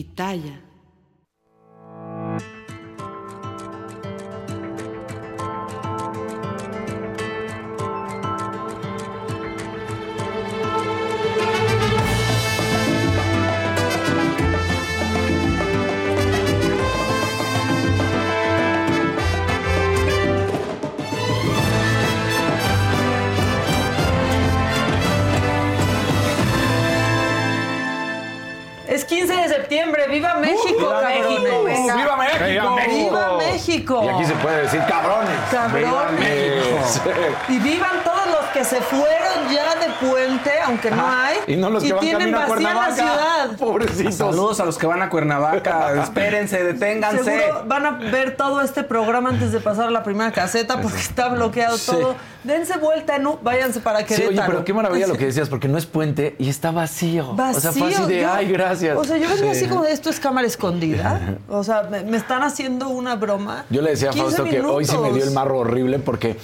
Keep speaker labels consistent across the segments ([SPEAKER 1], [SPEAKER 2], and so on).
[SPEAKER 1] Pitaya.
[SPEAKER 2] Septiembre, ¡viva México,
[SPEAKER 3] ¡Viva! México! ¡Viva México!
[SPEAKER 2] ¡Viva México! México!
[SPEAKER 3] Y aquí se puede decir cabrones.
[SPEAKER 2] Cabrones. Y vivan todos los que se fueron ya de puente, aunque no hay.
[SPEAKER 3] Y no los que van
[SPEAKER 2] tienen
[SPEAKER 3] camino a
[SPEAKER 2] vacía la ciudad.
[SPEAKER 3] Pobrecitos.
[SPEAKER 4] Saludos a los que van a Cuernavaca. Espérense, deténganse.
[SPEAKER 2] Seguro van a ver todo este programa antes de pasar a la primera caseta porque está bloqueado
[SPEAKER 4] Sí.
[SPEAKER 2] todo. Dense vuelta en U, váyanse para
[SPEAKER 3] Sí,
[SPEAKER 2] Querétaro.
[SPEAKER 3] oye, pero qué maravilla lo que decías, porque no es puente y está vacío.
[SPEAKER 2] Vacío.
[SPEAKER 3] O sea, fue así de,
[SPEAKER 2] yo-
[SPEAKER 3] ay, gracias.
[SPEAKER 2] O sea, yo venía
[SPEAKER 3] Sí.
[SPEAKER 2] así como de esto es cámara escondida. O sea, me, me están haciendo una broma.
[SPEAKER 3] Yo le decía a
[SPEAKER 2] 15
[SPEAKER 3] Fausto que hoy sí me dio el marro horrible porque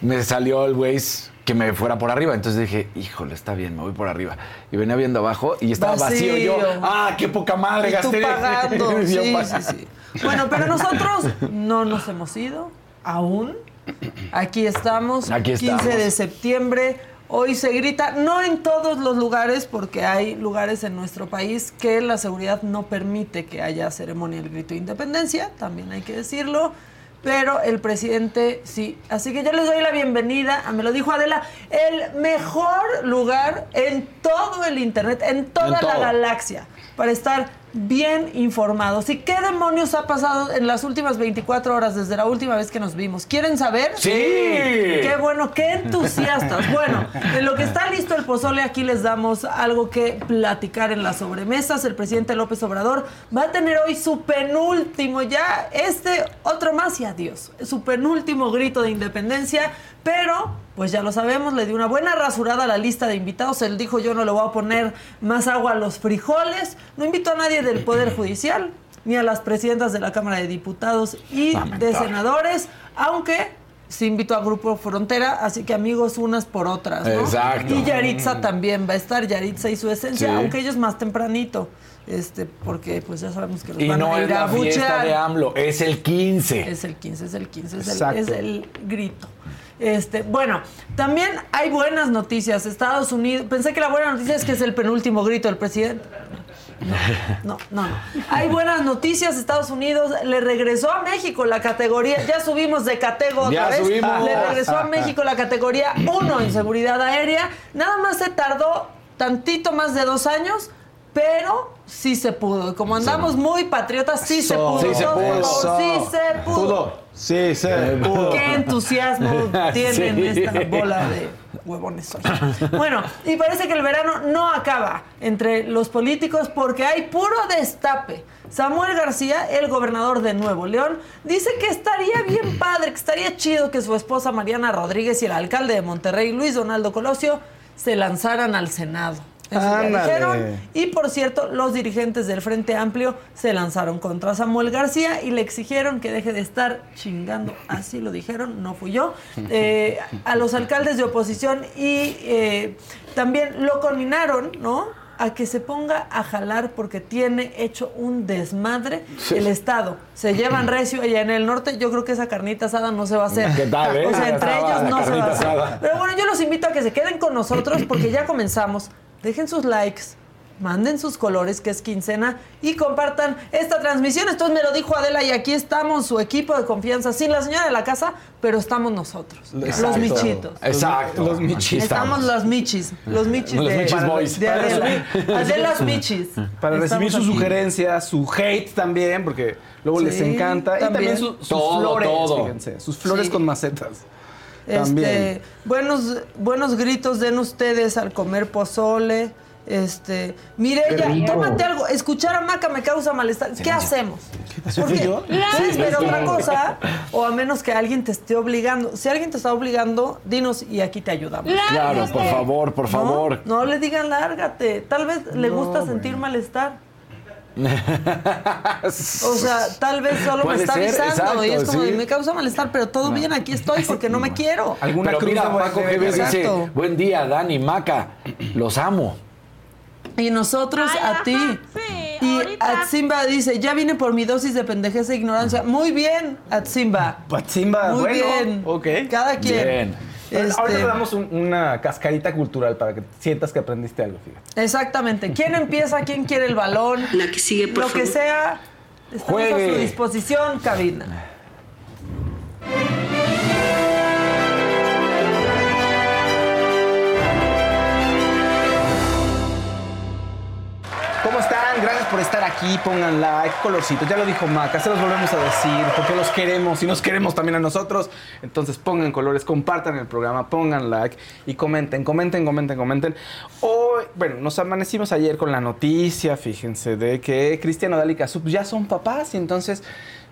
[SPEAKER 3] me salió el Waze que me fuera por arriba. Entonces dije, híjole, está bien, me voy por arriba. Y venía viendo abajo y estaba vacío.
[SPEAKER 2] Vacío.
[SPEAKER 3] Yo, ah, qué poca madre,
[SPEAKER 2] Y tú
[SPEAKER 3] gasté.
[SPEAKER 2] pagando. Sí, sí, sí. Bueno, pero nosotros no nos hemos ido aún. Aquí estamos,
[SPEAKER 3] Aquí
[SPEAKER 2] 15
[SPEAKER 3] estamos.
[SPEAKER 2] de septiembre. Hoy se grita, no en todos los lugares, porque hay lugares en nuestro país que la seguridad no permite que haya ceremonia del grito de independencia, también hay que decirlo. Pero el presidente sí. Así que yo les doy la bienvenida, a, me lo dijo Adela, el mejor lugar en todo el Internet, en toda
[SPEAKER 3] En
[SPEAKER 2] la galaxia, para estar bien informados. ¿Y qué demonios ha pasado en las últimas 24 horas desde la última vez que nos vimos? ¿Quieren saber?
[SPEAKER 3] ¡Sí!
[SPEAKER 2] Qué bueno, qué entusiastas. Bueno, en lo que está listo el pozole, aquí les damos algo que platicar en las sobremesas. El presidente López Obrador va a tener hoy su penúltimo, ya este, otro más y adiós. Su penúltimo grito de independencia, pero pues ya lo sabemos, le dio una buena rasurada a la lista de invitados. Él dijo, yo no le voy a poner más agua a los frijoles. No invito a nadie del Poder Judicial, ni a las presidentas de la Cámara de Diputados y de senadores, aunque sí invito a Grupo Frontera, así que amigos unas por otras, ¿no?
[SPEAKER 3] Exacto.
[SPEAKER 2] Y Yaritza también va a estar, Yaritza y su esencia,
[SPEAKER 3] Sí.
[SPEAKER 2] aunque ellos más tempranito, este, porque pues ya sabemos que los
[SPEAKER 3] Y
[SPEAKER 2] van
[SPEAKER 3] no
[SPEAKER 2] a
[SPEAKER 3] es
[SPEAKER 2] ir a
[SPEAKER 3] la fiesta de AMLO, es el 15.
[SPEAKER 2] Es el 15, es el 15, es el, es el grito. Este, bueno, también hay buenas noticias. Estados Unidos, pensé que la buena noticia es que es el penúltimo grito del presidente. No, no, no. Hay buenas noticias. Estados Unidos le regresó a México la categoría. Ya subimos de categoría
[SPEAKER 3] Ya
[SPEAKER 2] otra vez.
[SPEAKER 3] subimos.
[SPEAKER 2] Le regresó a México la categoría 1 en seguridad aérea. Nada más se tardó tantito más de dos años, pero sí se pudo. Como andamos muy patriotas, sí se pudo.
[SPEAKER 3] Sí se pudo.
[SPEAKER 2] Sí se pudo.
[SPEAKER 4] Sí, se pudo.
[SPEAKER 2] Qué entusiasmo tienen
[SPEAKER 3] Sí.
[SPEAKER 2] esta bola de huevones hoy. Bueno, y parece que el verano no acaba entre los políticos porque hay puro destape. Samuel García, el gobernador de Nuevo León, dice que estaría bien padre, que estaría chido que su esposa Mariana Rodríguez y el alcalde de Monterrey, Luis Donaldo Colosio, se lanzaran al Senado. Dijeron. Y por cierto, los dirigentes del Frente Amplio se lanzaron contra Samuel García y le exigieron que deje de estar chingando. Así lo dijeron, no fui yo. eh, a los alcaldes de oposición y eh, también lo conminaron, ¿no? a que se ponga a jalar porque tiene hecho un desmadre el Estado. Se llevan recio allá en el norte. Yo creo que esa carnita asada no se va a hacer.
[SPEAKER 3] ¿Qué tal, eh?
[SPEAKER 2] O sea, entre ellos no se va a hacer.
[SPEAKER 3] asada.
[SPEAKER 2] Pero bueno, yo los invito a que se queden con nosotros porque ya comenzamos. Dejen sus likes. Manden sus colores, que es quincena, y compartan esta transmisión. Esto me lo dijo Adela y aquí estamos, su equipo de confianza, sin la señora de la casa, pero estamos nosotros, los michitos.
[SPEAKER 3] Exacto.
[SPEAKER 4] Los michis.
[SPEAKER 2] Estamos los michis, los michis
[SPEAKER 3] Los
[SPEAKER 2] de,
[SPEAKER 3] michis boys.
[SPEAKER 2] de Adela. Adela's michis.
[SPEAKER 4] Para recibir sus sugerencias, su hate también, porque luego les encanta.
[SPEAKER 2] también.
[SPEAKER 4] Y también su- sus
[SPEAKER 3] Todo,
[SPEAKER 4] flores,
[SPEAKER 3] todo.
[SPEAKER 4] fíjense. Sus flores
[SPEAKER 2] Sí.
[SPEAKER 4] con macetas.
[SPEAKER 2] Este,
[SPEAKER 4] También.
[SPEAKER 2] buenos, buenos gritos den ustedes al comer pozole. Este, Mireya, tómate algo. Escuchar a Maca me causa malestar. ¿Qué hacemos? Porque
[SPEAKER 4] yo?
[SPEAKER 2] puedes ver otra cosa, o a menos que alguien te esté obligando. Si alguien te está obligando, dinos y aquí te ayudamos.
[SPEAKER 3] Claro, por favor, por favor.
[SPEAKER 2] No, le digan lárgate. Tal vez le gusta sentir malestar. O sea, tal vez solo me está
[SPEAKER 3] ser,
[SPEAKER 2] avisando y es como,
[SPEAKER 3] sí.
[SPEAKER 2] me causa malestar, pero todo bien, aquí estoy porque no me quiero.
[SPEAKER 4] Alguna
[SPEAKER 3] Pero
[SPEAKER 4] cruz
[SPEAKER 3] mira, Paco Geves dice, buen día, Dani, Maca, los amo.
[SPEAKER 2] Y nosotros
[SPEAKER 1] Ay,
[SPEAKER 2] a
[SPEAKER 1] ajá,
[SPEAKER 2] ti.
[SPEAKER 1] sí,
[SPEAKER 2] y
[SPEAKER 1] ahorita.
[SPEAKER 2] Atzimba dice, ya vine por mi dosis de pendejez e ignorancia. Muy bien, Atzimba.
[SPEAKER 4] Patzimba,
[SPEAKER 2] Muy
[SPEAKER 4] bueno.
[SPEAKER 2] bien.
[SPEAKER 4] Ok.
[SPEAKER 2] Cada quien.
[SPEAKER 3] Bien.
[SPEAKER 2] Este,
[SPEAKER 4] Ahorita te damos un- una cascarita cultural para que sientas que aprendiste algo, fíjate.
[SPEAKER 2] Exactamente. ¿Quién empieza? ¿Quién quiere el balón?
[SPEAKER 5] La que sigue, por
[SPEAKER 2] Lo que sea. Estamos a
[SPEAKER 3] Juegue.
[SPEAKER 2] su disposición, cabina.
[SPEAKER 4] ¿Cómo están? Gracias por estar aquí. Pongan like, colorcito. Ya lo dijo Maca, se los volvemos a decir porque los queremos y nos queremos también a nosotros. Entonces pongan colores, compartan el programa, pongan like y comenten, comenten, comenten, comenten. Hoy, bueno, nos amanecimos ayer con la noticia, fíjense, de que Cristiano Dal y Cazú ya son papás y entonces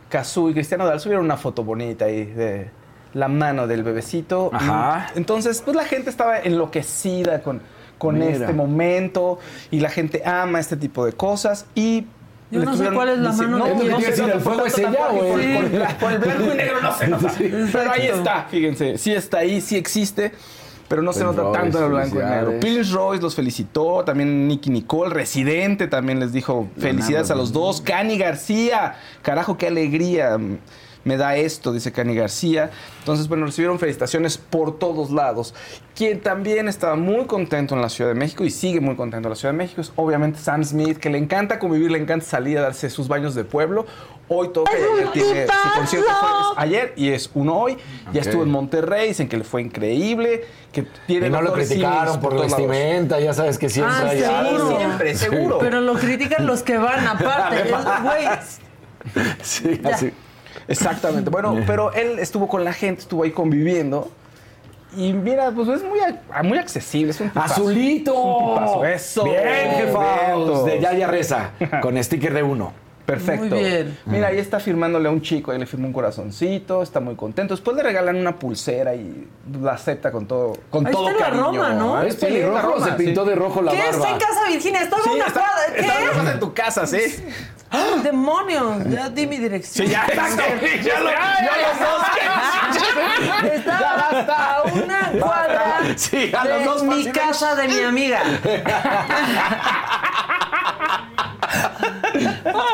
[SPEAKER 4] Cazú y Cristiano Dal subieron una foto bonita ahí de la mano del bebecito.
[SPEAKER 3] Ajá.
[SPEAKER 4] Entonces, pues la gente estaba enloquecida con, con
[SPEAKER 3] Mira.
[SPEAKER 4] este momento y la gente ama este tipo de cosas y
[SPEAKER 2] Yo no sé cuál es la mano
[SPEAKER 3] lo que
[SPEAKER 4] no sé,
[SPEAKER 3] decir,
[SPEAKER 4] no,
[SPEAKER 3] ¿el fuego
[SPEAKER 4] por
[SPEAKER 3] es ella o
[SPEAKER 4] con-
[SPEAKER 3] el-
[SPEAKER 4] blanco y negro no se nota. Pero ahí está, fíjense, sí está ahí, sí existe. Pero no se
[SPEAKER 3] Prince
[SPEAKER 4] nota
[SPEAKER 3] Royce,
[SPEAKER 4] tanto en el blanco y negro. Prince Royce los felicitó, también Nicky Nicole, Residente también les dijo felicidades a los dos. Cani García, carajo, qué alegría me da esto, dice Cani García. Entonces, bueno, recibieron felicitaciones por todos lados. Quien también estaba muy contento en la Ciudad de México y sigue muy contento en la Ciudad de México es obviamente Sam Smith, que le encanta convivir, le encanta salir a darse sus baños de pueblo. Hoy toca ayer tiene su concierto fue ayer y es uno hoy. Ya estuvo en Monterrey, dicen que le fue increíble, que tiene
[SPEAKER 3] Y no lo criticaron por
[SPEAKER 4] todos lados.
[SPEAKER 3] vestimenta, ya sabes que siempre
[SPEAKER 2] Ah,
[SPEAKER 3] hay
[SPEAKER 2] sí,
[SPEAKER 3] algo.
[SPEAKER 4] siempre, seguro.
[SPEAKER 2] Pero lo critican los que van aparte. Güey,
[SPEAKER 3] Sí,
[SPEAKER 2] Ya.
[SPEAKER 3] así.
[SPEAKER 4] Exactamente. Bueno, pero él estuvo con la gente, estuvo ahí conviviendo. Y mira, pues es muy, muy accesible. Es un tipazo.
[SPEAKER 3] ¡Azulito!
[SPEAKER 4] Es un tipazo. Eso.
[SPEAKER 3] Bien.
[SPEAKER 4] Vientos.
[SPEAKER 3] De Yaya Reza, con sticker de uno.
[SPEAKER 4] Perfecto.
[SPEAKER 2] Muy bien.
[SPEAKER 4] Mira, ahí está firmándole a un chico, ahí le firmó un corazoncito, está muy contento. Después le regalan una pulsera y la acepta con todo, con
[SPEAKER 2] Ahí
[SPEAKER 4] todo
[SPEAKER 2] está en la
[SPEAKER 4] cariño.
[SPEAKER 2] Roma, ¿no?
[SPEAKER 3] ¿Es pelirrojo se pintó
[SPEAKER 4] sí.
[SPEAKER 3] de rojo la
[SPEAKER 2] ¿Qué está
[SPEAKER 3] barba?
[SPEAKER 2] en casa Virginia? Estaba
[SPEAKER 4] Sí,
[SPEAKER 2] en una
[SPEAKER 4] está,
[SPEAKER 2] cuadra.
[SPEAKER 4] está
[SPEAKER 2] ¿Qué?
[SPEAKER 4] lejos en tu casa, sí.
[SPEAKER 2] ¡Ah, ¡Demonios! Ya di mi dirección.
[SPEAKER 4] Sí, ya, exacto. Ya lo- ya los dos.
[SPEAKER 2] Estaba a una cuadra
[SPEAKER 3] Sí, a
[SPEAKER 2] de
[SPEAKER 3] los dos
[SPEAKER 2] mi casa de mi amiga.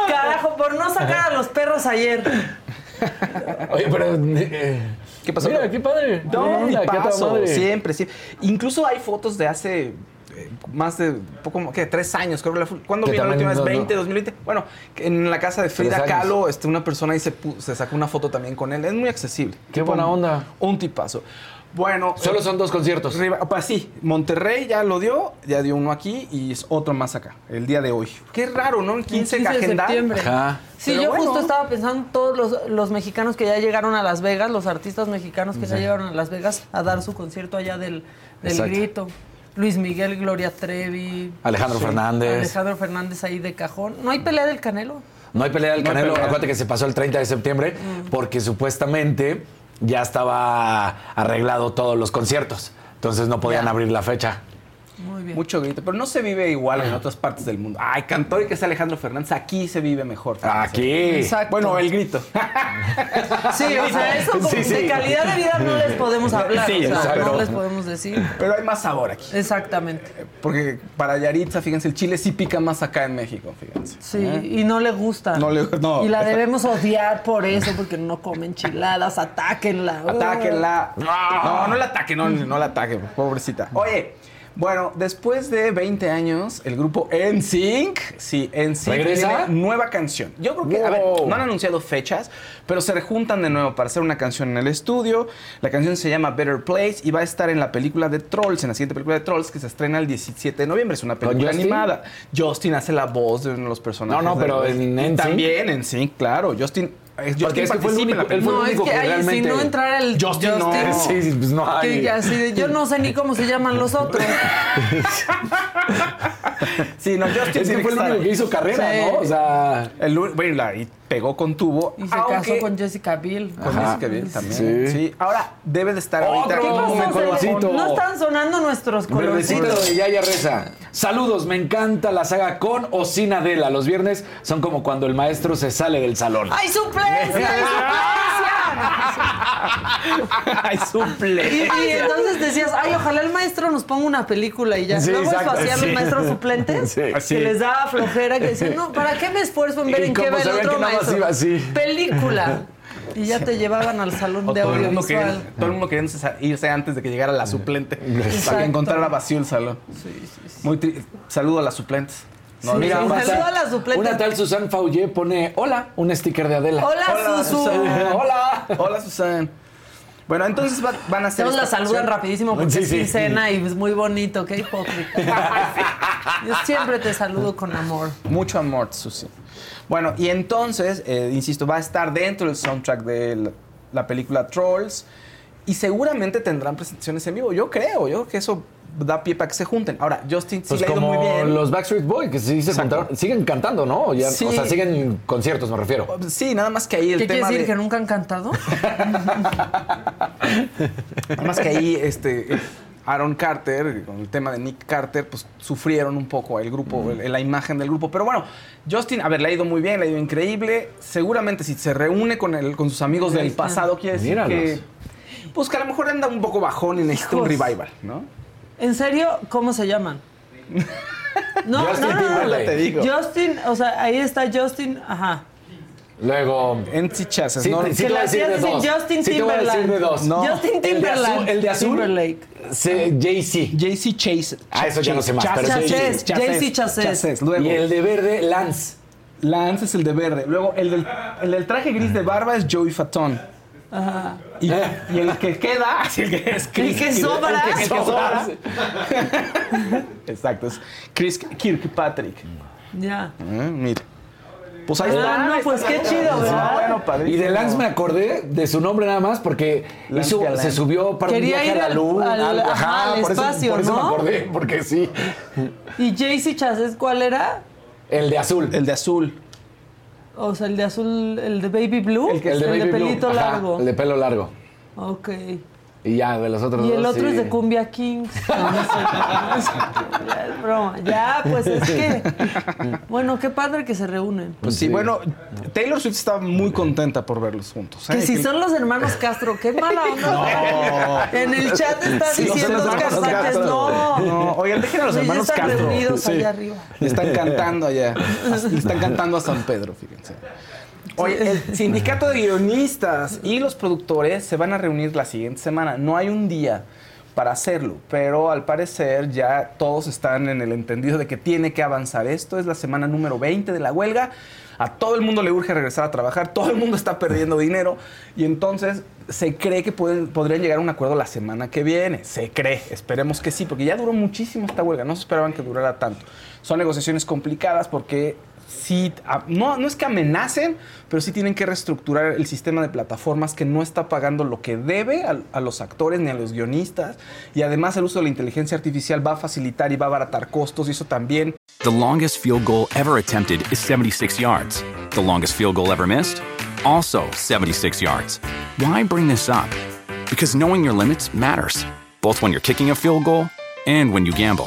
[SPEAKER 2] Carajo, por no sacar a los perros ayer.
[SPEAKER 3] Oye, pero... eh,
[SPEAKER 4] ¿Qué pasó?
[SPEAKER 3] Mira, qué padre.
[SPEAKER 4] No,
[SPEAKER 3] Buena onda, qué a toda
[SPEAKER 4] tipazo,
[SPEAKER 3] madre.
[SPEAKER 4] siempre, sí. Incluso hay fotos de hace eh, más de poco que tres años, creo que la fu- ¿Cuándo
[SPEAKER 3] Que
[SPEAKER 4] vino la última vez?
[SPEAKER 3] no, no.
[SPEAKER 4] ¿20, 2020? Bueno, en la casa de Frida. Kahlo, este, una persona ahí se, se sacó una foto también con él. Es muy accesible.
[SPEAKER 3] Qué
[SPEAKER 4] Tipo,
[SPEAKER 3] buena onda.
[SPEAKER 4] Un tipazo. Bueno.
[SPEAKER 3] Solo
[SPEAKER 4] eh,
[SPEAKER 3] son dos conciertos.
[SPEAKER 4] Riva- Pues sí, Monterrey ya lo dio, ya dio uno aquí y es otro más acá, el día de hoy. Qué raro, ¿no? El 15,
[SPEAKER 2] 15 de septiembre.
[SPEAKER 3] Ajá.
[SPEAKER 2] Sí,
[SPEAKER 4] Pero
[SPEAKER 2] yo
[SPEAKER 4] bueno.
[SPEAKER 2] justo estaba pensando en todos los, los mexicanos que ya llegaron a Las Vegas, los artistas mexicanos que ya llegaron a Las Vegas a dar su concierto allá del, grito. Luis Miguel, Gloria Trevi.
[SPEAKER 3] Alejandro Fernández.
[SPEAKER 2] Alejandro Fernández ahí de cajón. ¿No hay pelea del Canelo?
[SPEAKER 3] No hay pelea del
[SPEAKER 4] No
[SPEAKER 3] Canelo.
[SPEAKER 4] pelea.
[SPEAKER 3] Acuérdate que se pasó el 30 de septiembre porque supuestamente ya estaba arreglado todos los conciertos. Entonces no podían
[SPEAKER 2] Ya.
[SPEAKER 3] abrir la fecha.
[SPEAKER 2] Muy bien.
[SPEAKER 4] Mucho grito, pero no se vive igual en otras partes del mundo. Ay, cantó y que es Alejandro Fernández, aquí se vive mejor.
[SPEAKER 3] Aquí.
[SPEAKER 2] Exacto.
[SPEAKER 4] Bueno, el grito.
[SPEAKER 2] Sí, o sea, eso como
[SPEAKER 3] Sí, sí.
[SPEAKER 2] de calidad de vida no les podemos hablar.
[SPEAKER 4] Sí,
[SPEAKER 2] o sea,
[SPEAKER 4] exacto.
[SPEAKER 2] no les podemos decir.
[SPEAKER 4] Pero hay más sabor aquí.
[SPEAKER 2] Exactamente.
[SPEAKER 4] Porque para Yaritza, fíjense, el chile sí pica más acá en México, fíjense.
[SPEAKER 2] Sí,
[SPEAKER 4] ¿Eh?
[SPEAKER 2] y no le gusta.
[SPEAKER 4] No le- no.
[SPEAKER 2] Y la debemos odiar por eso, porque no come enchiladas, atáquenla.
[SPEAKER 4] Atáquenla. No, no la ataquen, no, no la ataquen, pobrecita. Oye, bueno, después de 20 años, el grupo NSYNC, sí, NSYNC
[SPEAKER 3] ¿Regresa?
[SPEAKER 4] tiene nueva canción. Yo creo que, a ver, no han anunciado fechas, pero se rejuntan de nuevo para hacer una canción en el estudio. La canción se llama Better Place y va a estar en la película de Trolls, en la siguiente película de Trolls que se estrena el 17 de noviembre. Es una película
[SPEAKER 3] Justin?
[SPEAKER 4] animada. Justin hace la voz de uno de los personajes.
[SPEAKER 3] No, no, pero en NSYNC.
[SPEAKER 4] También en NSYNC, claro. Justin, Justin
[SPEAKER 3] Porque es que fue el único- él fue
[SPEAKER 2] No,
[SPEAKER 3] el
[SPEAKER 2] es que,
[SPEAKER 3] que
[SPEAKER 2] ay,
[SPEAKER 3] realmente-
[SPEAKER 2] si no entrara el
[SPEAKER 4] Justin, no.
[SPEAKER 3] Sí, sí, pues no hay.
[SPEAKER 2] que así de, yo no sé ni cómo se llaman los otros.
[SPEAKER 4] Sí, no, Justin
[SPEAKER 3] Es que fue el único que hizo carrera,
[SPEAKER 2] Sí.
[SPEAKER 3] ¿no? O sea.
[SPEAKER 4] El, bueno, la- y pegó con tubo.
[SPEAKER 2] Y se
[SPEAKER 4] aunque-
[SPEAKER 2] casó con Jessica Biel.
[SPEAKER 4] con
[SPEAKER 3] Ajá.
[SPEAKER 4] Jessica Biel también. Sí.
[SPEAKER 3] Sí.
[SPEAKER 4] Ahora debe de estar
[SPEAKER 3] Otro
[SPEAKER 4] ahorita.
[SPEAKER 3] Colorcito.
[SPEAKER 2] No están sonando nuestros colorcitos.
[SPEAKER 3] de Yaya Reza. Saludos, me encanta la saga con o sin Adela. Los viernes son como cuando el maestro se sale del salón.
[SPEAKER 2] ¡Hay
[SPEAKER 4] Ay,
[SPEAKER 2] suplencia! Y, entonces decías, ay, ojalá el maestro nos ponga una película y ya.
[SPEAKER 3] Sí,
[SPEAKER 2] Luego eso
[SPEAKER 3] exacto,
[SPEAKER 2] hacían
[SPEAKER 3] sí.
[SPEAKER 2] los maestros suplentes
[SPEAKER 3] Sí.
[SPEAKER 2] Que les daba flojera, que decían, no, ¿para qué me esfuerzo en ver
[SPEAKER 3] Y
[SPEAKER 2] en qué va el otro
[SPEAKER 3] que nada más
[SPEAKER 2] maestro?
[SPEAKER 3] iba así.
[SPEAKER 2] Película. Y ya te llevaban al salón
[SPEAKER 4] O
[SPEAKER 2] de
[SPEAKER 4] todo, el mundo
[SPEAKER 2] audiovisual.
[SPEAKER 4] todo el mundo queriendo sa- irse antes de que llegara la suplente. Para que encontrara vacío el salón. Muy tri- Saludo a las suplentes. No,
[SPEAKER 2] Sí,
[SPEAKER 4] mira,
[SPEAKER 2] sí,
[SPEAKER 4] una-
[SPEAKER 2] saludo a la suplente.
[SPEAKER 3] Una tal Susan Faullé pone hola, un sticker de Adela.
[SPEAKER 2] Hola,
[SPEAKER 4] Hola,
[SPEAKER 2] Susu.
[SPEAKER 4] Susan.
[SPEAKER 3] Hola.
[SPEAKER 4] Hola, Susan. Bueno, entonces va- van a hacer.
[SPEAKER 2] Todos la saludan
[SPEAKER 4] canción.
[SPEAKER 2] rapidísimo porque
[SPEAKER 3] Sí,
[SPEAKER 2] es
[SPEAKER 3] sí.
[SPEAKER 2] quincena y es muy bonito, qué hipócrita. Yo siempre te saludo con amor.
[SPEAKER 4] Mucho amor, Susi. Bueno, y entonces, eh, insisto, va a estar dentro del soundtrack de la, la película Trolls y seguramente tendrán presentaciones en vivo. Yo creo, yo creo que eso da pie para que se junten. Ahora, Justin sí
[SPEAKER 3] Pues
[SPEAKER 4] le ha ido muy bien.
[SPEAKER 3] los Backstreet Boys, que sí se juntaron- siguen cantando, ¿no? Ya-
[SPEAKER 4] Sí.
[SPEAKER 3] O sea, siguen conciertos, me refiero.
[SPEAKER 4] Sí, nada más que ahí el
[SPEAKER 2] ¿Qué quiere
[SPEAKER 4] tema
[SPEAKER 2] decir?
[SPEAKER 4] de-
[SPEAKER 2] ¿Que nunca han cantado?
[SPEAKER 4] Nada más que ahí este, Aaron Carter, con el tema de Nick Carter, pues sufrieron un poco el grupo, el- la imagen del grupo. Pero bueno, Justin, a ver, le ha ido muy bien, le ha ido increíble. Seguramente si se reúne con, el, con sus amigos del pasado, quiere decir
[SPEAKER 3] Míralos.
[SPEAKER 4] que... Pues que a lo mejor anda un poco bajón y necesita un
[SPEAKER 2] Hijos.
[SPEAKER 4] revival, ¿no?
[SPEAKER 2] ¿En serio? ¿Cómo se llaman? No,
[SPEAKER 3] Justin
[SPEAKER 2] no, no, no.
[SPEAKER 3] Timberlake.
[SPEAKER 4] Te digo.
[SPEAKER 2] Justin, o sea, ahí está Justin, ajá.
[SPEAKER 3] Luego.
[SPEAKER 4] NC Chassis,
[SPEAKER 3] Sí,
[SPEAKER 4] ¿no?
[SPEAKER 3] sí
[SPEAKER 2] que
[SPEAKER 3] te voy a
[SPEAKER 2] la
[SPEAKER 3] decir
[SPEAKER 2] hacías. Justin
[SPEAKER 3] Sí te voy a decir
[SPEAKER 2] Timberlake.
[SPEAKER 3] de dos.
[SPEAKER 4] No.
[SPEAKER 2] Justin
[SPEAKER 3] El de
[SPEAKER 2] Timberlake.
[SPEAKER 3] el de azul.
[SPEAKER 2] Timberlake.
[SPEAKER 3] se- Jay-Z.
[SPEAKER 4] JC Chase.
[SPEAKER 3] Ah, eso ya no sé más, pero
[SPEAKER 2] Chasez, JC. Chasez.
[SPEAKER 4] Luego,
[SPEAKER 3] Y el de verde, Lance.
[SPEAKER 4] Lance es el de verde. Luego, el del, el del traje gris de barba es Joey Fatón.
[SPEAKER 2] Ajá.
[SPEAKER 4] Y, y el que queda, el que es Chris.
[SPEAKER 2] que sobra.
[SPEAKER 4] El que, el que sobra. Exacto, es Chris Kirkpatrick.
[SPEAKER 2] Ya.
[SPEAKER 4] Eh, mira. Pues ahí está.
[SPEAKER 2] Ah, no, pues qué chido, ¿verdad?
[SPEAKER 4] bueno, padrísimo.
[SPEAKER 3] Y de Lance me acordé de su nombre nada más porque hizo- se subió para
[SPEAKER 2] Quería
[SPEAKER 3] un viaje
[SPEAKER 2] ir
[SPEAKER 3] a la
[SPEAKER 2] al-
[SPEAKER 3] luna.
[SPEAKER 2] al- ajá, al
[SPEAKER 3] por eso-
[SPEAKER 2] espacio,
[SPEAKER 3] por eso,
[SPEAKER 2] ¿no?
[SPEAKER 3] me acordé, porque sí.
[SPEAKER 2] ¿Y JC Chasez cuál era?
[SPEAKER 3] El de azul.
[SPEAKER 4] El de azul.
[SPEAKER 2] O sea, el de azul, el de baby blue.
[SPEAKER 3] El, que- el de, Baby
[SPEAKER 2] pelito largo.
[SPEAKER 3] El de pelo largo.
[SPEAKER 2] Ok.
[SPEAKER 3] Y ya, de los otros
[SPEAKER 2] Y el
[SPEAKER 3] dos,
[SPEAKER 2] otro es de Cumbia Kings. No, no sé. Ya es broma. Ya, pues es que. Bueno, qué padre que se reúnen.
[SPEAKER 4] Pues sí,
[SPEAKER 3] Sí.
[SPEAKER 4] bueno, Taylor Swift estaba muy contenta por verlos juntos. ¿eh?
[SPEAKER 2] Que si son los hermanos Castro, qué mala onda. En el chat está
[SPEAKER 4] Sí, los
[SPEAKER 2] diciendo
[SPEAKER 4] hermanos
[SPEAKER 2] Oscar Sánchez,
[SPEAKER 4] Castro.
[SPEAKER 2] no.
[SPEAKER 4] No, oigan, dejen a los hermanos
[SPEAKER 2] están
[SPEAKER 4] Castro.
[SPEAKER 2] reunidos
[SPEAKER 4] Sí.
[SPEAKER 2] allá arriba.
[SPEAKER 4] Le están cantando allá. Le están cantando a San Pedro, fíjense. Oye, el sindicato de guionistas y los productores se van a reunir la siguiente semana. No hay un día para hacerlo, pero al parecer ya todos están en el entendido de que tiene que avanzar. Esto es la semana número 20 de la huelga. A todo el mundo le urge regresar a trabajar, todo el mundo está perdiendo dinero y entonces se cree que pueden, podrían llegar a un acuerdo la semana que viene. Se cree, esperemos que sí, porque ya duró muchísimo esta huelga, no se esperaban que durara tanto. Son negociaciones complicadas porque sí, no, no es que amenacen, pero sí tienen que reestructurar el sistema de plataformas que no está pagando lo que debe a, a los actores ni a los guionistas. Y además el uso de la inteligencia artificial va a facilitar y va a abaratar costos y eso también
[SPEAKER 6] The longest field goal ever attempted is 76 yards. The longest field goal ever missed? Also 76 yards. Why bring this up? Because knowing your limits matters, both when you're kicking a field goal and when you gamble.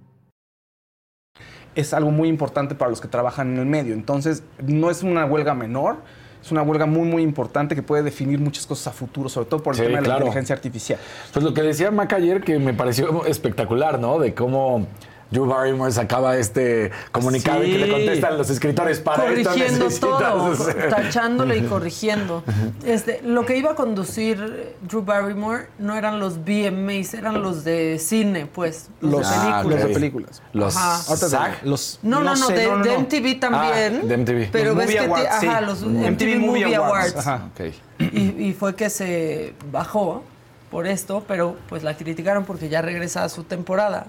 [SPEAKER 4] es algo muy importante para los que trabajan en el medio. Entonces, no es una huelga menor, es una huelga muy, muy importante que puede definir muchas cosas a futuro, sobre todo por el
[SPEAKER 3] Sí,
[SPEAKER 4] tema de
[SPEAKER 3] claro.
[SPEAKER 4] la inteligencia artificial.
[SPEAKER 3] Pues lo que decía Mac ayer que me pareció espectacular, ¿no? De cómo Drew Barrymore sacaba este comunicado y que le
[SPEAKER 4] Sí.
[SPEAKER 3] contestan los escritores para
[SPEAKER 2] corrigiendo
[SPEAKER 3] esto
[SPEAKER 2] todo, tachándole y corrigiendo. Este, lo que iba a conducir Drew Barrymore no eran los VMAs, eran los de cine, pues, los,
[SPEAKER 4] Los,
[SPEAKER 2] de películas.
[SPEAKER 4] ah, los de películas.
[SPEAKER 3] Los
[SPEAKER 2] Ajá.
[SPEAKER 4] Ahorita te-
[SPEAKER 3] SAG.
[SPEAKER 4] los-
[SPEAKER 2] No, no, no,
[SPEAKER 4] sé,
[SPEAKER 2] de, de MTV también.
[SPEAKER 3] Ah, de MTV.
[SPEAKER 2] Pero
[SPEAKER 4] Los
[SPEAKER 2] ves
[SPEAKER 4] Movie
[SPEAKER 2] que te-
[SPEAKER 4] Awards, sí.
[SPEAKER 2] ajá, los
[SPEAKER 4] MTV
[SPEAKER 2] MTV, Movie,
[SPEAKER 4] Movie
[SPEAKER 2] Awards.
[SPEAKER 4] Awards, ajá.
[SPEAKER 3] Ok.
[SPEAKER 2] Y, y fue que se bajó por esto, pero pues la criticaron porque ya regresa a su temporada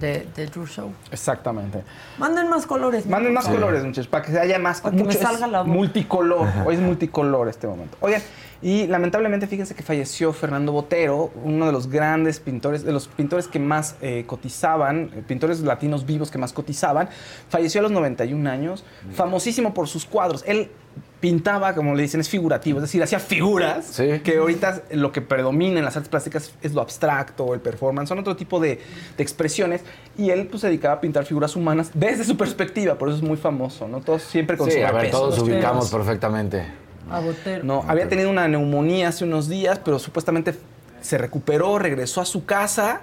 [SPEAKER 2] de, de Drew Show.
[SPEAKER 4] Exactamente.
[SPEAKER 2] Manden más colores.
[SPEAKER 4] Manden más colores, muchachos, para que haya más.
[SPEAKER 2] Para que
[SPEAKER 4] mucho-
[SPEAKER 2] salga la boca.
[SPEAKER 4] Multicolor. Hoy es multicolor este momento. Oigan, y lamentablemente fíjense que falleció Fernando Botero, uno de los grandes pintores, de los pintores que más eh, cotizaban, eh, pintores latinos vivos que más cotizaban. Falleció a los 91 años, famosísimo por sus cuadros. Él pintaba, como le dicen, es figurativo, es decir, hacía figuras
[SPEAKER 3] Sí.
[SPEAKER 4] que ahorita lo que predomina en las artes plásticas es lo abstracto, el performance, son otro tipo de, de expresiones. Y él pues, se dedicaba a pintar figuras humanas desde su perspectiva, por eso es muy famoso, ¿no? Todos siempre con
[SPEAKER 3] Sí, a ver, todos
[SPEAKER 2] Los
[SPEAKER 3] ubicamos perfectamente.
[SPEAKER 2] A Botero.
[SPEAKER 4] No, había tenido una neumonía hace unos días, pero supuestamente se recuperó, regresó a su casa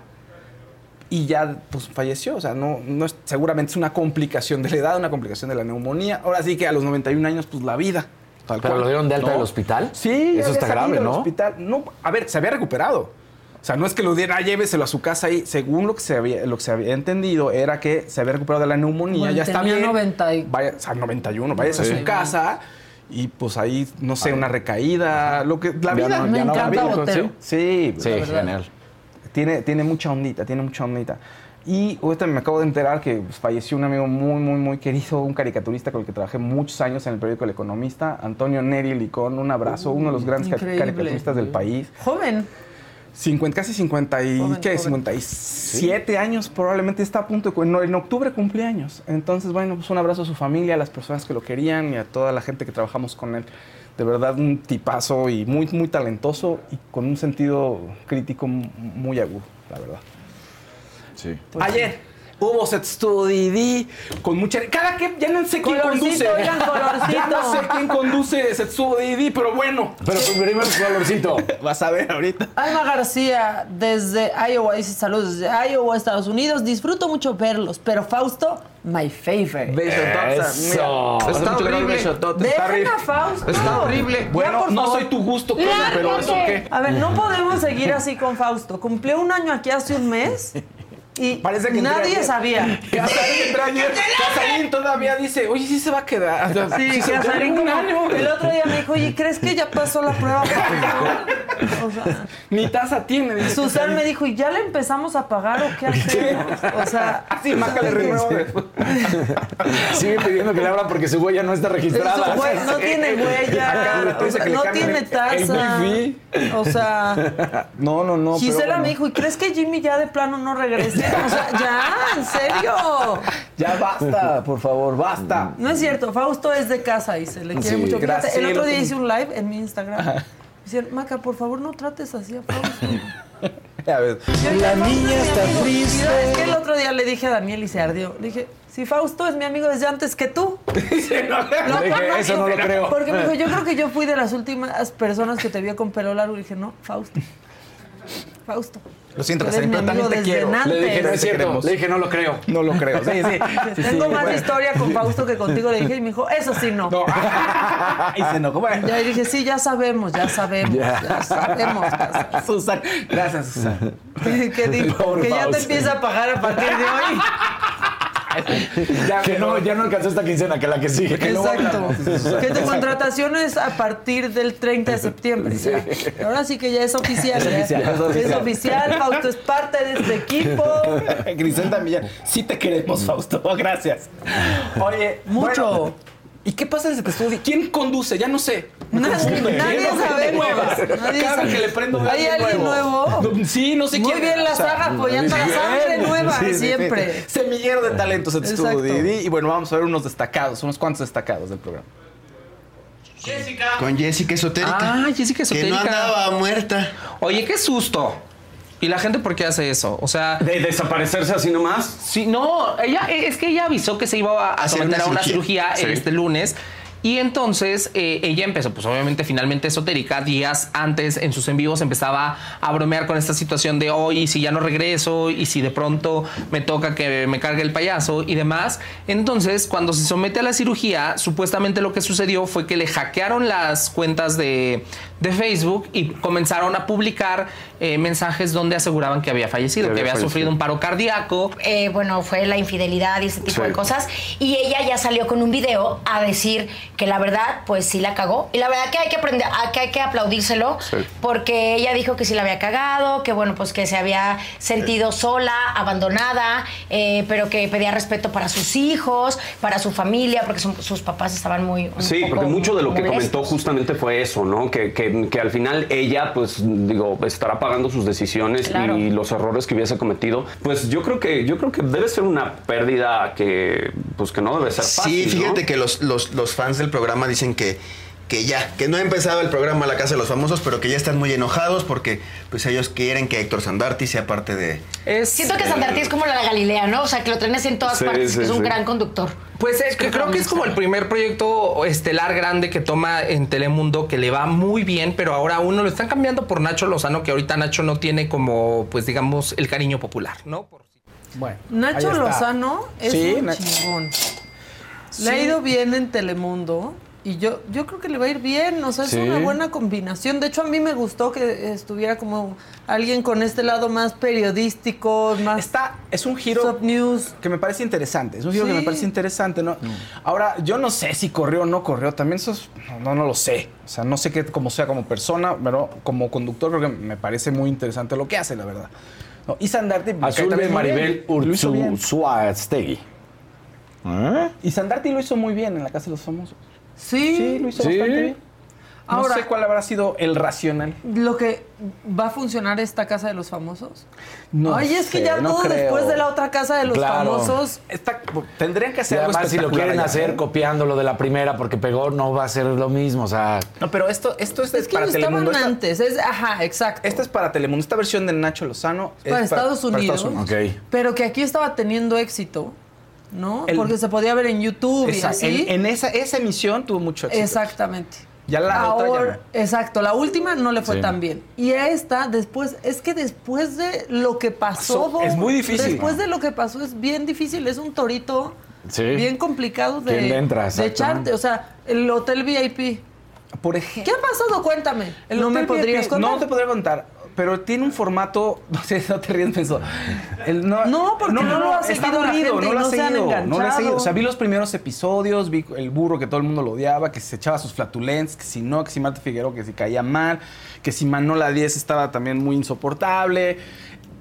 [SPEAKER 4] y ya pues falleció. O sea, no, no es, seguramente es una complicación de la edad, una complicación de la neumonía. Ahora sí que a los 91 años, pues la vida. Tal
[SPEAKER 3] ¿Pero
[SPEAKER 4] cual.
[SPEAKER 3] lo dieron de alta
[SPEAKER 4] ¿No?
[SPEAKER 3] del hospital?
[SPEAKER 4] Sí,
[SPEAKER 3] Eso está grave, ¿no?
[SPEAKER 4] hospital. No, a ver, se había recuperado. O sea, no es que lo diera, ah, lléveselo a su casa y según lo que se había, lo que se había entendido era que se había recuperado de la neumonía,
[SPEAKER 2] Bueno,
[SPEAKER 4] ya está bien.
[SPEAKER 2] 90 y-
[SPEAKER 4] Vaya, o sea, 91, vayas a
[SPEAKER 3] Sí.
[SPEAKER 4] su casa y pues ahí, no sé, una recaída, lo que la
[SPEAKER 3] Ya
[SPEAKER 4] vida.
[SPEAKER 3] no-
[SPEAKER 2] Me
[SPEAKER 3] no
[SPEAKER 2] encanta
[SPEAKER 3] va bien,
[SPEAKER 2] Botero.
[SPEAKER 4] Sí,
[SPEAKER 3] Sí,
[SPEAKER 2] La verdad.
[SPEAKER 3] genial.
[SPEAKER 4] Tiene, tiene mucha ondita, tiene mucha ondita. Y ahorita me acabo de enterar que pues, falleció un amigo muy, muy, muy querido, un caricaturista con el que trabajé muchos años en el periódico El Economista, Antonio Neri Licón, un abrazo, uno de los grandes
[SPEAKER 2] Increíble.
[SPEAKER 4] caricaturistas del país.
[SPEAKER 2] Joven.
[SPEAKER 4] 50, casi 50 y,
[SPEAKER 2] Joven,
[SPEAKER 4] ¿qué?
[SPEAKER 2] joven.
[SPEAKER 4] 57 años probablemente está a punto de... en octubre cumpleaños. Entonces, bueno, pues un abrazo a su familia, a las personas que lo querían y a toda la gente que trabajamos con él. De verdad, un tipazo y muy, muy talentoso y con un sentido crítico muy agudo, la verdad.
[SPEAKER 3] Sí.
[SPEAKER 4] Ayer hubo Set Studio con mucha... Cada que ya no sé quién
[SPEAKER 2] Colorcito,
[SPEAKER 4] conduce.
[SPEAKER 2] oigan.
[SPEAKER 4] Ya no sé quién conduce Set Studio, pero bueno.
[SPEAKER 3] Pero primero el colorcito.
[SPEAKER 4] Vas a ver ahorita.
[SPEAKER 2] Alma García, desde Iowa, dice saludos desde Iowa, Estados Unidos. Disfruto mucho verlos, pero Fausto, my favorite.
[SPEAKER 3] Eso.
[SPEAKER 4] Mira,
[SPEAKER 1] Está horrible.
[SPEAKER 4] Está
[SPEAKER 2] a
[SPEAKER 4] horrible.
[SPEAKER 2] Fausto.
[SPEAKER 1] Está horrible.
[SPEAKER 4] Bueno, no soy tu gusto, pero eso qué.
[SPEAKER 2] A ver, no podemos seguir así con Fausto. Cumplió un año aquí hace un mes y
[SPEAKER 4] Parece que
[SPEAKER 2] nadie
[SPEAKER 4] ayer.
[SPEAKER 2] sabía.
[SPEAKER 4] Casarín entra ayer. Casarín todavía dice, oye, sí se va a quedar.
[SPEAKER 2] Sí,
[SPEAKER 4] se
[SPEAKER 2] Casarín
[SPEAKER 4] un
[SPEAKER 2] como-
[SPEAKER 4] año.
[SPEAKER 2] El otro día me dijo, oye, ¿crees que ya pasó la prueba? O sea,
[SPEAKER 4] Ni taza tiene. dice
[SPEAKER 2] Susan
[SPEAKER 4] Casarín.
[SPEAKER 2] me dijo, ¿y ya le empezamos a pagar o qué hacemos? O sea,
[SPEAKER 4] Así, Maca le renueva.
[SPEAKER 3] Sigue pidiendo que le abran porque su huella no está registrada.
[SPEAKER 2] Su hue- no tiene huella,
[SPEAKER 4] Acá,
[SPEAKER 2] o sea, no tiene taza.
[SPEAKER 4] el wifi.
[SPEAKER 2] O sea,
[SPEAKER 4] No, no, no. pero
[SPEAKER 2] Gisela
[SPEAKER 4] bueno.
[SPEAKER 2] me dijo, ¿y crees que Jimmy ya de plano no regrese? O sea, ya, en serio.
[SPEAKER 4] Ya basta, por favor, basta.
[SPEAKER 2] No es cierto, Fausto es de casa y se le quiere
[SPEAKER 3] Sí,
[SPEAKER 2] mucho. Fíjate,
[SPEAKER 4] gracias.
[SPEAKER 2] el otro día hice un live en mi Instagram. Decían, Maca, por favor, no trates así a Fausto.
[SPEAKER 4] A ver.
[SPEAKER 2] La niña está triste. Es que el otro día le dije a Daniel y se ardió. Le dije, si Fausto es mi amigo desde antes que tú. Lo
[SPEAKER 3] dije,
[SPEAKER 2] conozco.
[SPEAKER 3] eso no lo creo.
[SPEAKER 2] Porque me dijo, yo creo que yo fui de las últimas personas que te vio con pelo largo. Y dije, no, Fausto. Fausto.
[SPEAKER 4] Lo siento,
[SPEAKER 2] Eres
[SPEAKER 4] Casarín,
[SPEAKER 2] mi
[SPEAKER 4] pero
[SPEAKER 2] amigo
[SPEAKER 4] también te
[SPEAKER 2] desde
[SPEAKER 4] quiero.
[SPEAKER 2] antes.
[SPEAKER 3] Le dije, no es
[SPEAKER 4] Te
[SPEAKER 3] cierto.
[SPEAKER 4] queremos.
[SPEAKER 3] Le dije, no lo creo.
[SPEAKER 4] No lo creo. Sí, sí. sí, sí,
[SPEAKER 2] Tengo más
[SPEAKER 4] bueno.
[SPEAKER 2] historia con Fausto que contigo, le dije, y me dijo, eso sí no.
[SPEAKER 4] No. y se enojó. Bueno.
[SPEAKER 2] Ya dije, sí, ya sabemos, ya sabemos,
[SPEAKER 3] Ya.
[SPEAKER 2] ya, sabemos.
[SPEAKER 4] Susan. Gracias, Susan.
[SPEAKER 2] Que, que dijo,
[SPEAKER 3] Pobre
[SPEAKER 2] que ya te
[SPEAKER 3] Fausto.
[SPEAKER 2] empieza a pagar a partir de hoy.
[SPEAKER 3] Ya, que no, ya no alcanzó esta quincena, que la que sigue.
[SPEAKER 2] Exacto. Que tu contratación es a partir del 30 de septiembre. Ahora sí que ya es oficial.
[SPEAKER 4] Es
[SPEAKER 2] ya.
[SPEAKER 4] oficial, es oficial.
[SPEAKER 2] Es oficial, Fausto es parte de este equipo.
[SPEAKER 4] Griselda Millán, sí te queremos, Fausto. Gracias. Oye,
[SPEAKER 2] Mucho.
[SPEAKER 4] bueno, ¿Y qué pasa desde que estudio? ¿Quién conduce? Ya no sé.
[SPEAKER 2] Nadie-
[SPEAKER 4] confunde.
[SPEAKER 2] nadie
[SPEAKER 4] Viendo gente
[SPEAKER 2] sabemos.
[SPEAKER 4] nueva.
[SPEAKER 2] Nadie
[SPEAKER 4] Cada
[SPEAKER 2] sabe.
[SPEAKER 4] que le prendo veo
[SPEAKER 2] ¿Hay alguien nuevo?
[SPEAKER 4] No, Sí, no sé
[SPEAKER 2] Muy
[SPEAKER 4] quién.
[SPEAKER 2] bien la
[SPEAKER 4] o sea,
[SPEAKER 2] saga apoyando a la sangre nueva,
[SPEAKER 4] Sí, sí, sí.
[SPEAKER 2] siempre.
[SPEAKER 4] Semillero de talentos en. Estudio Didi. Y bueno, vamos a ver unos destacados, unos cuantos destacados del programa.
[SPEAKER 1] Con Jessica Esotérica.
[SPEAKER 5] Ah, Jessica
[SPEAKER 1] Que no
[SPEAKER 5] Esotérica.
[SPEAKER 1] andaba muerta.
[SPEAKER 5] Oye, qué susto. ¿Y la gente por qué hace eso? O sea,
[SPEAKER 7] ¿De desaparecerse así nomás?
[SPEAKER 5] sí, no, ella, es que ella avisó que se iba a someter
[SPEAKER 1] una
[SPEAKER 5] a una
[SPEAKER 1] cirugía.
[SPEAKER 5] cirugía
[SPEAKER 7] Sí.
[SPEAKER 5] este lunes. Y entonces eh, ella empezó, pues obviamente finalmente esotérica, días antes en sus en vivos empezaba a bromear con esta situación de hoy, y si ya no regreso, y si de pronto me toca que me cargue el payaso y demás. Entonces, cuando se somete a la cirugía, supuestamente lo que sucedió fue que le hackearon las cuentas de, de Facebook y comenzaron a publicar eh, mensajes donde aseguraban que había fallecido,
[SPEAKER 7] Que
[SPEAKER 5] que
[SPEAKER 7] había
[SPEAKER 5] sufrido un paro cardíaco.
[SPEAKER 8] eh, bueno, fue la infidelidad y ese tipo
[SPEAKER 7] Sí.
[SPEAKER 8] de cosas. Y ella ya salió con un video a decir que la verdad, pues sí la cagó. Y la verdad que hay que aprender, que hay que aplaudírselo,
[SPEAKER 7] Sí.
[SPEAKER 8] porque ella dijo que sí la había cagado, que bueno, pues que se había sentido sola, abandonada, eh, pero que pedía respeto para sus hijos, para su familia, porque su- sus papás estaban muy. un
[SPEAKER 7] Sí,
[SPEAKER 8] poco
[SPEAKER 7] porque mucho de lo que
[SPEAKER 8] molestos.
[SPEAKER 7] comentó justamente fue eso, ¿no? Que, que- que al final ella, pues, digo, estará pagando sus decisiones
[SPEAKER 8] Claro.
[SPEAKER 7] y los errores que hubiese cometido. Pues yo creo que, yo creo que debe ser una pérdida que, pues, que no debe ser fácil.
[SPEAKER 1] Sí, fíjate
[SPEAKER 7] ¿no?
[SPEAKER 1] que los, los, los fans del programa dicen que, que ya, que no ha empezado el programa La Casa de los Famosos, pero que ya están muy enojados porque pues ellos quieren que Héctor Sandarti sea parte de...
[SPEAKER 5] Es,
[SPEAKER 8] Siento que Sandarti es como la de Galilea, ¿no? O sea, que lo traen así en todas
[SPEAKER 7] Sí,
[SPEAKER 8] partes,
[SPEAKER 7] sí,
[SPEAKER 8] que es un
[SPEAKER 7] sí.
[SPEAKER 8] gran conductor.
[SPEAKER 5] Pues es que creo que es como el primer proyecto estelar grande que toma en Telemundo que le va muy bien, pero ahora uno lo están cambiando por Nacho Lozano, que ahorita Nacho no tiene como, pues digamos, el cariño popular, ¿no? Por-
[SPEAKER 4] Bueno.
[SPEAKER 2] Nacho. Lozano es
[SPEAKER 4] Sí,
[SPEAKER 2] un chingón. Le ha ido bien en Telemundo y yo, yo creo que le va a ir bien. O sea, es
[SPEAKER 3] Sí.
[SPEAKER 2] una buena combinación. De hecho, a mí me gustó que estuviera como alguien con este lado más periodístico, más
[SPEAKER 4] Está, es un giro
[SPEAKER 2] news.
[SPEAKER 4] que me parece interesante. Es un giro que me parece interesante, ¿no? Ahora, yo no sé si corrió o no corrió. También eso es- no, no, lo sé. O sea, no sé qué como sea como persona, pero como conductor creo que me parece muy interesante lo que hace, la verdad. No, y Sandarti
[SPEAKER 3] Azul de Maribel
[SPEAKER 4] bien. Lo hizo bien.
[SPEAKER 3] Urzuaztegui.
[SPEAKER 4] Y Sandarti lo hizo muy bien en la Casa de los Famosos.
[SPEAKER 2] Sí,
[SPEAKER 4] Sí, lo hizo
[SPEAKER 3] Sí.
[SPEAKER 4] bastante bien. No sé cuál habrá sido el racional.
[SPEAKER 2] lo que va a funcionar esta casa de los famosos.
[SPEAKER 4] No
[SPEAKER 2] Ay, es que ya
[SPEAKER 4] no
[SPEAKER 2] todo
[SPEAKER 4] creo.
[SPEAKER 2] después de la otra casa de los
[SPEAKER 3] Claro.
[SPEAKER 2] famosos.
[SPEAKER 4] Está- tendrían que hacer algo
[SPEAKER 3] además, si lo quieren
[SPEAKER 4] allá,
[SPEAKER 3] hacer
[SPEAKER 4] ¿eh?
[SPEAKER 3] copiando lo de la primera porque pegó, no va a ser lo mismo. O sea,
[SPEAKER 4] No, pero esto, esto es,
[SPEAKER 2] Es que
[SPEAKER 4] para Telemundo. Esta-
[SPEAKER 2] antes. Es, ajá, exacto.
[SPEAKER 4] Esta es para Telemundo. Esta versión de Nacho Lozano es
[SPEAKER 2] para, Estados Unidos.
[SPEAKER 3] Ok.
[SPEAKER 2] Pero que aquí estaba teniendo éxito, ¿no?
[SPEAKER 4] El-
[SPEAKER 2] Porque se podía ver en YouTube y así.
[SPEAKER 4] en, en esa, esa emisión tuvo mucho éxito.
[SPEAKER 2] Exactamente.
[SPEAKER 4] Ya la otra ya
[SPEAKER 2] Ahora,
[SPEAKER 4] no.
[SPEAKER 2] exacto, la última no le fue
[SPEAKER 3] Sí.
[SPEAKER 2] tan bien. Y esta, después, es que después de lo que pasó,
[SPEAKER 4] Pasó, es muy difícil.
[SPEAKER 2] Después de lo que pasó, es bien difícil. Es un torito
[SPEAKER 3] Sí.
[SPEAKER 2] bien complicado de, echarte. O sea, el hotel VIP.
[SPEAKER 4] Por
[SPEAKER 2] ¿Qué
[SPEAKER 4] ejemplo.
[SPEAKER 2] ha pasado? Cuéntame.
[SPEAKER 4] el
[SPEAKER 2] no me podrías
[SPEAKER 4] VIP,
[SPEAKER 2] contar.
[SPEAKER 4] No te podría contar. Pero tiene un formato. No sé, no te ríes, pensó. El-
[SPEAKER 2] No, porque no lo ha seguido la
[SPEAKER 4] aburrido,
[SPEAKER 2] gente
[SPEAKER 4] no lo ha
[SPEAKER 2] no
[SPEAKER 4] seguido, No lo
[SPEAKER 2] enganchado.
[SPEAKER 4] seguido. O sea, vi los primeros episodios, vi el burro que todo el mundo lo odiaba, que se echaba sus flatulencias, que si no, que si Marta Figueroa, que si caía mal, que si Manola 10 estaba también muy insoportable.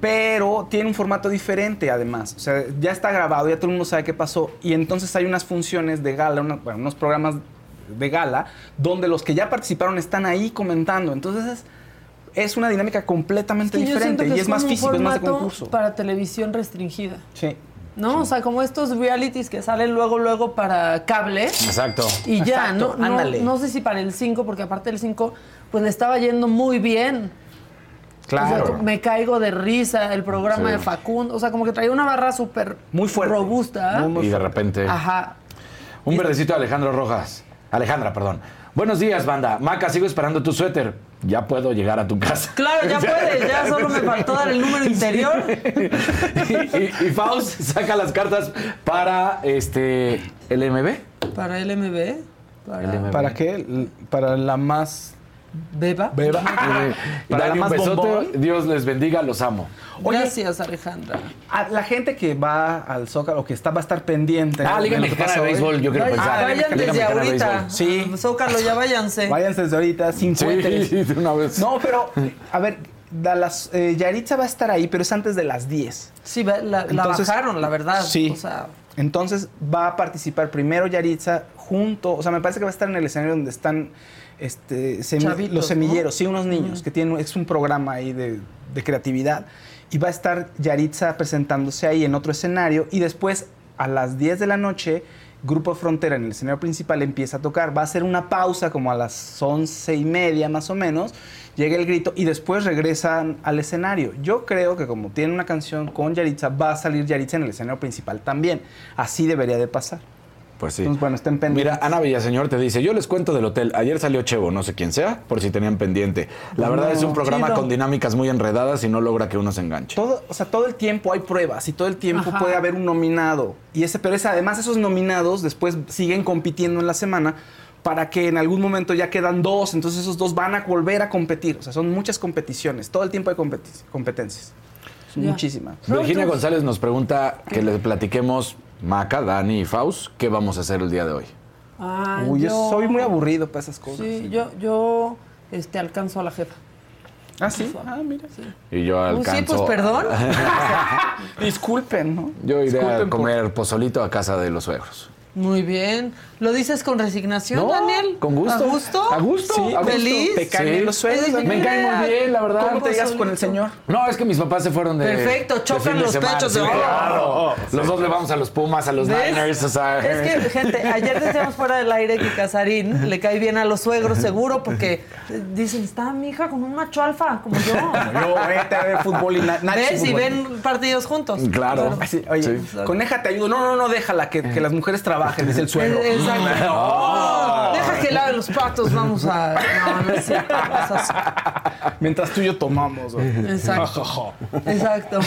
[SPEAKER 4] Pero tiene un formato diferente además. O sea, ya está grabado, ya todo el mundo sabe qué pasó. Y entonces hay unas funciones de gala, una- bueno, unos programas de gala, donde los que ya participaron están ahí comentando. Entonces es, una dinámica completamente diferente y es, más físico, es más de concurso.
[SPEAKER 2] Para televisión restringida.
[SPEAKER 4] Sí.
[SPEAKER 2] ¿No? O sea, como estos realities que salen luego, luego para cable.
[SPEAKER 3] exacto.
[SPEAKER 2] Y ya,
[SPEAKER 4] Exacto,
[SPEAKER 2] no, no,
[SPEAKER 4] ándale.
[SPEAKER 2] no sé si para el 5, porque aparte del 5, pues le estaba yendo muy bien.
[SPEAKER 4] Claro.
[SPEAKER 2] O sea, me caigo de risa, el programa
[SPEAKER 3] Sí.
[SPEAKER 2] de Facundo. O sea, como que traía una barra súper
[SPEAKER 4] Muy fuerte.
[SPEAKER 2] robusta.
[SPEAKER 4] Muy, muy
[SPEAKER 3] y de repente.
[SPEAKER 2] Ajá.
[SPEAKER 3] Un verdecito de Alejandro Rojas. Alejandra, perdón. Buenos días, banda. Maca, sigo esperando tu suéter. Ya puedo llegar a tu casa.
[SPEAKER 2] Claro, ya puedes, ya solo me faltó dar el número interior.
[SPEAKER 3] y, y, y Faust saca las cartas para este el MB.
[SPEAKER 2] Para LMB. Para
[SPEAKER 3] LMB.
[SPEAKER 4] ¿Para qué? Para la más
[SPEAKER 2] Beba.
[SPEAKER 4] beba. Para
[SPEAKER 3] dale
[SPEAKER 4] la
[SPEAKER 3] un
[SPEAKER 4] más
[SPEAKER 3] besote.
[SPEAKER 4] bombón.
[SPEAKER 3] Dios les bendiga, los amo.
[SPEAKER 4] Oye,
[SPEAKER 2] Gracias, Alejandra.
[SPEAKER 4] a la gente que va al Zócalo, que está, va a estar pendiente.
[SPEAKER 3] Ah, Liga Mexicana
[SPEAKER 4] pasa
[SPEAKER 3] de. Béisbol, yo quiero
[SPEAKER 2] Vayan,
[SPEAKER 3] pensar.
[SPEAKER 2] vayan
[SPEAKER 3] Liga
[SPEAKER 2] desde ahorita.
[SPEAKER 4] Sí.
[SPEAKER 2] Zócalo, ya váyanse.
[SPEAKER 4] Váyanse desde ahorita, sin
[SPEAKER 3] Sí,
[SPEAKER 4] puentes.
[SPEAKER 3] de una vez.
[SPEAKER 4] No, pero, a ver, da las, eh, Yaritza va a estar ahí, pero es antes de las 10.
[SPEAKER 2] Sí, la, la
[SPEAKER 4] Entonces,
[SPEAKER 2] bajaron, la verdad.
[SPEAKER 4] Sí.
[SPEAKER 2] O sea,
[SPEAKER 4] Entonces va a participar primero Yaritza junto, o sea, me parece que va a estar en el escenario donde están este, semi-
[SPEAKER 2] Chavitos,
[SPEAKER 4] los semilleros,
[SPEAKER 2] ¿no?
[SPEAKER 4] sí, unos niños que tienen, es un programa ahí de, de creatividad. Y va a estar Yaritza presentándose ahí en otro escenario y después a las 10 de la noche, Grupo Frontera en el escenario principal empieza a tocar. Va a hacer una pausa como a las 11 y media más o menos. Llega el grito y después regresan al escenario. Yo creo que como tiene una canción con Yaritza, va a salir Yaritza en el escenario principal también. Así debería de pasar.
[SPEAKER 3] Pues sí.
[SPEAKER 4] Entonces, bueno, estén pendientes.
[SPEAKER 3] Mira, Ana Villaseñor te dice, yo les cuento del hotel. Ayer salió Chevo, no sé quién sea, por si tenían pendiente. La verdad es un programa
[SPEAKER 2] chido.
[SPEAKER 3] con dinámicas muy enredadas y no logra que uno se enganche.
[SPEAKER 4] Todo, o sea, todo el tiempo hay pruebas y todo el tiempo
[SPEAKER 2] Ajá.
[SPEAKER 4] puede haber un nominado. Y ese, pero es, además esos nominados después siguen compitiendo en la semana para que en algún momento ya quedan dos, entonces esos dos van a volver a competir. O sea, son muchas competiciones, todo el tiempo hay competi- competencias. Muchísimas.
[SPEAKER 3] Virginia. González nos pregunta que le platiquemos, Maca, Dani y Faust, ¿qué vamos a hacer el día de hoy?
[SPEAKER 2] ah,
[SPEAKER 4] Uy, yo
[SPEAKER 2] yo
[SPEAKER 4] soy muy aburrido para esas cosas.
[SPEAKER 2] Sí, yo, yo este, alcanzo a la jefa.
[SPEAKER 4] Ah, sí. Ah, mira.
[SPEAKER 3] Y yo
[SPEAKER 2] Uh,
[SPEAKER 3] alcanzo...
[SPEAKER 2] Sí, pues perdón.
[SPEAKER 4] Disculpen, ¿no?
[SPEAKER 3] Yo iré a
[SPEAKER 4] por-
[SPEAKER 3] comer pozolito a casa de los suegros.
[SPEAKER 2] Muy bien. ¿Lo dices con resignación,
[SPEAKER 3] No,
[SPEAKER 2] Daniel?
[SPEAKER 3] con gusto.
[SPEAKER 2] ¿A gusto?
[SPEAKER 3] A gusto,
[SPEAKER 4] Sí,
[SPEAKER 3] a gusto.
[SPEAKER 2] ¿Feliz?
[SPEAKER 4] Te caen
[SPEAKER 3] Sí.
[SPEAKER 4] los Daniel?
[SPEAKER 3] Me cae muy bien, la verdad.
[SPEAKER 4] ¿Cómo te digas con el señor?
[SPEAKER 3] No, es que mis papás se fueron de.
[SPEAKER 2] Perfecto, chocan
[SPEAKER 3] de
[SPEAKER 2] los
[SPEAKER 3] semana,
[SPEAKER 2] pechos de oro.
[SPEAKER 3] claro. Los dos le vamos a los Pumas, a los
[SPEAKER 2] ¿Ves?
[SPEAKER 3] Niners, o sea.
[SPEAKER 2] Es que, gente, ayer decíamos fuera del aire que Casarín le cae bien a los suegros, seguro, porque eh, dicen, está mi hija con un macho alfa, como yo.
[SPEAKER 4] Yo, vete a ver fútbol y na- Nacho
[SPEAKER 2] ¿Ves? Y ven partidos juntos.
[SPEAKER 3] Claro.
[SPEAKER 4] Oye,
[SPEAKER 3] Sí.
[SPEAKER 4] coneja te ayudo. No, no, no, déjala, que, que las mujeres trabajen, dice el suegro.
[SPEAKER 2] Eh, Exacto.
[SPEAKER 4] No.
[SPEAKER 2] Deja que lave los patos, vamos a. No, no es cierto.
[SPEAKER 4] Mientras tú y yo tomamos. güey.
[SPEAKER 2] Exacto. Exacto.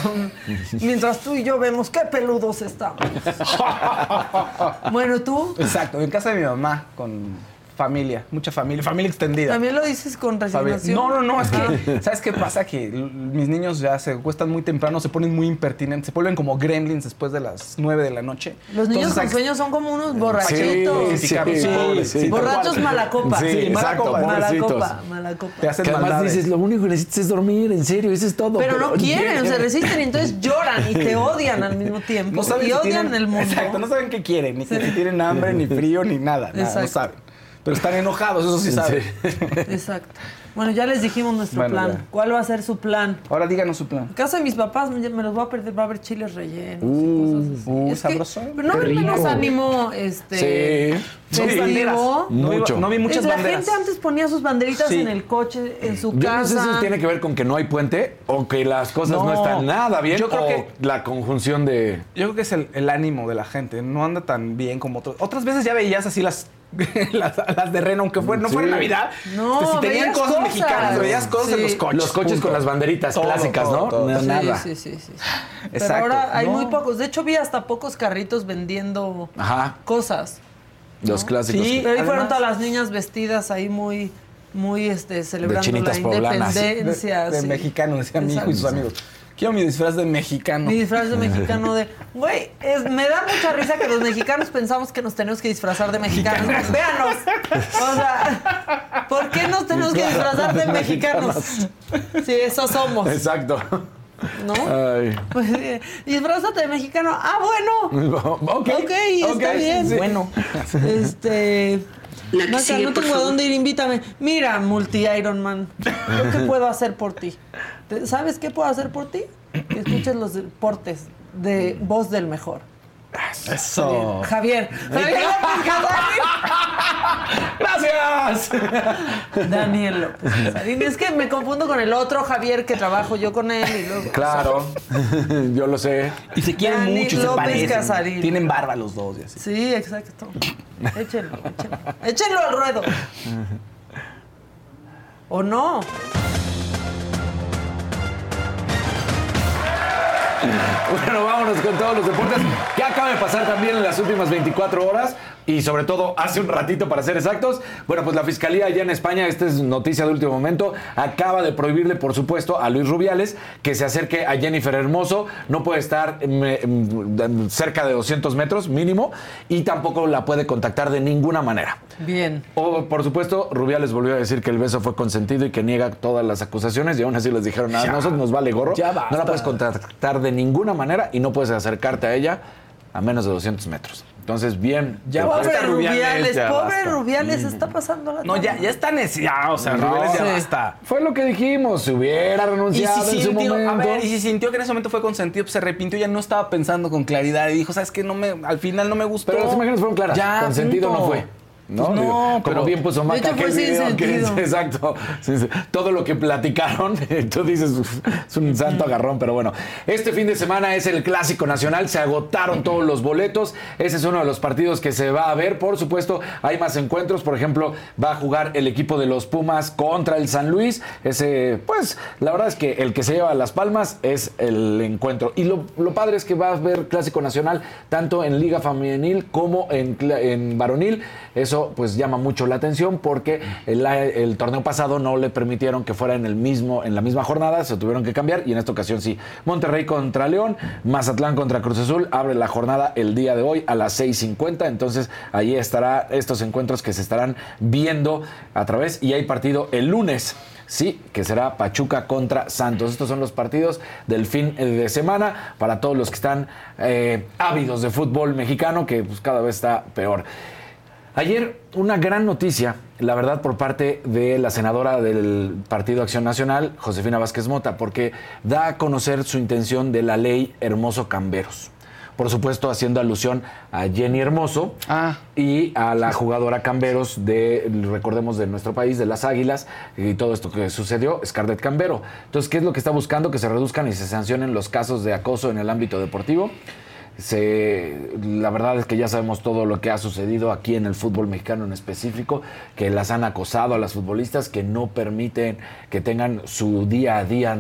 [SPEAKER 2] Mientras tú y yo vemos qué peludos estamos. Bueno, tú
[SPEAKER 4] Exacto, en casa de mi mamá, con familia, mucha familia, familia extendida.
[SPEAKER 2] también lo dices con resignación.
[SPEAKER 4] No, no, no, es que, ¿sabes qué pasa? Que mis niños ya se cuestan muy temprano, se ponen muy impertinentes, se vuelven como gremlins después de las 9 de la noche.
[SPEAKER 2] Los niños
[SPEAKER 4] Entonces,
[SPEAKER 2] con sueños son como unos borrachitos.
[SPEAKER 4] Sí, sí, sí.
[SPEAKER 2] Borrachos malacopa.
[SPEAKER 3] Sí, exacto,
[SPEAKER 4] malacopa.
[SPEAKER 2] Malacopa, malacopa.
[SPEAKER 4] Te hacen
[SPEAKER 3] Que además
[SPEAKER 4] maldades.
[SPEAKER 3] dices, lo único que necesitas es dormir, en serio, eso es todo.
[SPEAKER 2] Pero no quieren, se resisten y entonces lloran y te odian al mismo tiempo.
[SPEAKER 4] No saben
[SPEAKER 2] y
[SPEAKER 4] si
[SPEAKER 2] odian
[SPEAKER 4] tienen-
[SPEAKER 2] el mundo.
[SPEAKER 4] Exacto, no saben qué quieren, ni que si tienen hambre, ni frío, ni nada. nada, no saben. Pero están enojados, eso sí saben.
[SPEAKER 2] Exacto. Bueno, ya les dijimos nuestro
[SPEAKER 4] Bueno,
[SPEAKER 2] plan.
[SPEAKER 4] ya.
[SPEAKER 2] ¿Cuál va a ser su plan?
[SPEAKER 4] Ahora díganos su plan.
[SPEAKER 2] En casa de mis papás me me los voy a perder, va a haber chiles rellenos y
[SPEAKER 4] Uh,
[SPEAKER 2] cosas así.
[SPEAKER 4] uh,
[SPEAKER 2] Es que-
[SPEAKER 4] sabrosón.
[SPEAKER 2] pero no
[SPEAKER 4] Qué
[SPEAKER 2] ven menos ánimo este
[SPEAKER 3] Sí.
[SPEAKER 4] No vi,
[SPEAKER 3] Mucho.
[SPEAKER 4] no vi muchas
[SPEAKER 2] la
[SPEAKER 4] banderas.
[SPEAKER 2] gente antes ponía sus banderitas
[SPEAKER 4] Sí.
[SPEAKER 2] en el coche, en su
[SPEAKER 3] Yo no sé
[SPEAKER 2] casa.
[SPEAKER 3] si tiene que ver con que no hay puente o que las cosas no,
[SPEAKER 4] No.
[SPEAKER 3] están nada bien
[SPEAKER 4] Yo creo
[SPEAKER 3] o
[SPEAKER 4] que-
[SPEAKER 3] la conjunción de...
[SPEAKER 4] Yo creo que es el, el ánimo de la gente. No anda tan bien como otros. Otras veces ya veías así las, las, las de Reno, aunque fue, no fuera
[SPEAKER 3] Sí.
[SPEAKER 4] Navidad.
[SPEAKER 2] No,
[SPEAKER 4] Este, si tenían cosas,
[SPEAKER 2] cosas.
[SPEAKER 4] mexicanas, veías cosas en los coches.
[SPEAKER 3] Los coches
[SPEAKER 4] punto.
[SPEAKER 3] con las banderitas
[SPEAKER 4] Todo,
[SPEAKER 3] clásicas,
[SPEAKER 4] todo,
[SPEAKER 3] ¿no?
[SPEAKER 4] todo.
[SPEAKER 3] No, nada.
[SPEAKER 2] sí, sí, sí. Pero
[SPEAKER 4] Exacto.
[SPEAKER 2] ahora hay
[SPEAKER 4] No.
[SPEAKER 2] muy pocos. De hecho, vi hasta pocos carritos vendiendo
[SPEAKER 3] Ajá,
[SPEAKER 2] cosas.
[SPEAKER 3] los clásicos.
[SPEAKER 4] Sí.
[SPEAKER 2] Pero ahí fueron todas las niñas vestidas ahí muy, muy este, celebrando la
[SPEAKER 3] poblanas.
[SPEAKER 4] De,
[SPEAKER 2] independencia.
[SPEAKER 4] de
[SPEAKER 2] sí.
[SPEAKER 4] mexicano, decía mi hijo y sus amigos. Quiero mi disfraz de mexicano.
[SPEAKER 2] Mi disfraz de mexicano de... Güey, es- me da mucha risa que los mexicanos pensamos que nos tenemos que disfrazar de mexicanos. Véanos. O sea, ¿por qué nos tenemos que disfrazar de mexicanos? Sí, eso somos,
[SPEAKER 3] Exacto.
[SPEAKER 2] ¿no?
[SPEAKER 3] Ay.
[SPEAKER 2] Pues, eh, disfrázate de mexicano. Ah, bueno.
[SPEAKER 3] ok,
[SPEAKER 2] Ok, está bien.
[SPEAKER 3] sí.
[SPEAKER 4] Bueno.
[SPEAKER 2] Este.
[SPEAKER 9] La
[SPEAKER 2] Maca,
[SPEAKER 9] sigue,
[SPEAKER 2] no tengo a dónde ir, invítame. Mira, multi Iron Man. ¿Yo qué puedo hacer por ti? ¿Te- ¿Sabes qué puedo hacer por ti? Que escuches los deportes de voz del mejor.
[SPEAKER 4] Eso.
[SPEAKER 2] Javier. Javier López
[SPEAKER 3] ¡Gracias!
[SPEAKER 2] Daniel López Casarín. Es que me confundo con el otro Javier que trabajo yo con él y luego.
[SPEAKER 3] Claro, yo lo sé.
[SPEAKER 4] Y se quieren
[SPEAKER 2] Dani
[SPEAKER 4] mucho y se
[SPEAKER 2] López
[SPEAKER 4] parecen.
[SPEAKER 2] Casarín.
[SPEAKER 4] Tienen barba los dos y así.
[SPEAKER 2] Sí, exacto. Échenlo, échenlo. Échenlo al ruedo. ¿O no?
[SPEAKER 3] Bueno, vámonos con todos los deportes. ¿Qué acaba de pasar también en las últimas 24 horas? Y sobre todo hace un ratito, para ser exactos. Bueno, pues la Fiscalía allá en España, esta es noticia de último momento, acaba de prohibirle, por supuesto, a Luis Rubiales que se acerque a Jennifer Hermoso. No puede estar mm, mm, cerca de 200 metros mínimo y tampoco la puede contactar de ninguna manera.
[SPEAKER 2] Bien.
[SPEAKER 3] O, por supuesto, Rubiales volvió a decir que el beso fue consentido y que niega todas las acusaciones y aún así les dijeron, a nosotros nos vale gorro.
[SPEAKER 4] Ya basta.
[SPEAKER 3] no la puedes contactar de ninguna manera y no puedes acercarte a ella a menos de 200 metros. Entonces, bien.
[SPEAKER 4] Ya
[SPEAKER 2] Pobre Rubiales,
[SPEAKER 4] Rubiales, ya
[SPEAKER 2] pobre
[SPEAKER 4] basta.
[SPEAKER 2] Rubiales, está pasando la
[SPEAKER 4] No, ya, ya está necesidad, o sea,
[SPEAKER 3] No,
[SPEAKER 4] Rubiales ya
[SPEAKER 3] sí.
[SPEAKER 4] basta.
[SPEAKER 3] Fue lo que dijimos, si hubiera renunciado
[SPEAKER 4] si,
[SPEAKER 3] en su
[SPEAKER 4] sintió,
[SPEAKER 3] momento.
[SPEAKER 4] a ver, y si sintió que en ese momento fue consentido, pues se arrepintió, ya no estaba pensando con claridad y dijo, ¿sabes qué? No me, al final no me gustó.
[SPEAKER 3] Pero las imágenes fueron claras.
[SPEAKER 4] Ya,
[SPEAKER 3] Consentido
[SPEAKER 4] punto.
[SPEAKER 3] no fue. ¿No?
[SPEAKER 4] Pues no,
[SPEAKER 3] Digo, como
[SPEAKER 4] pero-
[SPEAKER 3] bien puso Maca aquel video que
[SPEAKER 2] sentido.
[SPEAKER 3] exacto. Todo lo que platicaron, tú dices, "Uf, es un santo agarrón, pero bueno. Este fin de semana es el Clásico Nacional, se agotaron todos los boletos. Ese es uno de los partidos que se va a ver. Por supuesto, hay más encuentros. Por ejemplo, va a jugar el equipo de los Pumas contra el San Luis. Ese, pues, la verdad es que el que se lleva las palmas es el encuentro. Y lo, lo padre es que va a haber Clásico Nacional tanto en Liga Femenil como en, en varonil. Eso pues llama mucho la atención porque el, torneo pasado no le permitieron que fuera en el mismo en la misma jornada, se tuvieron que cambiar y en esta ocasión sí. Monterrey contra León, Mazatlán contra Cruz Azul abre la jornada el día de hoy a las 6:50, entonces ahí estará estos encuentros que se estarán viendo a través y hay partido el lunes. Sí, que será Pachuca contra Santos. Estos son los partidos del fin de semana para todos los que están eh, ávidos de fútbol mexicano, que pues, cada vez está peor. Ayer una gran noticia, la verdad, por parte de la senadora del Partido Acción Nacional, Josefina Vázquez Mota, porque da a conocer su intención de la ley Hermoso Camberos. Por supuesto, haciendo alusión a Jenny Hermoso
[SPEAKER 4] Ah.
[SPEAKER 3] y a la jugadora Camberos de, recordemos, de nuestro país, de las Águilas, y todo esto que sucedió, Scarlett Cambero. Entonces, ¿qué es lo que está buscando? Que se reduzcan y se sancionen los casos de acoso en el ámbito deportivo. Se, la verdad es que ya sabemos todo lo que ha sucedido aquí en el fútbol mexicano en específico, que las han acosado a las futbolistas, que no permiten que tengan su día a día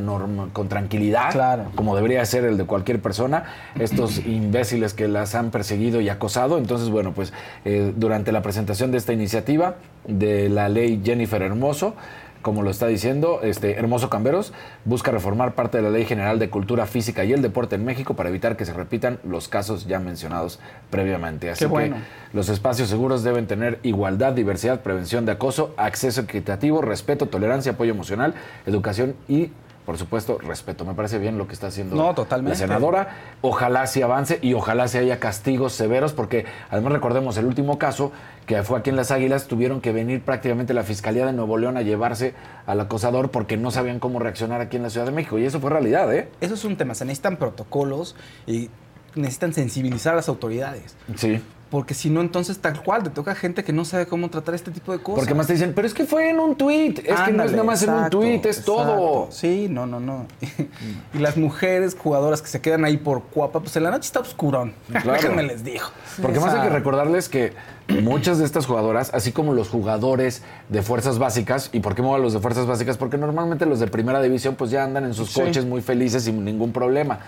[SPEAKER 3] con tranquilidad,
[SPEAKER 4] Claro.
[SPEAKER 3] como debería ser el de cualquier persona, estos imbéciles que las han perseguido y acosado. Entonces, bueno, pues eh, durante la presentación de esta iniciativa de la ley Jennifer Hermoso, como lo está diciendo, este Hermoso Camberos busca reformar parte de la Ley General de Cultura Física y el Deporte en México para evitar que se repitan los casos ya mencionados previamente. Así
[SPEAKER 4] Qué bueno.
[SPEAKER 3] que los espacios seguros deben tener igualdad, diversidad, prevención de acoso, acceso equitativo, respeto, tolerancia, apoyo emocional, educación y por supuesto, respeto. Me parece bien lo que está haciendo
[SPEAKER 4] No, totalmente.
[SPEAKER 3] la senadora. Ojalá sí avance y ojalá sí haya castigos severos, porque además recordemos el último caso que fue aquí en Las Águilas, tuvieron que venir prácticamente la Fiscalía de Nuevo León a llevarse al acosador porque no sabían cómo reaccionar aquí en la Ciudad de México. Y eso fue realidad, ¿eh?
[SPEAKER 4] Eso es un tema, se necesitan protocolos y necesitan sensibilizar a las autoridades.
[SPEAKER 3] Sí.
[SPEAKER 4] Porque si no, entonces tal cual, te toca gente que no sabe cómo tratar este tipo de cosas.
[SPEAKER 3] Porque más te dicen, pero es que fue en un tuit. Es que no es nada más en un tuit, es todo.
[SPEAKER 4] Sí, no, no, no. y las mujeres jugadoras que se quedan ahí por cuapa, pues en la noche está oscurón.
[SPEAKER 3] Claro.
[SPEAKER 4] Déjenme les digo.
[SPEAKER 3] Porque más hay que recordarles que muchas de estas jugadoras, así como los jugadores de fuerzas básicas, ¿y por qué muevo a los de fuerzas básicas? Porque normalmente los de primera división pues ya andan en sus
[SPEAKER 4] Sí.
[SPEAKER 3] coches muy felices sin ningún problema.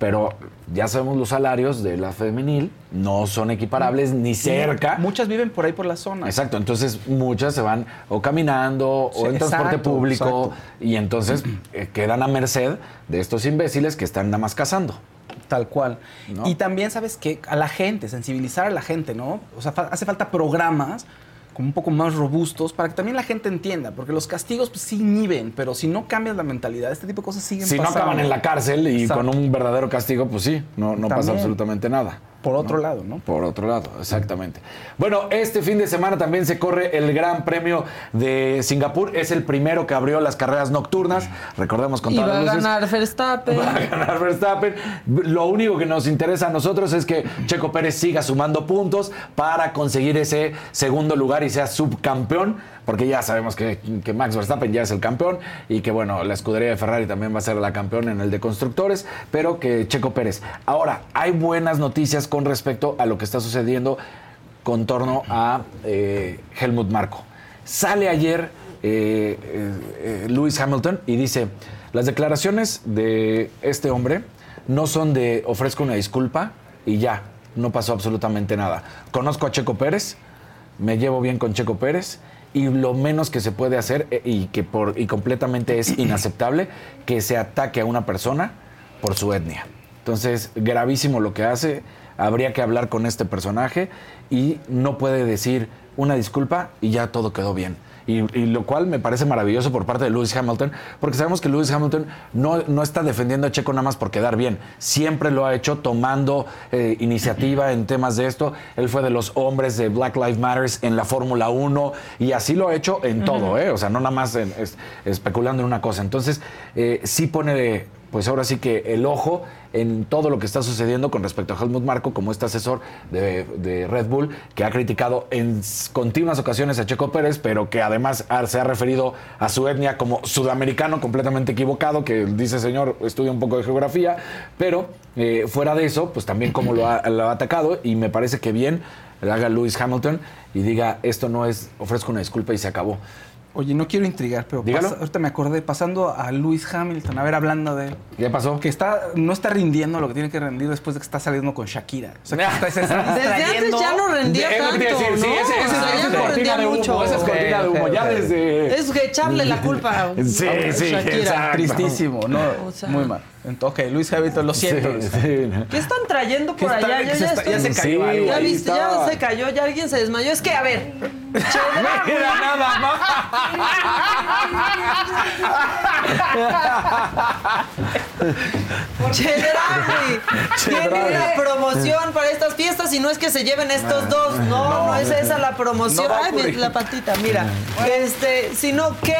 [SPEAKER 3] Pero ya sabemos los salarios de la femenil no son equiparables ni cerca.
[SPEAKER 4] Muchas viven por ahí por la zona.
[SPEAKER 3] Exacto, entonces muchas se van o caminando o en transporte público
[SPEAKER 4] exacto.
[SPEAKER 3] y entonces eh, quedan a merced de estos imbéciles que están nada más cazando.
[SPEAKER 4] Tal cual.
[SPEAKER 3] ¿No?
[SPEAKER 4] Y también, ¿sabes qué? A la gente, sensibilizar a la gente, ¿no? O sea, fa- hace falta programas como un poco más robustos para que también la gente entienda, porque los castigos pues sí inhiben, pero si no cambias la mentalidad, este tipo de cosas siguen
[SPEAKER 3] Si no
[SPEAKER 4] pasando.
[SPEAKER 3] acaban en la cárcel y
[SPEAKER 4] Exacto.
[SPEAKER 3] con un verdadero castigo, pues sí, no, no pasa absolutamente nada.
[SPEAKER 4] Por otro lado, ¿no?
[SPEAKER 3] Por otro lado, exactamente. Bueno, este fin de semana también se corre el Gran Premio de Singapur. Es el primero que abrió las carreras nocturnas. Recordemos con
[SPEAKER 2] Y
[SPEAKER 3] todas
[SPEAKER 2] va a
[SPEAKER 3] las luces.
[SPEAKER 2] ganar Verstappen.
[SPEAKER 3] Va a ganar Verstappen. Lo único que nos interesa a nosotros es que Checo Pérez siga sumando puntos para conseguir ese segundo lugar y sea subcampeón, porque ya sabemos que, Max Verstappen ya es el campeón y que, bueno, la escudería de Ferrari también va a ser la campeón en el de constructores, pero que Checo Pérez. Ahora, hay buenas noticias con respecto a lo que está sucediendo con torno a eh, Helmut Marco. Sale ayer eh, eh, Lewis Hamilton y dice, las declaraciones de este hombre no son de ofrezco una disculpa y ya, no pasó absolutamente nada. Conozco a Checo Pérez, me llevo bien con Checo Pérez y lo menos que se puede hacer eh, y que por y completamente es inaceptable que se ataque a una persona por su etnia. Entonces, gravísimo lo que hace, habría que hablar con este personaje y no puede decir una disculpa y ya todo quedó bien. Y, y lo cual me parece maravilloso por parte de Lewis Hamilton, porque sabemos que Lewis Hamilton no, no está defendiendo a Checo nada más por quedar bien. Siempre lo ha hecho tomando eh, iniciativa en temas de esto. Él fue de los hombres de Black Lives Matters en la Fórmula 1 y así lo ha hecho en todo, ¿eh? O sea, no nada más en- es- especulando en una cosa. Entonces, eh, sí pone, pues ahora sí que el ojo en todo lo que está sucediendo con respecto a Helmut Marko como este asesor de, Red Bull que ha criticado en continuas ocasiones a Checo Pérez, pero que además se ha referido a su etnia como sudamericano completamente equivocado, que dice señor, estudia un poco de geografía, pero eh, fuera de eso, pues también como lo ha, lo ha atacado y me parece que bien haga Lewis Hamilton y diga esto no es, ofrezco una disculpa y se acabó.
[SPEAKER 4] Oye, no quiero intrigar, pero pasa- ahorita me acordé, pasando a Lewis Hamilton, a ver, hablando de él.
[SPEAKER 3] ¿Qué pasó?
[SPEAKER 4] Que está, no está rindiendo lo que tiene que rendir después de que está saliendo con Shakira. O sea, que está, se está
[SPEAKER 2] Desde antes ya no rendía tanto,
[SPEAKER 3] decir, sí,
[SPEAKER 2] ¿no?
[SPEAKER 3] ese- ese-
[SPEAKER 2] O sea,
[SPEAKER 3] ese
[SPEAKER 2] ya
[SPEAKER 3] es
[SPEAKER 2] no rendía
[SPEAKER 3] de humo,
[SPEAKER 2] mucho.
[SPEAKER 3] esa es cortina de humo, ya desde...
[SPEAKER 2] Es que echarle la culpa a
[SPEAKER 3] Sí,
[SPEAKER 2] a
[SPEAKER 3] sí,
[SPEAKER 2] Shakira.
[SPEAKER 3] exacto.
[SPEAKER 4] Tristísimo, ¿no?
[SPEAKER 2] O sea-
[SPEAKER 4] Muy mal. Entonces, ok, Luis Hamilton, lo siento.
[SPEAKER 3] Sí.
[SPEAKER 2] ¿Qué están trayendo
[SPEAKER 4] ¿Qué
[SPEAKER 2] por allá? Yo
[SPEAKER 4] se
[SPEAKER 2] ya,
[SPEAKER 4] está- ya se cayó
[SPEAKER 3] Sí,
[SPEAKER 4] algo.
[SPEAKER 2] Ya viste, ya se cayó, ya alguien se desmayó. Es que, a ver,
[SPEAKER 3] Mira nada más.
[SPEAKER 2] Chedraui tiene una promoción para estas fiestas y no es que se lleven estos dos, no, no, es esa la promoción.
[SPEAKER 4] No
[SPEAKER 2] Ay, la patita, mira, este, sino que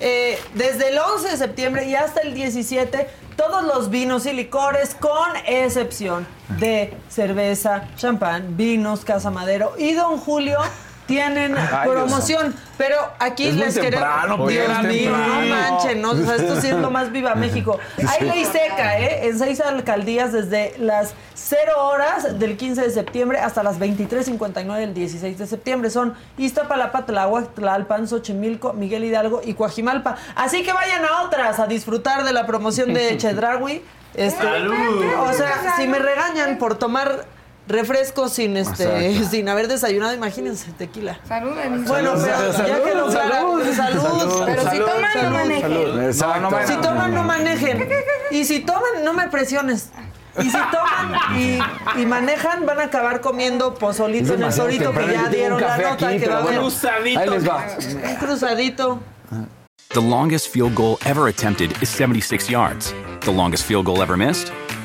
[SPEAKER 2] eh, desde el 11 de septiembre y hasta el 17 todos los vinos y licores, con excepción de cerveza, champán, vinos, Casa Madero y Don Julio, tienen
[SPEAKER 3] Ay,
[SPEAKER 2] promoción. Pero aquí
[SPEAKER 3] Es
[SPEAKER 2] les queremos.
[SPEAKER 3] temprano,
[SPEAKER 2] Dios
[SPEAKER 3] pues,
[SPEAKER 2] mío, no manchen, ¿no? O sea, esto sí es lo más viva México. Hay ley seca, ¿eh? En seis alcaldías desde las 0 horas del 15 de septiembre hasta las 23.59 del 16 de septiembre. Son Iztapalapa, Tláhuac, Tlalpan, Xochimilco, Miguel Hidalgo y Coajimalpa. Así que vayan a otras a disfrutar de la promoción de Chedraui. Este, O sea, si me regañan por tomar refrescos sin este sin haber desayunado, imagínense, tequila.
[SPEAKER 9] Saluden.
[SPEAKER 2] Bueno, pero ya que lo aclaran, salud.
[SPEAKER 9] Pero si toman, no manejen.
[SPEAKER 3] Exacto.
[SPEAKER 4] No, no
[SPEAKER 2] Si toman, no manejen. Y si toman, no me presiones. Y si toman y, y manejan, van a acabar comiendo pozolito en el torito que ya dieron la nota
[SPEAKER 3] aquí,
[SPEAKER 2] que va a haber
[SPEAKER 3] bueno. Ahí les va.
[SPEAKER 2] un cruzadito.
[SPEAKER 6] The longest field goal ever attempted is 76 yards. The longest field goal ever missed?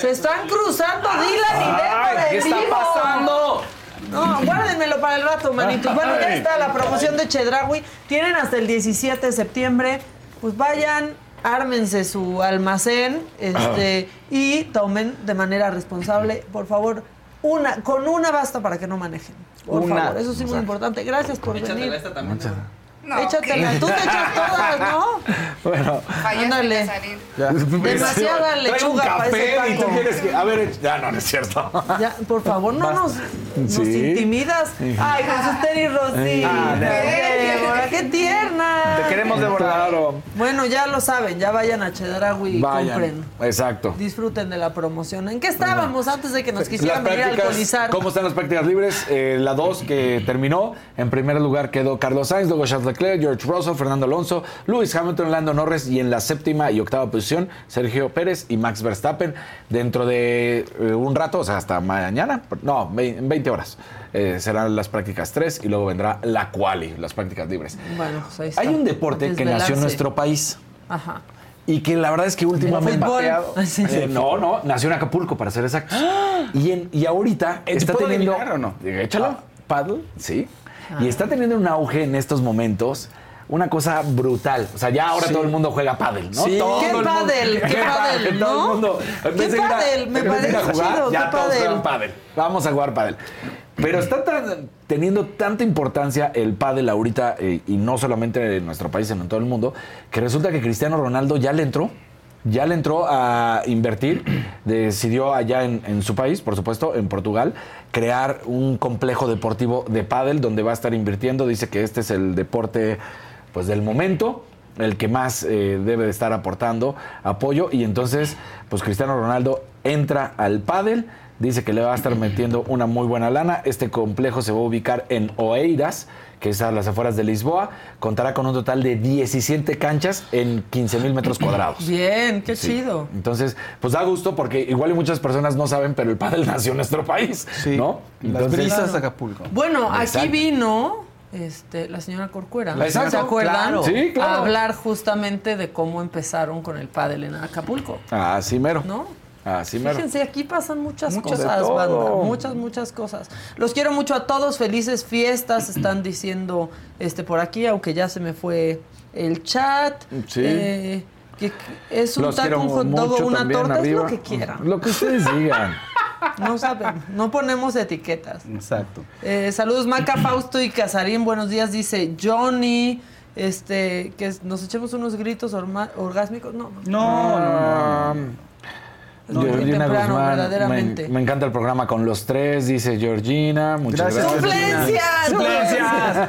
[SPEAKER 2] Se están cruzando Dylan y
[SPEAKER 4] ¿Qué está
[SPEAKER 2] vivo.
[SPEAKER 4] pasando?
[SPEAKER 2] No, guárdenmelo para el rato, manitos. Bueno, ya está la promoción de Chedraui. Tienen hasta el 17 de septiembre. Pues vayan, ármense su almacén este, y tomen de manera responsable, por favor. Una, con una basta para que no manejen. Por
[SPEAKER 4] Una.
[SPEAKER 2] favor, eso sí es muy importante. Gracias por venir.
[SPEAKER 9] No,
[SPEAKER 2] Échatela.
[SPEAKER 9] ¿qué?
[SPEAKER 2] Tú te echas todas, ¿no?
[SPEAKER 3] Bueno.
[SPEAKER 2] Ándale. Demasiada
[SPEAKER 3] Traigo un
[SPEAKER 2] lechuga para ese
[SPEAKER 3] café y tú quieres que... A ver, ya no, no es cierto.
[SPEAKER 2] Ya, por favor, no nos, nos
[SPEAKER 3] Sí.
[SPEAKER 2] intimidas. Ay, con sus tenis rositas.
[SPEAKER 4] Ah,
[SPEAKER 2] Débora, qué tierna.
[SPEAKER 4] Te queremos devorar.
[SPEAKER 3] Claro.
[SPEAKER 2] Bueno, ya lo saben, ya vayan a Chedraui y
[SPEAKER 3] Vayan.
[SPEAKER 2] compren.
[SPEAKER 3] Exacto.
[SPEAKER 2] Disfruten de la promoción. ¿En qué estábamos antes de que nos quisieran venir a alcoholizar?
[SPEAKER 3] ¿Cómo están las prácticas libres? Eh, la 2 que terminó. En primer lugar quedó Carlos Sainz, luego Charles Leclerc. George Russell, Fernando Alonso, Lewis Hamilton, Lando Norris y en la séptima y octava posición Sergio Pérez y Max Verstappen. Dentro de eh, un rato, o sea, hasta mañana, no, en 20 horas, eh, serán las prácticas 3 y luego vendrá la quali, las prácticas libres.
[SPEAKER 2] Bueno, pues ahí está.
[SPEAKER 3] Hay un deporte que nació en nuestro país
[SPEAKER 2] Ajá.
[SPEAKER 3] y que la verdad es que últimamente...
[SPEAKER 2] fútbol. Sí.
[SPEAKER 3] Eh, no, no, nació en Acapulco, para ser exactos. Y, en- y ahorita está
[SPEAKER 4] ¿Puedo
[SPEAKER 3] teniendo...
[SPEAKER 4] o no?
[SPEAKER 3] Échalo. Paddle, sí. Y está teniendo un auge en estos momentos. Una cosa brutal. O sea, ya ahora todo el mundo juega pádel, ¿no?
[SPEAKER 4] Sí.
[SPEAKER 3] Todo
[SPEAKER 2] ¿Qué
[SPEAKER 3] el mundo-
[SPEAKER 2] pádel? ¿Qué pádel,
[SPEAKER 3] Todo
[SPEAKER 2] no?
[SPEAKER 3] el mundo. en
[SPEAKER 2] ¿Qué
[SPEAKER 3] a-
[SPEAKER 2] pádel? Me
[SPEAKER 3] a
[SPEAKER 2] parece
[SPEAKER 3] jugar,
[SPEAKER 2] chido,
[SPEAKER 3] Ya
[SPEAKER 2] ¿qué
[SPEAKER 3] todos
[SPEAKER 2] pádel?
[SPEAKER 3] pádel. Vamos a jugar pádel. Pero está tan- teniendo tanta importancia el pádel ahorita, eh, y no solamente en nuestro país, sino en todo el mundo, que resulta que Cristiano Ronaldo ya le entró. Ya le entró a invertir, decidió allá en, su país, por supuesto, en Portugal, crear un complejo deportivo de pádel donde va a estar invirtiendo. Dice que este es el deporte pues del momento, el que más eh, debe de estar aportando apoyo y entonces pues Cristiano Ronaldo entra al pádel, dice que le va a estar metiendo una muy buena lana. Este complejo se va a ubicar en Oeiras, que es a las afueras de Lisboa, contará con un total de 17 canchas en 15 mil metros cuadrados.
[SPEAKER 2] Bien, qué
[SPEAKER 3] Sí.
[SPEAKER 2] chido.
[SPEAKER 3] Entonces, pues da gusto porque igual y muchas personas no saben, pero el pádel nació en nuestro país,
[SPEAKER 4] Sí.
[SPEAKER 3] ¿no?
[SPEAKER 4] Las
[SPEAKER 3] Entonces-
[SPEAKER 4] brisas de Acapulco.
[SPEAKER 2] Bueno, aquí vino este, la señora Corcuera.
[SPEAKER 3] Exacto,
[SPEAKER 2] ¿Se acuerdan?
[SPEAKER 3] claro. Sí, claro.
[SPEAKER 2] A hablar justamente de cómo empezaron con el pádel en Acapulco.
[SPEAKER 3] Así mero.
[SPEAKER 2] ¿No?
[SPEAKER 3] Así.
[SPEAKER 2] Fíjense, aquí pasan muchas, cosas, banda. Muchas, muchas cosas. Los quiero mucho a todos. Felices fiestas, están diciendo este por aquí, aunque ya se me fue el chat.
[SPEAKER 3] Sí.
[SPEAKER 2] Eh, que es un
[SPEAKER 3] Los
[SPEAKER 2] taco, un hot dog una torta,
[SPEAKER 3] arriba.
[SPEAKER 2] es lo que quieran.
[SPEAKER 3] Lo que ustedes digan.
[SPEAKER 2] No saben, no ponemos etiquetas.
[SPEAKER 4] Exacto.
[SPEAKER 2] Eh, saludos Maca, Fausto y Casarín, buenos días, dice Johnny. Este, que nos echemos unos gritos orma- orgásmicos. No, no.
[SPEAKER 4] No, no, no.
[SPEAKER 3] Georgina
[SPEAKER 2] temprano,
[SPEAKER 3] Guzmán,
[SPEAKER 2] verdaderamente.
[SPEAKER 3] Me, me encanta el programa con los tres, dice Georgina. Muchas
[SPEAKER 4] Gracias,
[SPEAKER 3] gracias.
[SPEAKER 2] ¡Suplencias!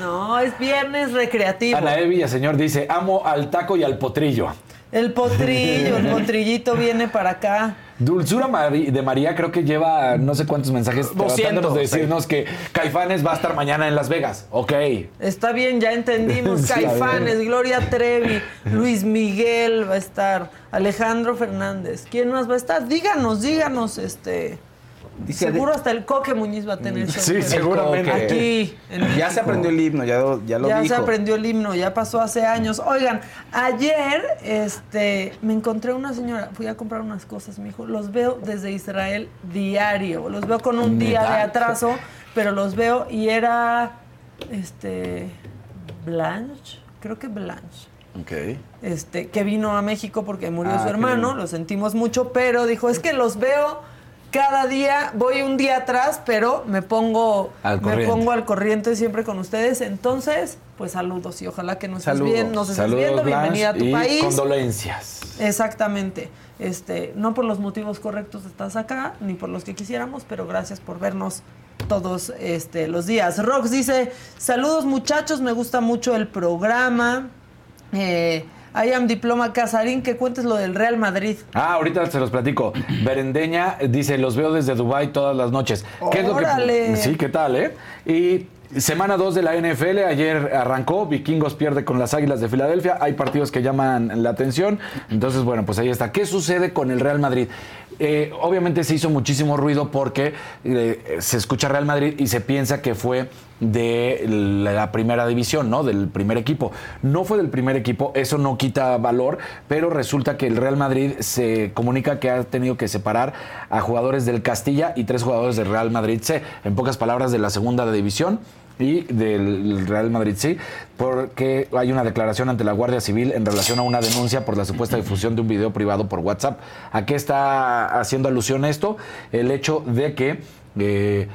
[SPEAKER 2] No, es viernes recreativo.
[SPEAKER 3] Ana E. Villaseñor dice, amo al taco y al potrillo.
[SPEAKER 2] El potrillo, el potrillito viene para acá.
[SPEAKER 3] Dulzura Mari- de María creo que lleva no sé cuántos mensajes
[SPEAKER 4] 200,
[SPEAKER 3] tratándonos de
[SPEAKER 4] sí.
[SPEAKER 3] decirnos que Caifanes va a estar mañana en Las Vegas. Ok.
[SPEAKER 2] Está bien, ya entendimos. Caifanes. Gloria Trevi, Luis Miguel va a estar, Alejandro Fernández. ¿Quién más va a estar? Díganos, díganos, este.
[SPEAKER 4] Dice
[SPEAKER 2] Seguro hasta el Coque Muñiz va a tener show.
[SPEAKER 3] Sí, seguramente.
[SPEAKER 2] Aquí. en
[SPEAKER 4] Ya se aprendió el himno, ya, lo- ya lo
[SPEAKER 2] ya
[SPEAKER 4] dijo.
[SPEAKER 2] se aprendió el himno, ya pasó hace años. Oigan, ayer este, me encontré una señora, fui a comprar unas cosas, me dijo, los veo desde Israel diario, los veo con un día de atraso, pero los veo y era, este, Blanche, creo que Blanche.
[SPEAKER 3] Ok.
[SPEAKER 2] Este, que vino a México porque murió
[SPEAKER 4] Ah,
[SPEAKER 2] su hermano, lo sentimos mucho, pero dijo, es que los veo cada día, voy un día atrás, pero me pongo
[SPEAKER 3] Al
[SPEAKER 2] me
[SPEAKER 3] corriente.
[SPEAKER 2] pongo al corriente siempre con ustedes. Entonces, pues saludos y ojalá que nos estés bien, nos estés
[SPEAKER 3] Saludos,
[SPEAKER 2] viendo, bienvenida a tu
[SPEAKER 3] y
[SPEAKER 2] país.
[SPEAKER 3] condolencias.
[SPEAKER 2] Exactamente. Este, no por los motivos correctos estás acá, ni por los que quisiéramos, pero gracias por vernos todos este, los días. Rox dice, saludos muchachos, me gusta mucho el programa. Eh, I am Diploma Casarín, que cuentes lo del Real Madrid.
[SPEAKER 3] Ah, ahorita se los platico. Berendeña dice, los veo desde Dubai todas las noches. ¿Qué es lo que-
[SPEAKER 2] ¡Órale!
[SPEAKER 3] Sí, ¿qué tal, eh? Y semana 2 de la NFL, ayer arrancó, Vikingos pierde con las Águilas de Filadelfia, hay partidos que llaman la atención, entonces, bueno, pues ahí está. ¿Qué sucede con el Real Madrid? Eh, obviamente se hizo muchísimo ruido porque eh, se escucha Real Madrid y se piensa que fue de la primera división, ¿no? Del primer equipo. No fue del primer equipo, eso no quita valor, pero resulta que el Real Madrid se comunica que ha tenido que separar a jugadores del Castilla y tres jugadores del Real Madrid C, en pocas palabras de la segunda división y del Real Madrid sí, porque hay una declaración ante la Guardia Civil en relación a una denuncia por la supuesta difusión de un video privado por WhatsApp. ¿A qué está haciendo alusión esto? El hecho de que eh,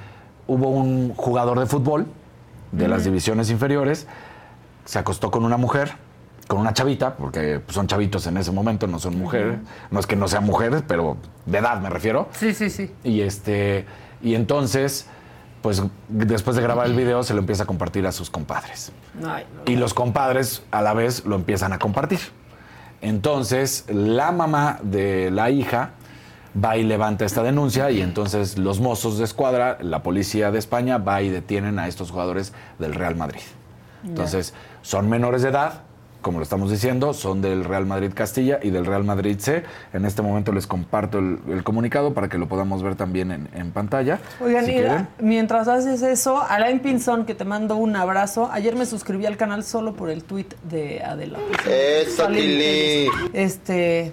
[SPEAKER 3] hubo un jugador de fútbol de las divisiones inferiores, se acostó con una mujer, con una chavita, porque pues, son chavitos en ese momento, no son mujeres, no es que no sean mujeres, pero de edad me refiero.
[SPEAKER 2] Sí, sí, sí.
[SPEAKER 3] Y este y entonces pues después de grabar el video se lo empieza a compartir a sus compadres.
[SPEAKER 2] Ay, no.
[SPEAKER 3] Y los compadres a la vez lo empiezan a compartir. Entonces la mamá de la hija va y levanta esta denuncia y entonces los mozos de escuadra, la policía de España, va y detienen a estos jugadores del Real Madrid. Entonces, son menores de edad, como lo estamos diciendo, son del Real Madrid Castilla y del Real Madrid C. En este momento les comparto el, el comunicado para que lo podamos ver también en, en pantalla.
[SPEAKER 2] Oigan,
[SPEAKER 3] si
[SPEAKER 2] y mientras haces eso, Alain Pinzón, que te mando un abrazo. Ayer me suscribí al canal solo por el tweet de Adela.
[SPEAKER 1] Eso, Tili.
[SPEAKER 2] Este,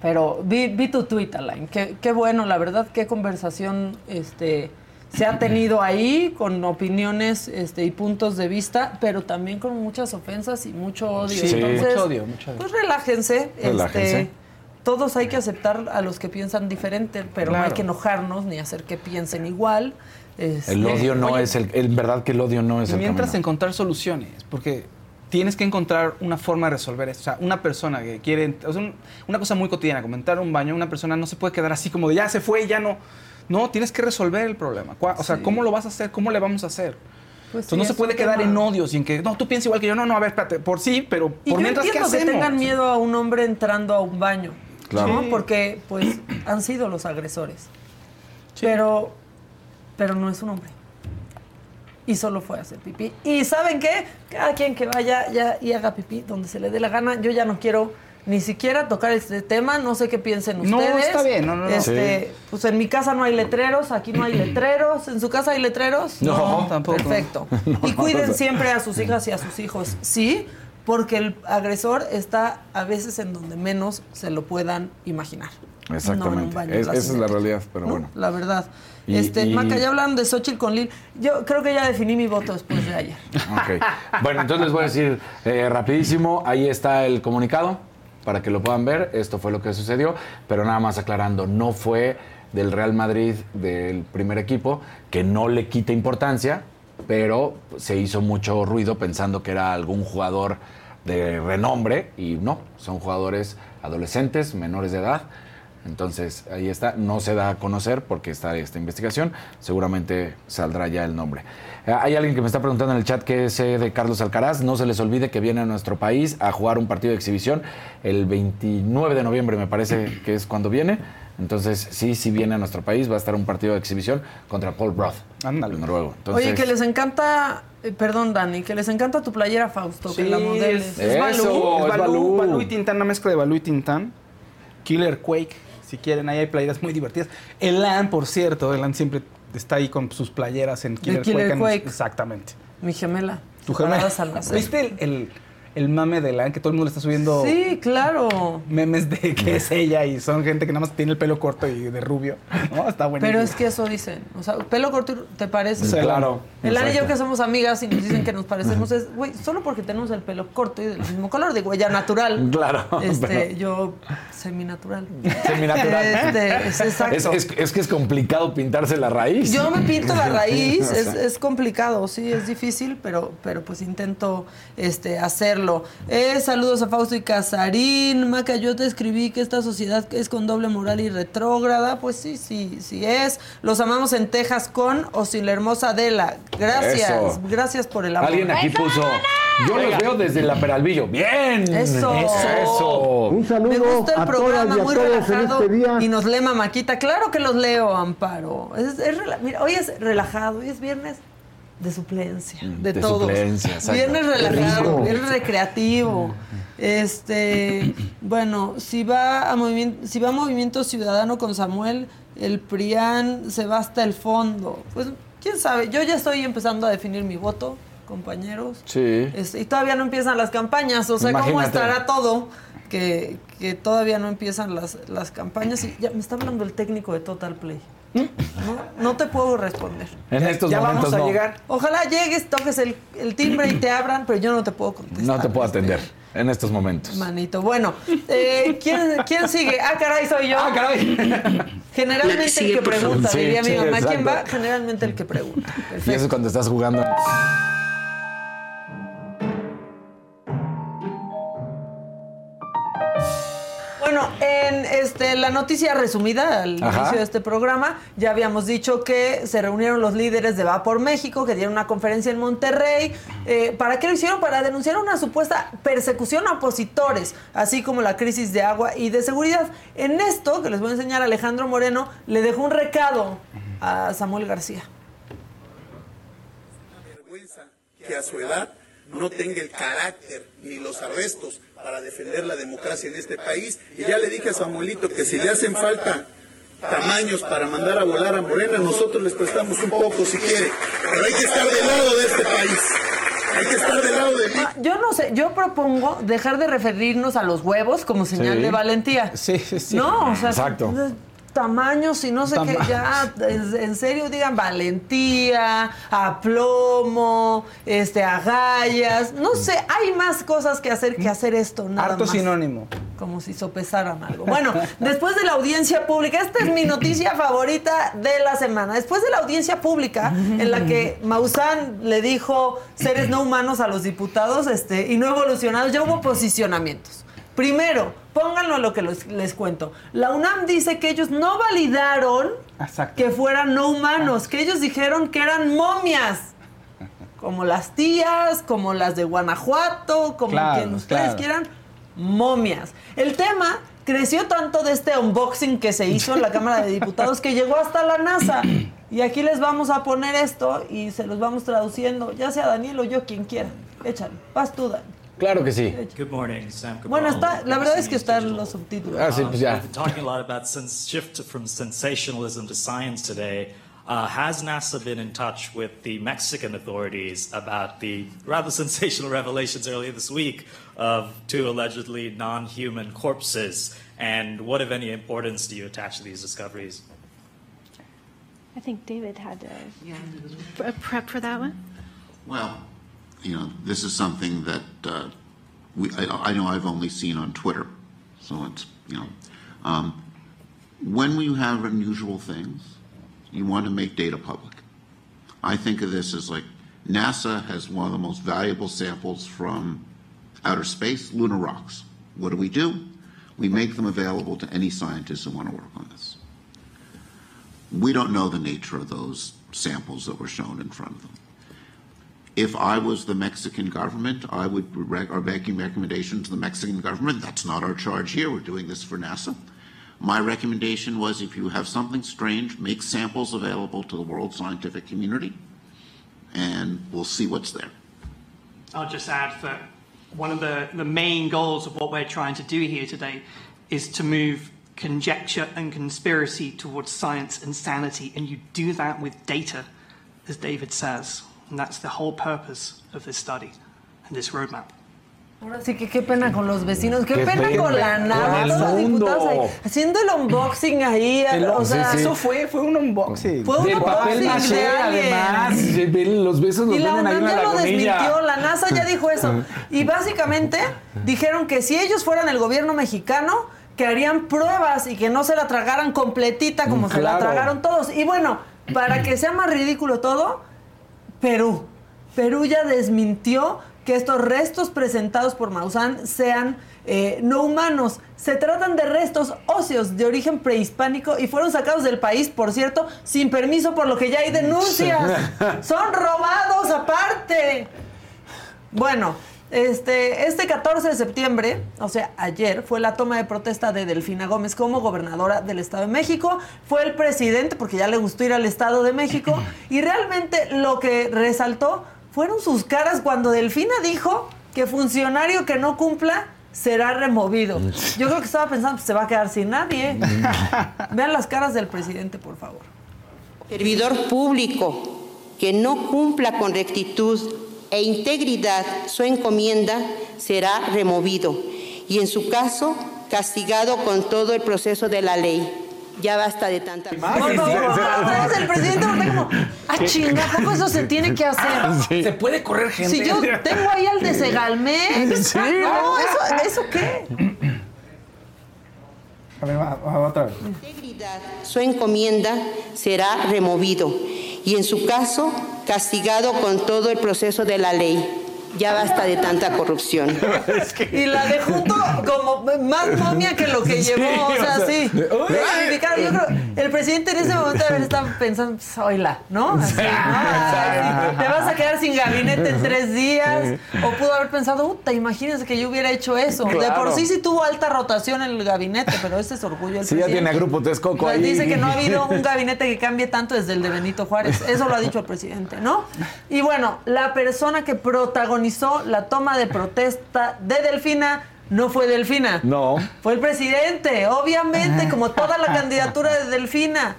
[SPEAKER 2] pero vi, vi tu tweet, Alain. Qué, qué bueno, la verdad, qué conversación este, se ha tenido ahí con opiniones este, y puntos de vista, pero también con muchas ofensas y mucho odio.
[SPEAKER 3] Sí.
[SPEAKER 2] Entonces,
[SPEAKER 4] Mucho odio, mucho odio.
[SPEAKER 2] Pues relájense.
[SPEAKER 3] Relájense.
[SPEAKER 2] Este, todos hay que aceptar a los que piensan diferente, pero no hay que enojarnos ni hacer que piensen igual. Este,
[SPEAKER 3] El odio no
[SPEAKER 4] Oye,
[SPEAKER 3] es el. En verdad que el odio no es
[SPEAKER 4] Y
[SPEAKER 3] el
[SPEAKER 4] mientras
[SPEAKER 3] camino.
[SPEAKER 4] encontrar soluciones, porque tienes que encontrar una forma de resolver esto. O sea, una persona que quiere, o sea, un- una cosa muy cotidiana, comentar un baño, una persona no se puede quedar así como de ya se fue, ya no. No, tienes que resolver el problema. O sea,
[SPEAKER 2] Sí.
[SPEAKER 4] ¿cómo lo vas a hacer? ¿Cómo le vamos a hacer?
[SPEAKER 2] Pues
[SPEAKER 4] Entonces
[SPEAKER 2] sí,
[SPEAKER 4] no se puede quedar
[SPEAKER 2] tema.
[SPEAKER 4] en odio sin que, no, tú piensas igual que yo. No, no, a ver, espérate, por sí, pero
[SPEAKER 2] Y
[SPEAKER 4] por
[SPEAKER 2] yo
[SPEAKER 4] mientras, ¿qué
[SPEAKER 2] entiendo que
[SPEAKER 4] hacemos?
[SPEAKER 2] tengan miedo a un hombre entrando a un baño,
[SPEAKER 4] Claro.
[SPEAKER 2] ¿no? Porque, pues, han sido los agresores. Pero, pero no es un hombre. Y solo fue a hacer pipí. Y ¿saben qué? Cada quien que vaya ya y haga pipí donde se le dé la gana. Yo ya no quiero ni siquiera tocar este tema. No sé qué piensen
[SPEAKER 4] No,
[SPEAKER 2] ustedes.
[SPEAKER 4] está bien, no, no, no.
[SPEAKER 2] Este, Pues en mi casa no hay letreros, aquí no hay letreros. ¿En su casa hay letreros?
[SPEAKER 3] No,
[SPEAKER 4] tampoco.
[SPEAKER 2] Perfecto.
[SPEAKER 3] No,
[SPEAKER 2] y
[SPEAKER 3] no,
[SPEAKER 2] cuiden
[SPEAKER 3] no.
[SPEAKER 2] siempre a sus hijas y a sus hijos, ¿sí? Porque el agresor está a veces en donde menos se lo puedan imaginar. No en un
[SPEAKER 3] Exactamente.
[SPEAKER 2] baño
[SPEAKER 3] Es- esa es la realidad, pero
[SPEAKER 2] ¿No?
[SPEAKER 3] bueno.
[SPEAKER 2] La verdad.
[SPEAKER 3] Y-
[SPEAKER 2] este,
[SPEAKER 3] y-
[SPEAKER 2] Maca, ya hablaron de Xochitl con Lil. Yo creo que ya definí mi voto después de ayer.
[SPEAKER 3] Ok. Bueno, entonces les voy a decir eh, rapidísimo, ahí está el comunicado para que lo puedan ver. Esto fue lo que sucedió, pero nada más aclarando, no fue del Real Madrid, del primer equipo, que no le quita importancia, pero se hizo mucho ruido pensando que era algún jugador de renombre y no, son jugadores adolescentes, menores de edad. Entonces, ahí está, no se da a conocer porque está esta investigación, seguramente saldrá ya el nombre. Eh, Hay alguien que me está preguntando en el chat qué es de Carlos Alcaraz, no se les olvide que viene a nuestro país a jugar un partido de exhibición el 29 de noviembre, me parece que es cuando viene. Entonces, sí, sí viene a nuestro país, va a estar un partido de exhibición contra Paul Broth,
[SPEAKER 4] Ándale.
[SPEAKER 3] noruego. Entonces,
[SPEAKER 2] Oye, que les encanta, eh, perdón Dani, que les encanta tu playera Fausto, que la modeles.
[SPEAKER 4] es, Balú,
[SPEAKER 3] es
[SPEAKER 4] Balú.
[SPEAKER 3] Balú
[SPEAKER 4] y Tintán, una mezcla de Balú y Tintán. Killer Quake, si quieren, ahí hay playeras muy divertidas. Elan, por cierto, Elan siempre está ahí con sus playeras en Killer,
[SPEAKER 2] Killer
[SPEAKER 4] Quake. Exactamente.
[SPEAKER 2] Mi gemela.
[SPEAKER 4] Tu gemela. ¿Viste el, el, el mame de Elan que todo el mundo está subiendo
[SPEAKER 2] Sí, claro.
[SPEAKER 4] memes de que es ella y son gente que nada más tiene el pelo corto y de rubio? No, está bueno.
[SPEAKER 2] Pero es que eso dicen. O sea, pelo corto, ¿te parece?
[SPEAKER 4] Sí,
[SPEAKER 3] claro.
[SPEAKER 2] El y yo que somos amigas y nos dicen que nos parecemos es, güey, solo porque tenemos el pelo corto y del mismo color, digo, ella natural.
[SPEAKER 3] Claro,
[SPEAKER 2] Este,
[SPEAKER 3] pero-
[SPEAKER 2] yo seminatural.
[SPEAKER 3] Seminatural.
[SPEAKER 2] Este, es exacto.
[SPEAKER 3] Es, es- es que es complicado pintarse la raíz.
[SPEAKER 2] Yo me pinto la raíz, es, es complicado, sí, es difícil, pero, pero pues intento este, hacerlo. Eh, saludos a Fausto y Casarín. Maca, yo te escribí que esta sociedad es con doble moral y retrógrada. Pues sí, sí, sí es. Los amamos en Texas con o sin la hermosa Adela. Gracias,
[SPEAKER 3] Eso.
[SPEAKER 2] gracias por el amor.
[SPEAKER 3] Alguien aquí puso. Yo los veo desde la Peralvillo. ¡Bien!
[SPEAKER 2] Eso.
[SPEAKER 3] Eso.
[SPEAKER 10] Un saludo
[SPEAKER 2] Me gusta el
[SPEAKER 10] a
[SPEAKER 2] programa,
[SPEAKER 10] todas y a
[SPEAKER 2] muy
[SPEAKER 10] todos en este día.
[SPEAKER 2] Y nos lee Mamáquita. Claro que los leo, Amparo. Es, es rela- Mira, hoy es relajado, hoy es viernes de suplencia, de,
[SPEAKER 3] de
[SPEAKER 2] todos.
[SPEAKER 3] suplencia, exacto.
[SPEAKER 2] Viernes relajado, viernes recreativo. Este, bueno, si va a movimiento, si va a Movimiento Ciudadano con Samuel, el PRIAN se va hasta el fondo. Pues quién sabe, yo ya estoy empezando a definir mi voto, compañeros.
[SPEAKER 3] Sí.
[SPEAKER 2] Este, y todavía no empiezan las campañas, o sea, ¿cómo estará todo? Que, que todavía no empiezan las, las campañas. Y ya me está hablando el técnico de Total Play. No, no te puedo responder.
[SPEAKER 3] En estos
[SPEAKER 4] ya
[SPEAKER 3] momentos
[SPEAKER 4] vamos a
[SPEAKER 3] no.
[SPEAKER 4] llegar.
[SPEAKER 2] Ojalá llegues, toques el, el timbre y te abran, pero yo no te puedo contestar.
[SPEAKER 3] No te puedo
[SPEAKER 2] este,
[SPEAKER 3] atender en estos momentos.
[SPEAKER 2] Manito. Bueno, eh, ¿quién, ¿quién sigue? Ah, caray, soy yo.
[SPEAKER 3] ¡Ah, caray!
[SPEAKER 2] Generalmente
[SPEAKER 9] La que sigue,
[SPEAKER 2] el que pregunta,
[SPEAKER 3] Sí,
[SPEAKER 2] diría mi
[SPEAKER 3] sí,
[SPEAKER 2] mamá. ¿Quién va? Generalmente el que pregunta.
[SPEAKER 3] Y eso es cuando estás jugando.
[SPEAKER 2] Bueno, en este, la noticia resumida al
[SPEAKER 3] Ajá.
[SPEAKER 2] inicio de este programa, ya habíamos dicho que se reunieron los líderes de Va por México, que dieron una conferencia en Monterrey. Eh, ¿Para qué lo hicieron? Para denunciar una supuesta persecución a opositores, así como la crisis de agua y de seguridad. En esto, que les voy a enseñar, Alejandro Moreno le dejó un recado a Samuel García.
[SPEAKER 11] vergüenza que a su edad
[SPEAKER 10] no tenga el carácter ni los arrestos para defender la democracia en este país. Y ya le dije a Samuelito que si le hacen falta tamaños para mandar a volar a Morena, nosotros les prestamos un poco si quiere. Pero hay que estar del lado de este país. Hay que estar del lado de mí.
[SPEAKER 2] Ah, Yo no sé, yo propongo dejar de referirnos a los huevos como señal
[SPEAKER 4] Sí.
[SPEAKER 2] de valentía.
[SPEAKER 4] Sí, sí, sí.
[SPEAKER 2] No, o sea,
[SPEAKER 3] Exacto.
[SPEAKER 2] Tamaños y no sé qué, ya, en en serio digan valentía, aplomo, este, agallas, no sé, hay más cosas que hacer que hacer esto, nada
[SPEAKER 4] Harto
[SPEAKER 2] más.
[SPEAKER 4] sinónimo.
[SPEAKER 2] Como si sopesaran algo. Bueno, después de la audiencia pública, esta es mi noticia favorita de la semana. Después de la audiencia pública, en la que Maussan le dijo seres no humanos a los diputados este, y no evolucionados, ya hubo posicionamientos. Primero, pónganlo a lo que los- les cuento. La UNAM dice que ellos no validaron
[SPEAKER 4] Exacto.
[SPEAKER 2] que fueran no humanos, que ellos dijeron que eran momias. Como las tías, como las de Guanajuato, como
[SPEAKER 4] Claro,
[SPEAKER 2] quien ustedes
[SPEAKER 4] claro.
[SPEAKER 2] quieran, momias. El tema creció tanto de este unboxing que se hizo en la Cámara de Diputados que llegó hasta la NASA. Y aquí les vamos a poner esto y se los vamos traduciendo, ya sea Daniel o yo, quien quiera. Échale, vas tú, Dani.
[SPEAKER 3] Claro que sí.
[SPEAKER 11] Good morning, Sam Cabral.
[SPEAKER 2] Bueno, está, la verdad es que
[SPEAKER 11] News
[SPEAKER 2] están los subtítulos.
[SPEAKER 3] Ah, sí, pues ya.
[SPEAKER 11] We've been talking a lot about sens- shift from sensationalism to science today. Uh, has NASA been in touch with the Mexican authorities about the rather sensational revelations earlier this week of two allegedly non-human corpses? And what, if any, importance do you attach to these discoveries?
[SPEAKER 9] I think David had a, a prep for that one.
[SPEAKER 12] Well, you know, this is something that uh, we, I, I know I've only seen on Twitter. So it's, you know, um, when you have unusual things, you want to make data public. I think of this as like NASA has one of the most valuable samples from outer space, lunar rocks. What do we do? We make them available to any scientists who want to work on this. We don't know the nature of those samples that were shown in front of them. If I was the Mexican government, I would rec- are making recommendations to the Mexican government. That's not our charge here. We're doing this for NASA. My recommendation was if you have something strange, make samples available to the world scientific community, and we'll see what's there.
[SPEAKER 13] I'll just add that one of the, the main goals of what we're trying to do here today is to move conjecture and conspiracy towards science and sanity, and you do that with data, as David says. And that's the whole purpose of this study and this roadmap.
[SPEAKER 2] Ahora sí que qué pena con los vecinos, qué,
[SPEAKER 4] Qué
[SPEAKER 2] pena,
[SPEAKER 4] pena
[SPEAKER 2] con la
[SPEAKER 4] el
[SPEAKER 2] todos los diputados ahí, haciendo el unboxing ahí, o sea,
[SPEAKER 4] Eso fue, fue un unboxing.
[SPEAKER 2] Fue un
[SPEAKER 3] Del papel
[SPEAKER 2] unboxing
[SPEAKER 3] maché,
[SPEAKER 2] de
[SPEAKER 3] además. Los besos los
[SPEAKER 2] Y la UNAM
[SPEAKER 3] la
[SPEAKER 2] ya lo desmintió, la NASA ya dijo eso. Y básicamente dijeron que si ellos fueran el gobierno mexicano, que harían pruebas y que no se la tragaran completita como se la tragaron todos. Y bueno, para que sea más ridículo todo, Perú. Perú ya desmintió que estos restos presentados por Maussan sean eh, no humanos. Se tratan de restos óseos de origen prehispánico y fueron sacados del país, por cierto, sin permiso, por lo que ya hay denuncias. Son robados aparte. Bueno, este, este 14 de septiembre, o sea, ayer, fue la toma de protesta de Delfina Gómez como gobernadora del Estado de México. Fue el presidente, porque ya le gustó ir al Estado de México. Y realmente lo que resaltó fueron sus caras cuando Delfina dijo que funcionario que no cumpla será removido. Yo creo que estaba pensando, pues, se va a quedar sin nadie. Vean las caras del presidente, por favor.
[SPEAKER 14] servidor público que no cumpla con rectitud e integridad su encomienda será removido y en su caso castigado con todo el proceso de la ley. Ya basta de tanta...
[SPEAKER 2] Por favor, otra vez el presidente está como, ah, chinga, ¿a poco eso se tiene que hacer?
[SPEAKER 3] ¿Se puede correr gente?
[SPEAKER 2] Si yo tengo ahí al de Segalmex.
[SPEAKER 3] Sí,
[SPEAKER 2] no, eso, ¿eso qué?
[SPEAKER 14] Su encomienda será removido y en su caso castigado con todo el proceso de la ley. Ya basta de tanta corrupción.
[SPEAKER 2] Y la de junto como más momia que lo que
[SPEAKER 14] Sí,
[SPEAKER 2] llevó, o sea,
[SPEAKER 14] o sea,
[SPEAKER 2] sí.
[SPEAKER 14] de- ¡Uy!
[SPEAKER 2] Claro, Yo creo, el presidente en ese momento de haber estado pensando, pues, oíla, ¿no? Así, ¿no? Así, te vas a quedar sin gabinete en tres días. O pudo haber pensado, puta, imagínense que yo hubiera hecho eso. De por sí sí tuvo alta rotación en el gabinete, pero ese es orgullo del
[SPEAKER 3] Sí, ya tiene a Grupo Texcoco
[SPEAKER 2] Pues
[SPEAKER 3] ahí.
[SPEAKER 2] Dice que no ha habido un gabinete que cambie tanto desde el de Benito Juárez. Eso lo ha dicho el presidente, ¿no? Y bueno, la persona que protagonizó protagonizó la toma de protesta de Delfina no fue Delfina.
[SPEAKER 3] No.
[SPEAKER 2] Fue el presidente, obviamente, como toda la candidatura de Delfina.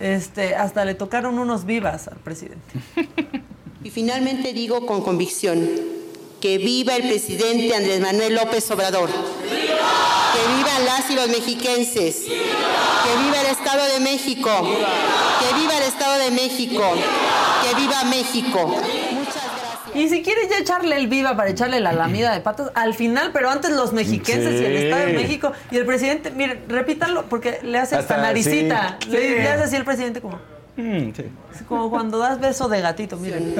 [SPEAKER 2] Este, hasta le tocaron unos vivas al presidente.
[SPEAKER 14] Y finalmente digo con convicción que viva el presidente Andrés Manuel López Obrador. Que vivan las y los mexiquenses. Que viva el Estado de México. Que viva el Estado de México. Que viva México.
[SPEAKER 2] Y si quieres ya echarle el viva para echarle la lamida de patas, al final, pero antes los mexiquenses y el
[SPEAKER 3] Sí.
[SPEAKER 2] Estado de México y el presidente, miren, repítanlo porque le hace hasta,
[SPEAKER 4] Hasta-
[SPEAKER 2] naricita.
[SPEAKER 4] sí.
[SPEAKER 2] Le,
[SPEAKER 4] Sí.
[SPEAKER 2] le hace así el presidente como,
[SPEAKER 4] Mm, sí.
[SPEAKER 2] como cuando das beso de gatito, miren.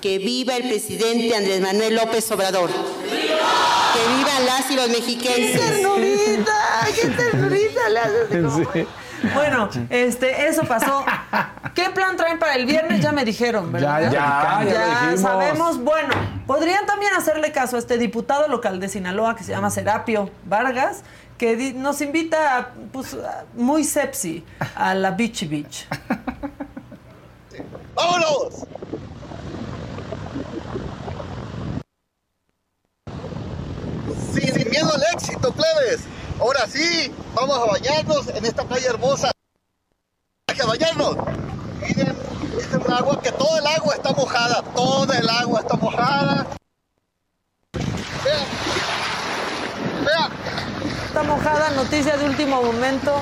[SPEAKER 14] Que viva el presidente Andrés Manuel López Obrador. Que vivan las y los mexiquenses.
[SPEAKER 2] ¡Qué ternurita! ¡Qué ternurita le haces! como- Bueno, este, eso pasó. ¿Qué plan traen para el viernes? Ya me dijeron, ¿verdad?
[SPEAKER 3] Ya, ya, ya lo dijimos.
[SPEAKER 2] sabemos. Bueno, podrían también hacerle caso a este diputado local de Sinaloa que se llama Serapio Vargas, que nos invita pues, a- muy sepsi a la Beach Beach.
[SPEAKER 15] ¡Vámonos! Sin, sin miedo al éxito, plebes. Ahora sí, vamos a bañarnos en esta playa hermosa. Hay que bañarnos. Miren, esta es un agua que todo el agua está mojada. Toda el agua está mojada. Vean. Vean.
[SPEAKER 2] Está mojada, noticia de último momento.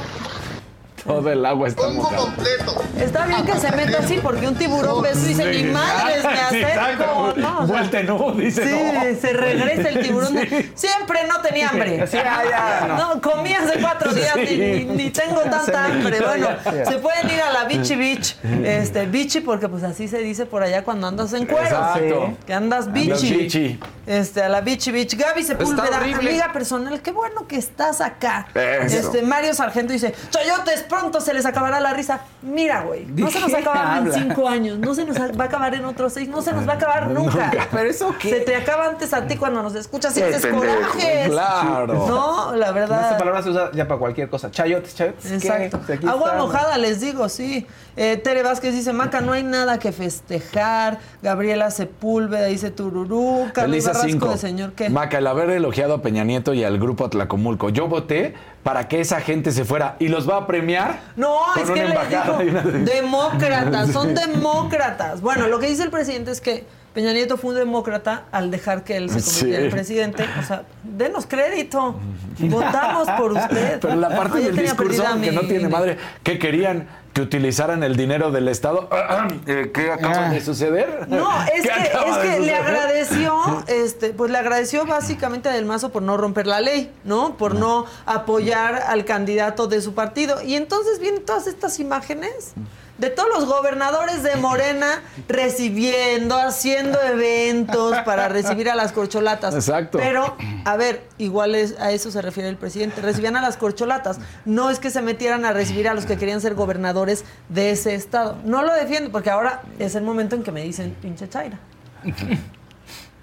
[SPEAKER 3] Todo el agua está
[SPEAKER 15] Pongo
[SPEAKER 3] mojada.
[SPEAKER 15] completo.
[SPEAKER 2] Está bien que se meta así porque un tiburón ve eso y dice,
[SPEAKER 3] Sí.
[SPEAKER 2] mi madre, me
[SPEAKER 3] Sí,
[SPEAKER 2] acerco.
[SPEAKER 3] exacto.
[SPEAKER 2] ¿no? O sea,
[SPEAKER 3] no, dice
[SPEAKER 2] Sí,
[SPEAKER 3] no.
[SPEAKER 2] se regresa el tiburón. de, Siempre no tenía hambre.
[SPEAKER 4] Sí, ya, ya, no.
[SPEAKER 2] no. comí hace cuatro días
[SPEAKER 3] Sí.
[SPEAKER 2] y ni, ni tengo tanta hambre. Bueno,
[SPEAKER 4] ya, ya.
[SPEAKER 2] se pueden ir a la Bichi Beach. Este, Bichi, porque pues así se dice por allá cuando andas en cuero.
[SPEAKER 3] Exacto.
[SPEAKER 2] Que andas
[SPEAKER 3] Andas
[SPEAKER 2] bichi.
[SPEAKER 3] bichi.
[SPEAKER 2] Este, a la Bichi Beach. Gaby Sepúlveda,
[SPEAKER 5] horrible.
[SPEAKER 2] amiga personal, qué bueno que estás acá.
[SPEAKER 3] Eso.
[SPEAKER 2] Este, Mario Sargento dice, Chayotes, pronto se les acabará la risa. Mira, güey, no
[SPEAKER 4] ¿De
[SPEAKER 2] se nos acaba en cinco años, no se nos va a acabar en otros seis, no se nos va a acabar nunca.
[SPEAKER 4] ¿Pero eso qué?
[SPEAKER 2] Se te acaba antes a ti cuando nos escuchas y
[SPEAKER 4] pendejo.
[SPEAKER 2] corajes.
[SPEAKER 3] Claro.
[SPEAKER 2] No, la
[SPEAKER 4] Esta
[SPEAKER 2] verdad.
[SPEAKER 4] palabra se usa ya para cualquier cosa. Chayotes, chayotes.
[SPEAKER 2] Exacto. Agua
[SPEAKER 4] está.
[SPEAKER 2] mojada, les digo, sí. Eh, Tere Vázquez dice, Maca, no hay nada que festejar. Gabriela Sepúlveda dice Tururú. Carlos
[SPEAKER 3] Elisa
[SPEAKER 2] Barrasco
[SPEAKER 3] 5.
[SPEAKER 2] de señor, ¿qué?
[SPEAKER 3] Maca, el haber elogiado a Peña Nieto y al grupo Atlacomulco. Yo voté para que esa gente se fuera y los va a premiar.
[SPEAKER 2] No, es que les digo, demócratas, son demócratas. Bueno, lo que dice el presidente es que Peña Nieto fue un demócrata al dejar que él se convirtiera
[SPEAKER 3] Sí.
[SPEAKER 2] en presidente. O sea, denos crédito. Votamos por usted.
[SPEAKER 3] Pero la parte
[SPEAKER 2] Ay,
[SPEAKER 3] del discurso que no tiene madre, que querían que utilizaran el dinero del Estado. Eh, ¿Qué acaba
[SPEAKER 4] Ah.
[SPEAKER 3] de suceder?
[SPEAKER 2] No, es
[SPEAKER 3] ¿Qué
[SPEAKER 2] que, es que le agradeció, este, pues le agradeció básicamente a Del Mazo por no romper la ley, ¿no? Por no apoyar al candidato de su partido. Y entonces vienen todas estas imágenes de todos los gobernadores de Morena recibiendo, haciendo eventos para recibir a las corcholatas.
[SPEAKER 3] Exacto.
[SPEAKER 2] Pero, a ver, igual es, a eso se refiere el presidente. Recibían a las corcholatas. No es que se metieran a recibir a los que querían ser gobernadores de ese estado. No lo defiendo, porque ahora es el momento en que me dicen pinche Chaira.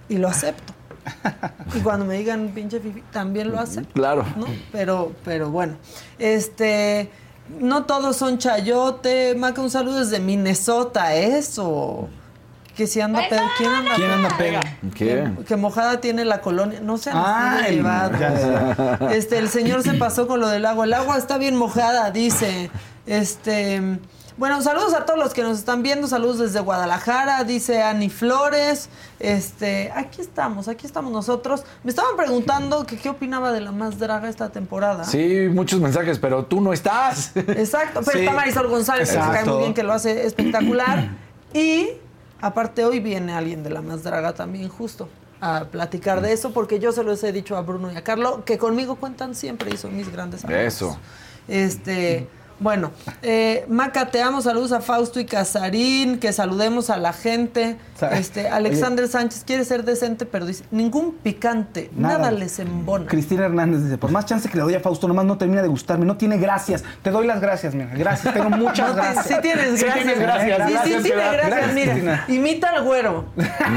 [SPEAKER 2] Y lo acepto. Y cuando me digan pinche Fifi, también lo acepto.
[SPEAKER 3] Claro.
[SPEAKER 2] ¿no? Pero, pero bueno. Este. No todos son chayote. Maca, un saludo desde Minnesota, eso. Que si anda pedo. ¿Quién anda
[SPEAKER 4] ¿Quién anda
[SPEAKER 2] pega?
[SPEAKER 3] ¿Qué?
[SPEAKER 2] Que mojada tiene la colonia. No se
[SPEAKER 4] Ah,
[SPEAKER 2] han llevado.
[SPEAKER 4] sé.
[SPEAKER 2] Este, el señor se pasó con lo del agua. El agua está bien mojada, dice. Este. Bueno, saludos a todos los que nos están viendo. Saludos desde Guadalajara, dice Ani Flores. Este, aquí estamos, aquí estamos nosotros. Me estaban preguntando que qué opinaba de la más draga esta temporada.
[SPEAKER 3] Sí, muchos mensajes, pero tú no estás.
[SPEAKER 2] Exacto, pero
[SPEAKER 4] Sí.
[SPEAKER 2] está Marisol González, que cae muy bien, que lo hace espectacular. y aparte hoy viene alguien de la más draga también, justo a platicar de eso, porque yo se los he dicho a Bruno y a Carlo, que conmigo cuentan siempre y son mis grandes amigos.
[SPEAKER 3] Eso.
[SPEAKER 2] Este, bueno, eh, Maca, te amo, saludos a Fausto y Casarín, que saludemos a la gente. Este, Alexander Sánchez quiere ser decente, pero dice, ningún picante, nada,
[SPEAKER 4] Nada.
[SPEAKER 2] les embona.
[SPEAKER 4] Cristina Hernández dice, por más chance que le doy a Fausto, nomás no termina de gustarme, no tiene gracias. Te doy las gracias, mira. Gracias, tengo muchas
[SPEAKER 2] No,
[SPEAKER 4] gracias.
[SPEAKER 2] Sí tienes
[SPEAKER 3] Sí
[SPEAKER 2] gracias.
[SPEAKER 3] tienes gracias,
[SPEAKER 2] Sí, sí,
[SPEAKER 3] gracias,
[SPEAKER 2] tiene
[SPEAKER 3] gracias,
[SPEAKER 2] gracias. Mira,
[SPEAKER 4] Cristina.
[SPEAKER 2] imita al güero.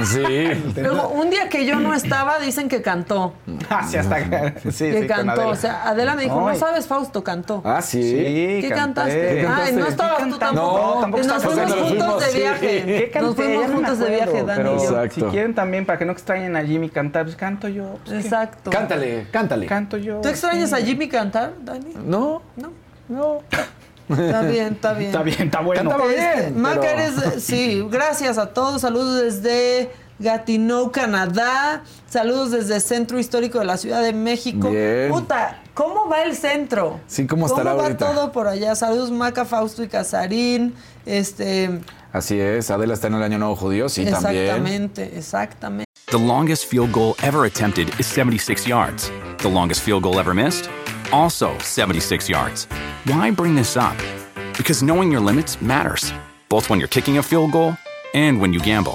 [SPEAKER 3] Sí.
[SPEAKER 2] Luego, un día que yo no estaba, dicen que cantó.
[SPEAKER 4] Ah, sí, hasta sí,
[SPEAKER 2] que
[SPEAKER 4] sí,
[SPEAKER 2] cantó. O sea, Adela me dijo,
[SPEAKER 4] Ay.
[SPEAKER 2] no sabes, Fausto cantó.
[SPEAKER 3] Ah, sí.
[SPEAKER 4] Sí,
[SPEAKER 2] ¿Qué ¿Qué
[SPEAKER 4] canté.
[SPEAKER 2] cantaste?
[SPEAKER 4] ¿Qué
[SPEAKER 2] Ay, no estabas tú tampoco.
[SPEAKER 4] No, tampoco
[SPEAKER 2] Nos fuimos juntos de
[SPEAKER 4] sí.
[SPEAKER 2] viaje.
[SPEAKER 4] ¿Qué canté?
[SPEAKER 2] Nos fuimos juntos de viaje, Dani.
[SPEAKER 4] Si quieren también, para que no extrañen a Jimmy cantar, pues canto yo. Pues, ¿qué?
[SPEAKER 2] Exacto.
[SPEAKER 3] Cántale, cántale.
[SPEAKER 4] Canto yo.
[SPEAKER 2] ¿Tú extrañas
[SPEAKER 4] sí.
[SPEAKER 2] a Jimmy cantar, Dani?
[SPEAKER 3] No.
[SPEAKER 2] No.
[SPEAKER 4] No.
[SPEAKER 2] Está bien, está bien.
[SPEAKER 4] Está bien, está bueno.
[SPEAKER 3] Cantaba
[SPEAKER 2] Este,
[SPEAKER 3] bien,
[SPEAKER 2] Maca,
[SPEAKER 3] pero-
[SPEAKER 2] eres- sí, gracias a todos. Saludos desde Gatineau, Canadá. Saludos desde el Centro Histórico de la Ciudad de México.
[SPEAKER 3] Bien.
[SPEAKER 2] Puta, ¿cómo va el centro?
[SPEAKER 3] Sí, ¿cómo estará
[SPEAKER 2] va
[SPEAKER 3] ahorita?
[SPEAKER 2] todo por allá? Saludos Maca, Fausto y Casarín. Este,
[SPEAKER 3] Así es, Adela está en el Año Nuevo Judío, sí, también.
[SPEAKER 2] exactamente, exactamente.
[SPEAKER 6] The longest field goal ever attempted is 76 yards. The longest field goal ever missed? Also 76 yards. Why bring this up? Because knowing your limits matters, both when you're kicking a field goal and when you gamble.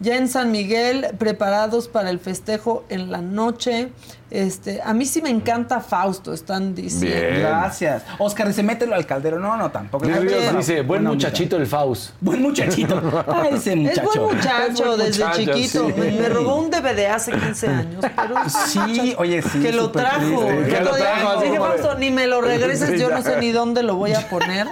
[SPEAKER 2] Ya en San Miguel, preparados para el festejo en la noche. Este, a mí sí me encanta Fausto, están diciendo.
[SPEAKER 3] Bien.
[SPEAKER 4] Gracias. Oscar dice, mételo al caldero. No, no, tampoco.
[SPEAKER 3] Luis
[SPEAKER 4] No,
[SPEAKER 3] Ríos
[SPEAKER 4] no,
[SPEAKER 3] dice, buen muchachito el Faust.
[SPEAKER 4] Buen muchachito. Ah, ese muchacho.
[SPEAKER 2] Es buen muchacho
[SPEAKER 3] Es buen
[SPEAKER 2] desde
[SPEAKER 3] muchacho,
[SPEAKER 2] chiquito.
[SPEAKER 3] sí.
[SPEAKER 2] Me, me robó un DVD hace 15 años. Pero
[SPEAKER 4] Sí,
[SPEAKER 2] muchacho
[SPEAKER 4] oye, sí,
[SPEAKER 2] Que lo trajo.
[SPEAKER 4] triste.
[SPEAKER 3] Que lo trajo,
[SPEAKER 2] Dije, Fausto, ni me lo regreses, yo no sé ni dónde lo voy a poner.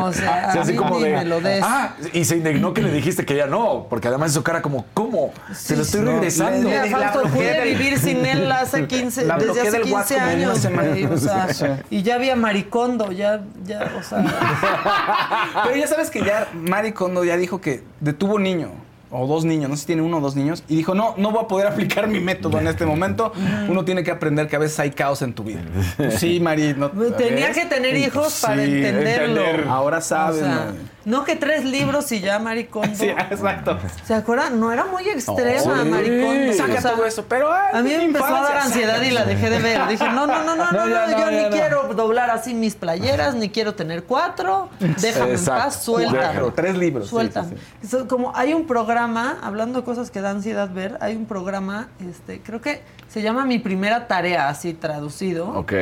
[SPEAKER 2] O sea,
[SPEAKER 3] Sí,
[SPEAKER 2] a mí
[SPEAKER 3] como
[SPEAKER 2] ni
[SPEAKER 3] de,
[SPEAKER 2] me lo des.
[SPEAKER 3] Ah, y se indignó que le dijiste que ya no, porque además su cara como, ¿cómo? Se lo estoy
[SPEAKER 4] no,
[SPEAKER 3] regresando.
[SPEAKER 4] la
[SPEAKER 2] Fausto, pude vivir sin él hace 15,
[SPEAKER 4] La
[SPEAKER 2] desde hace
[SPEAKER 4] del
[SPEAKER 2] 15
[SPEAKER 4] WhatsApp como una
[SPEAKER 2] años.
[SPEAKER 4] semana.
[SPEAKER 2] güey, o sea,
[SPEAKER 4] Sí.
[SPEAKER 2] y ya había maricondo, ya, ya, o sea.
[SPEAKER 4] Pero ya sabes que ya Mari Kondo ya dijo que detuvo niño. O dos niños, no sé si tiene uno o dos niños. Y dijo, no, no voy a poder aplicar mi método en este momento. Uno tiene que aprender que a veces hay caos en tu vida. Pues sí, Mari. No,
[SPEAKER 2] Tenía
[SPEAKER 4] ¿ves?
[SPEAKER 2] que tener hijos para
[SPEAKER 4] Sí,
[SPEAKER 2] entenderlo.
[SPEAKER 4] entender. Ahora sabes,
[SPEAKER 2] O sea,
[SPEAKER 4] Mari.
[SPEAKER 2] No que tres libros y ya maricondo.
[SPEAKER 4] Sí, exacto.
[SPEAKER 2] ¿Se acuerdan? No era muy extrema,
[SPEAKER 4] Sí.
[SPEAKER 2] maricondo.
[SPEAKER 4] Saca
[SPEAKER 2] O sea,
[SPEAKER 4] todo eso, pero ay,
[SPEAKER 2] a mí me empezó a dar ansiedad
[SPEAKER 4] saca.
[SPEAKER 2] y la dejé de ver. Dije, no, no, no, no, no,
[SPEAKER 3] No,
[SPEAKER 2] no,
[SPEAKER 3] no,
[SPEAKER 2] yo ni
[SPEAKER 3] no.
[SPEAKER 2] quiero doblar así mis playeras, ni quiero tener cuatro. Déjame
[SPEAKER 3] Exacto.
[SPEAKER 2] en paz, suéltame.
[SPEAKER 4] Cuatro, tres libros. sí,
[SPEAKER 2] Suéltame.
[SPEAKER 4] sí,
[SPEAKER 2] como hay un programa, hablando de cosas que da ansiedad ver, hay un programa, este, creo que se llama Mi Primera Tarea, así traducido.
[SPEAKER 3] Ok.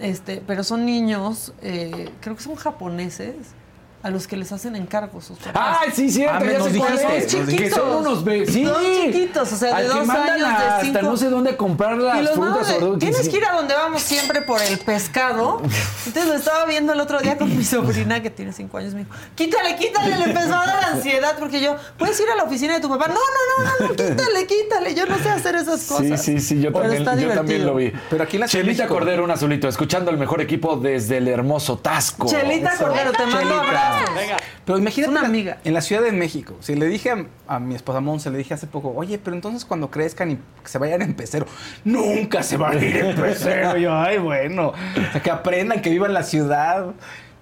[SPEAKER 2] Este, pero son niños, eh, creo que son japoneses, a los que les hacen encargos sus papás.
[SPEAKER 3] Ay, sí, cierto,
[SPEAKER 4] Ah,
[SPEAKER 3] ya
[SPEAKER 4] nos dijiste,
[SPEAKER 3] Que son unos be- sí.
[SPEAKER 2] Son chiquitos, o sea, de
[SPEAKER 3] Al
[SPEAKER 2] dos años, de
[SPEAKER 3] hasta
[SPEAKER 2] cinco.
[SPEAKER 3] no sé dónde a comprar las
[SPEAKER 2] Y los
[SPEAKER 3] frutas
[SPEAKER 2] de-
[SPEAKER 3] o
[SPEAKER 2] Tienes
[SPEAKER 3] sí.
[SPEAKER 2] que ir a donde vamos siempre por el pescado. Entonces lo estaba viendo el otro día con mi sobrina que tiene cinco años. Me dijo, quítale, quítale. Le empezó a dar ansiedad porque yo, ¿puedes ir a la oficina de tu papá? No, no, no, no, no, quítale, quítale. Yo no sé hacer esas
[SPEAKER 3] Sí,
[SPEAKER 2] cosas.
[SPEAKER 3] sí, sí, yo
[SPEAKER 2] Pero
[SPEAKER 3] también,
[SPEAKER 2] está
[SPEAKER 3] yo también lo vi.
[SPEAKER 4] Pero aquí la de
[SPEAKER 3] Chelita Cordero, un azulito, escuchando el mejor equipo desde el hermoso Tasco.
[SPEAKER 2] Chelita
[SPEAKER 4] Eso.
[SPEAKER 2] Cordero, te mando
[SPEAKER 4] Pero imagínate
[SPEAKER 2] una amiga.
[SPEAKER 4] en la Ciudad de México. Si le dije a, a mi esposa Monse, le dije hace poco, oye, pero entonces cuando crezcan y que se vayan en pecero, nunca se van a ir en pecero. Y yo, ay, bueno. O sea, que aprendan, que vivan la ciudad.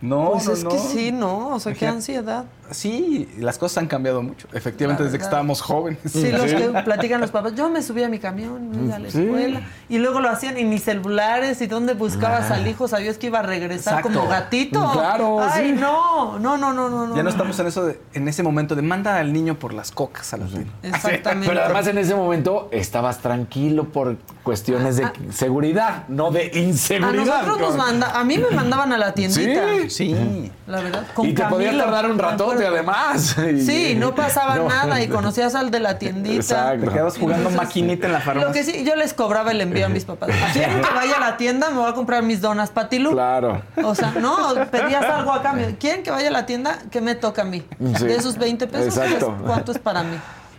[SPEAKER 4] No,
[SPEAKER 2] Pues
[SPEAKER 4] no,
[SPEAKER 2] es
[SPEAKER 4] no.
[SPEAKER 2] que sí, ¿no? O sea, qué ansiedad.
[SPEAKER 4] Sí, las cosas han cambiado mucho. Efectivamente, desde que estábamos jóvenes.
[SPEAKER 2] Sí, los que platican los papás. Yo me subí a mi camión, me iba a la
[SPEAKER 3] Sí.
[SPEAKER 2] escuela. Y luego lo hacían y ni celulares. ¿Y dónde buscabas al hijo? ¿Sabías que iba a regresar
[SPEAKER 4] Exacto.
[SPEAKER 2] como gatito?
[SPEAKER 3] Claro,
[SPEAKER 2] Ay,
[SPEAKER 3] sí.
[SPEAKER 2] no, no, no, no, no.
[SPEAKER 4] Ya no estamos en eso de- en ese momento de manda al niño por las cocas a la tienda.
[SPEAKER 2] Exactamente.
[SPEAKER 3] Pero además en ese momento estabas tranquilo por cuestiones de seguridad, no de
[SPEAKER 2] a
[SPEAKER 3] inseguridad.
[SPEAKER 2] nosotros nos manda, a mí me mandaban a la tiendita.
[SPEAKER 3] Sí,
[SPEAKER 4] Sí.
[SPEAKER 2] La verdad, con
[SPEAKER 3] Y te podía
[SPEAKER 2] Camilo,
[SPEAKER 3] tardar un ratote además. Y-
[SPEAKER 2] Sí, no pasaba
[SPEAKER 3] No.
[SPEAKER 2] nada y conocías al de la tiendita.
[SPEAKER 3] Exacto.
[SPEAKER 4] Te quedabas jugando
[SPEAKER 2] Entonces,
[SPEAKER 4] maquinita en la farmacia.
[SPEAKER 2] Lo que sí, yo les cobraba el envío a mis papás. ¿Quieren que vaya a la tienda? Me voy a comprar mis donas patilú.
[SPEAKER 3] Claro.
[SPEAKER 2] O sea, no, pedías algo a cambio. ¿Quieren que vaya a la tienda? ¿Qué me toca a mí?
[SPEAKER 3] Sí.
[SPEAKER 2] De esos 20 pesos,
[SPEAKER 3] Exacto.
[SPEAKER 2] pues, ¿cuánto es para mí?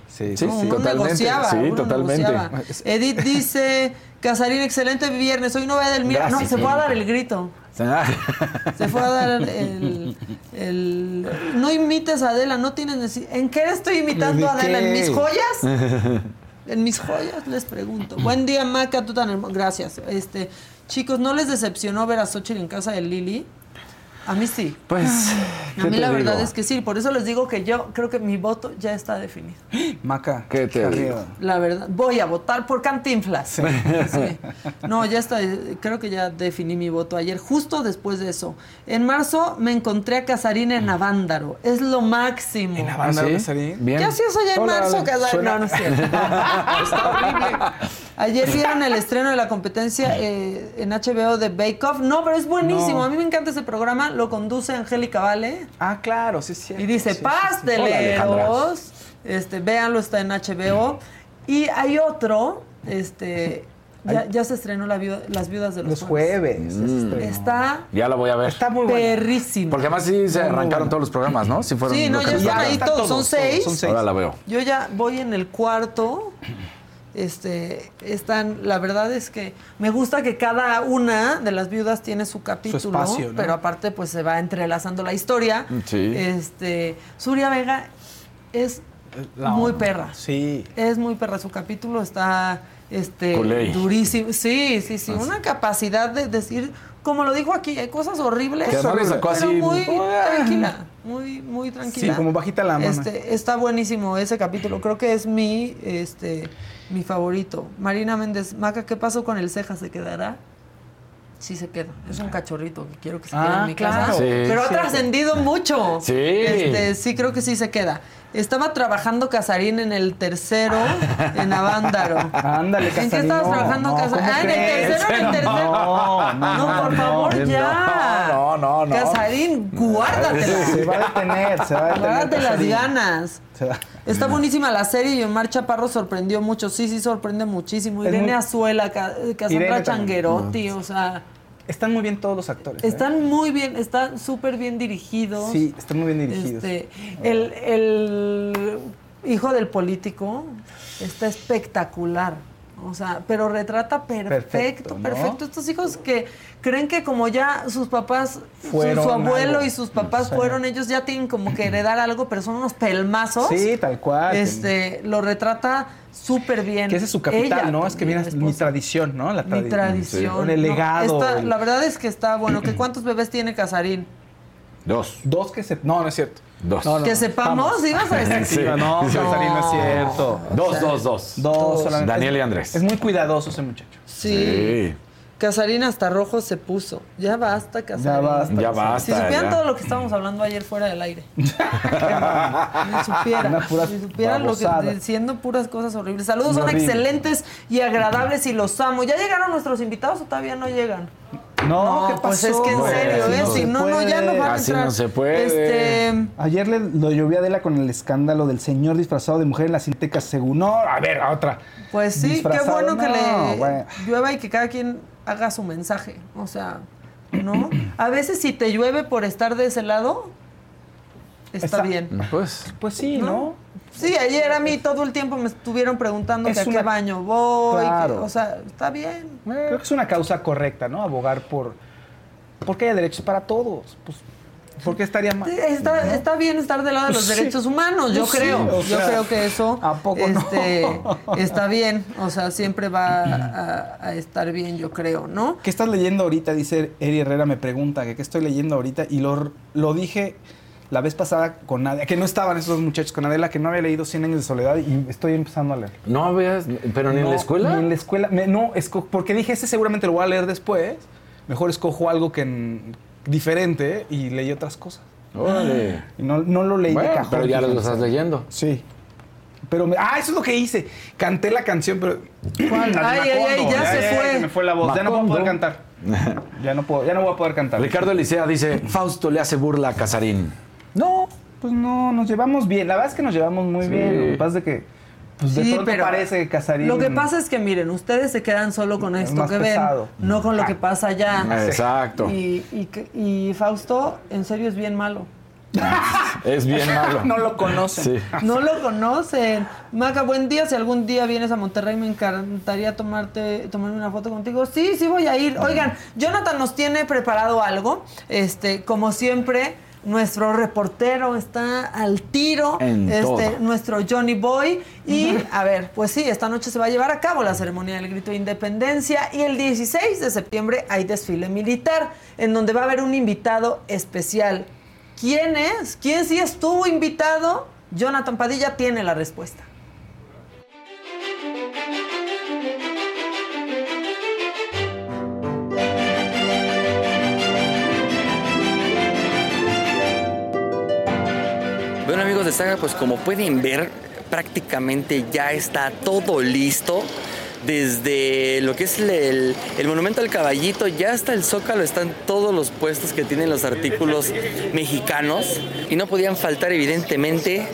[SPEAKER 4] Sí,
[SPEAKER 3] Sí,
[SPEAKER 4] sí,
[SPEAKER 2] No,
[SPEAKER 3] sí,
[SPEAKER 2] uno
[SPEAKER 3] totalmente.
[SPEAKER 2] negociaba,
[SPEAKER 3] Sí,
[SPEAKER 2] uno
[SPEAKER 3] totalmente.
[SPEAKER 2] negociaba. Edith dice, Casarín, excelente viernes. Hoy no voy del mira. No, se a
[SPEAKER 3] Edith.
[SPEAKER 2] dar el grito. Se fue a dar el, el- No imites a Adela, no tienes necesidad. ¿En qué estoy imitando a
[SPEAKER 4] ¿De
[SPEAKER 2] Adela? ¿En mis joyas? En mis joyas les pregunto. Buen día, Maca, tú tan hermoso. Gracias. Este, chicos, ¿no les decepcionó ver a Xochitl en casa de Lili? A mí sí.
[SPEAKER 3] Pues,
[SPEAKER 2] A
[SPEAKER 3] ¿qué
[SPEAKER 2] mí la verdad es que sí. Por eso les digo que yo creo que mi voto ya está definido.
[SPEAKER 4] Maca.
[SPEAKER 3] ¿Qué te
[SPEAKER 4] arriba.
[SPEAKER 3] digo?
[SPEAKER 2] La verdad, voy a votar por Cantinflas. Sí. No, ya está, creo que ya definí mi voto ayer, justo después de eso. En marzo me encontré a Casarín en Avándaro. Es lo máximo.
[SPEAKER 4] ¿En Avándaro,
[SPEAKER 3] ¿Ah, sí?
[SPEAKER 4] Casarín?
[SPEAKER 3] Bien.
[SPEAKER 2] ¿Qué hacías allá en
[SPEAKER 4] Hola,
[SPEAKER 2] marzo. Casarín? No, no es cierto. Está horrible. Ayer vieron el estreno de la competencia eh, en HBO de Bake Off. No, pero es buenísimo.
[SPEAKER 4] No.
[SPEAKER 2] A mí me encanta ese programa. Lo conduce Angélica Vale.
[SPEAKER 4] Ah, claro, sí, sí.
[SPEAKER 2] Y dice,
[SPEAKER 4] Sí, sí, sí.
[SPEAKER 2] Pasteleros. Este, véanlo, está en HBO. Y hay otro, este, ya, ya se estrenó la viuda- Las Viudas de los,
[SPEAKER 4] Los jueves.
[SPEAKER 3] Mm.
[SPEAKER 2] Está
[SPEAKER 3] Ya la voy a ver.
[SPEAKER 4] Está muy bueno.
[SPEAKER 2] perrísimo.
[SPEAKER 3] Porque además sí se arrancaron todos los programas, ¿no? Sí, fueron
[SPEAKER 2] Sí, no, ya están ahí todos, son
[SPEAKER 4] todos,
[SPEAKER 2] seis.
[SPEAKER 4] son seis.
[SPEAKER 3] Ahora la veo.
[SPEAKER 2] Yo ya voy en el cuarto. Este, están, la verdad es que me gusta que cada una de las viudas tiene su capítulo,
[SPEAKER 4] espacio, ¿no?
[SPEAKER 2] pero aparte pues se va entrelazando la historia.
[SPEAKER 3] Sí.
[SPEAKER 2] Este, Suria Vega es
[SPEAKER 4] La
[SPEAKER 2] muy
[SPEAKER 4] onda.
[SPEAKER 2] perra.
[SPEAKER 4] Sí.
[SPEAKER 2] Es muy perra. Su capítulo está este,
[SPEAKER 3] Culey.
[SPEAKER 2] durísimo. Sí, sí, sí. Una capacidad de decir, como lo dijo aquí, hay cosas horribles.
[SPEAKER 3] Que sacó
[SPEAKER 2] pero
[SPEAKER 3] así,
[SPEAKER 2] muy
[SPEAKER 3] ah.
[SPEAKER 2] tranquila. Muy, muy tranquila.
[SPEAKER 4] Sí, como bajita la mano.
[SPEAKER 2] Este, está buenísimo ese capítulo. Creo que es mi, este, mi favorito. Marina Méndez, Maca, ¿qué pasó con el ceja? ¿Se quedará? Sí se queda. Es un cachorrito que quiero que se quede
[SPEAKER 4] Ah,
[SPEAKER 2] en mi
[SPEAKER 4] claro.
[SPEAKER 2] casa.
[SPEAKER 3] Sí.
[SPEAKER 2] Pero ha
[SPEAKER 4] Sí.
[SPEAKER 2] trascendido mucho.
[SPEAKER 3] Sí.
[SPEAKER 2] Este, sí, creo que sí se queda. Estaba trabajando Casarín en el tercero en Avándaro.
[SPEAKER 4] Ándale,
[SPEAKER 2] ¿En qué
[SPEAKER 4] Casarín,
[SPEAKER 2] estabas trabajando,
[SPEAKER 4] no,
[SPEAKER 2] Casarín?
[SPEAKER 4] ¿cómo
[SPEAKER 2] Ah, en el tercero, en el tercero.
[SPEAKER 4] No, no,
[SPEAKER 2] No, por
[SPEAKER 4] no,
[SPEAKER 2] favor,
[SPEAKER 4] no.
[SPEAKER 2] ya.
[SPEAKER 3] No, no, no.
[SPEAKER 2] Casarín, guárdatela.
[SPEAKER 4] Se va a detener, se va a detener.
[SPEAKER 2] Guárdate las
[SPEAKER 4] Casarín.
[SPEAKER 2] ganas. Está buenísima la serie y Omar Chaparro sorprendió mucho. Sí, sí, sorprende muchísimo. Irene
[SPEAKER 4] muy-
[SPEAKER 2] Azuela, Ca-
[SPEAKER 4] Irene
[SPEAKER 2] Cassandra
[SPEAKER 4] también.
[SPEAKER 2] Changuerotti, o sea,
[SPEAKER 4] Están muy bien todos los actores. ¿eh?
[SPEAKER 2] están muy bien, están súper bien dirigidos.
[SPEAKER 4] Sí, están muy bien dirigidos.
[SPEAKER 2] Este, el, el hijo del político está espectacular. O sea, pero retrata perfecto,
[SPEAKER 4] Perfecto.
[SPEAKER 2] Estos hijos que creen que como ya sus papás,
[SPEAKER 4] Fueron
[SPEAKER 2] su, abuelo
[SPEAKER 4] algo.
[SPEAKER 2] y sus papás
[SPEAKER 4] Sí.
[SPEAKER 2] fueron, ellos ya tienen como que heredar algo, pero son unos pelmazos.
[SPEAKER 4] Sí, tal cual.
[SPEAKER 2] Este, lo retrata súper bien.
[SPEAKER 4] Que ese es su capital,
[SPEAKER 2] Ella
[SPEAKER 4] ¿no? Es que
[SPEAKER 2] la
[SPEAKER 4] mi tradición, ¿no? La
[SPEAKER 2] Mi
[SPEAKER 4] tradi-
[SPEAKER 2] tradición.
[SPEAKER 4] Sí. El
[SPEAKER 2] ¿no?
[SPEAKER 4] legado. El-
[SPEAKER 2] la verdad es que está bueno. ¿Que ¿Cuántos bebés tiene Casarín?
[SPEAKER 3] Dos.
[SPEAKER 4] Dos que se. No, no es cierto.
[SPEAKER 3] Dos.
[SPEAKER 4] No, no,
[SPEAKER 2] Que
[SPEAKER 4] no.
[SPEAKER 2] sepamos, ibas a decir.
[SPEAKER 4] Sí, no,
[SPEAKER 3] Sí.
[SPEAKER 4] Casarín, no es cierto.
[SPEAKER 3] Dos, dos, dos.
[SPEAKER 4] Dos, solamente.
[SPEAKER 3] Daniel y Andrés.
[SPEAKER 4] Es muy cuidadoso ese muchacho.
[SPEAKER 2] Sí.
[SPEAKER 3] Sí.
[SPEAKER 2] Casarín hasta rojo se puso. Ya basta, Casarín.
[SPEAKER 4] Ya basta.
[SPEAKER 3] Ya
[SPEAKER 4] Casarín.
[SPEAKER 3] basta.
[SPEAKER 2] Si supieran
[SPEAKER 3] ya.
[SPEAKER 2] todo lo que estábamos hablando ayer fuera del aire. Si supiera.
[SPEAKER 4] Una pura
[SPEAKER 2] si supiera lo que diciendo puras cosas horribles. Saludos, son
[SPEAKER 4] Horrible.
[SPEAKER 2] excelentes y agradables y los amo. ¿Ya llegaron nuestros invitados o todavía no llegan?
[SPEAKER 4] No, ¿qué
[SPEAKER 2] pues
[SPEAKER 4] pasó?
[SPEAKER 2] es que en serio,
[SPEAKER 3] así
[SPEAKER 2] ¿eh?
[SPEAKER 3] no
[SPEAKER 2] Si
[SPEAKER 4] se
[SPEAKER 2] no, no, ya no
[SPEAKER 4] puede.
[SPEAKER 2] van a
[SPEAKER 3] Así
[SPEAKER 2] entrar.
[SPEAKER 3] no se puede.
[SPEAKER 2] Este,
[SPEAKER 4] Ayer le, lo llovió a Adela con el escándalo del señor disfrazado de mujer en las Cintecas según. No, a ver, a otra.
[SPEAKER 2] Pues sí, qué bueno que le
[SPEAKER 4] bueno.
[SPEAKER 2] llueva y que cada quien haga su mensaje. O sea, ¿no? A veces si te llueve por estar de ese lado, está,
[SPEAKER 4] Está-
[SPEAKER 2] bien.
[SPEAKER 3] Pues.
[SPEAKER 4] Pues sí, ¿no?
[SPEAKER 2] Sí, ayer a mí todo el tiempo me estuvieron preguntando
[SPEAKER 4] Es
[SPEAKER 2] que a qué baño voy. que- o sea, está bien.
[SPEAKER 4] Creo que es una causa correcta, ¿no? Abogar por. Porque haya derechos para todos. Pues, ¿por qué estaría mal?
[SPEAKER 2] Está, está bien estar del lado de los
[SPEAKER 4] Sí.
[SPEAKER 2] derechos humanos, yo
[SPEAKER 4] Sí,
[SPEAKER 2] creo.
[SPEAKER 4] o
[SPEAKER 2] yo creo que eso
[SPEAKER 4] ¿a poco no?
[SPEAKER 2] este, está bien. O sea, siempre va a, a estar bien, yo creo, ¿no?
[SPEAKER 4] ¿Qué estás leyendo ahorita? Dice Eri Herrera, me pregunta que qué estoy leyendo ahorita. Y lo, lo dije la vez pasada con Adela, que no estaban esos dos muchachos con Adela, que no había leído 100 años de soledad y estoy empezando a leer.
[SPEAKER 3] No habías. ¿Pero ni en la escuela?
[SPEAKER 4] Ni en la escuela. Me- no, esco- porque dije, este seguramente lo voy a leer después. Mejor escojo algo que en- diferente y leí otras cosas.
[SPEAKER 3] Órale.
[SPEAKER 4] Y no, no lo leí de cajón.
[SPEAKER 3] pero ya lo estás leyendo.
[SPEAKER 4] Sí. Pero, me- ah, eso es lo que hice. Canté la canción, pero.
[SPEAKER 2] ¿Cuál? Ay, ay, ay, ya se fue.
[SPEAKER 4] se me fue la voz. Ya no voy a poder cantar. Ya no, puedo, ya no voy a poder cantar.
[SPEAKER 3] Ricardo Elisea dice: Fausto le hace burla a Casarín.
[SPEAKER 4] No, pues no, nos llevamos bien. La verdad es que nos llevamos muy
[SPEAKER 3] Sí.
[SPEAKER 4] bien. Lo que pasa es que, pues de
[SPEAKER 2] Sí,
[SPEAKER 4] pronto
[SPEAKER 2] pero
[SPEAKER 4] parece que Casarín.
[SPEAKER 2] Lo que pasa es que miren, ustedes se quedan solo con esto que
[SPEAKER 4] pesado.
[SPEAKER 2] ven, no con lo que pasa allá.
[SPEAKER 3] Exacto.
[SPEAKER 2] Y, y, que- y Fausto, en serio, es bien malo.
[SPEAKER 3] Es bien malo.
[SPEAKER 4] no lo conocen.
[SPEAKER 3] Sí.
[SPEAKER 2] No lo conocen. Maca, buen día. Si algún día vienes a Monterrey, me encantaría tomarte, tomarme una foto contigo. Sí, sí voy a ir. Oigan, Jonathan nos tiene preparado algo. Este, como siempre, nuestro reportero está al tiro,
[SPEAKER 3] En
[SPEAKER 2] este,
[SPEAKER 3] todo.
[SPEAKER 2] nuestro Johnny Boy. Y a ver, pues sí, esta noche se va a llevar a cabo la ceremonia del grito de independencia y el 16 de septiembre hay desfile militar, en donde va a haber un invitado especial. ¿Quién es? ¿Quién sí estuvo invitado? Jonathan Padilla tiene la respuesta.
[SPEAKER 16] De Saga, pues como pueden ver, prácticamente ya está todo listo. Desde lo que es el, el monumento al caballito, ya hasta el zócalo están todos los puestos que tienen los artículos mexicanos. Y no podían faltar evidentemente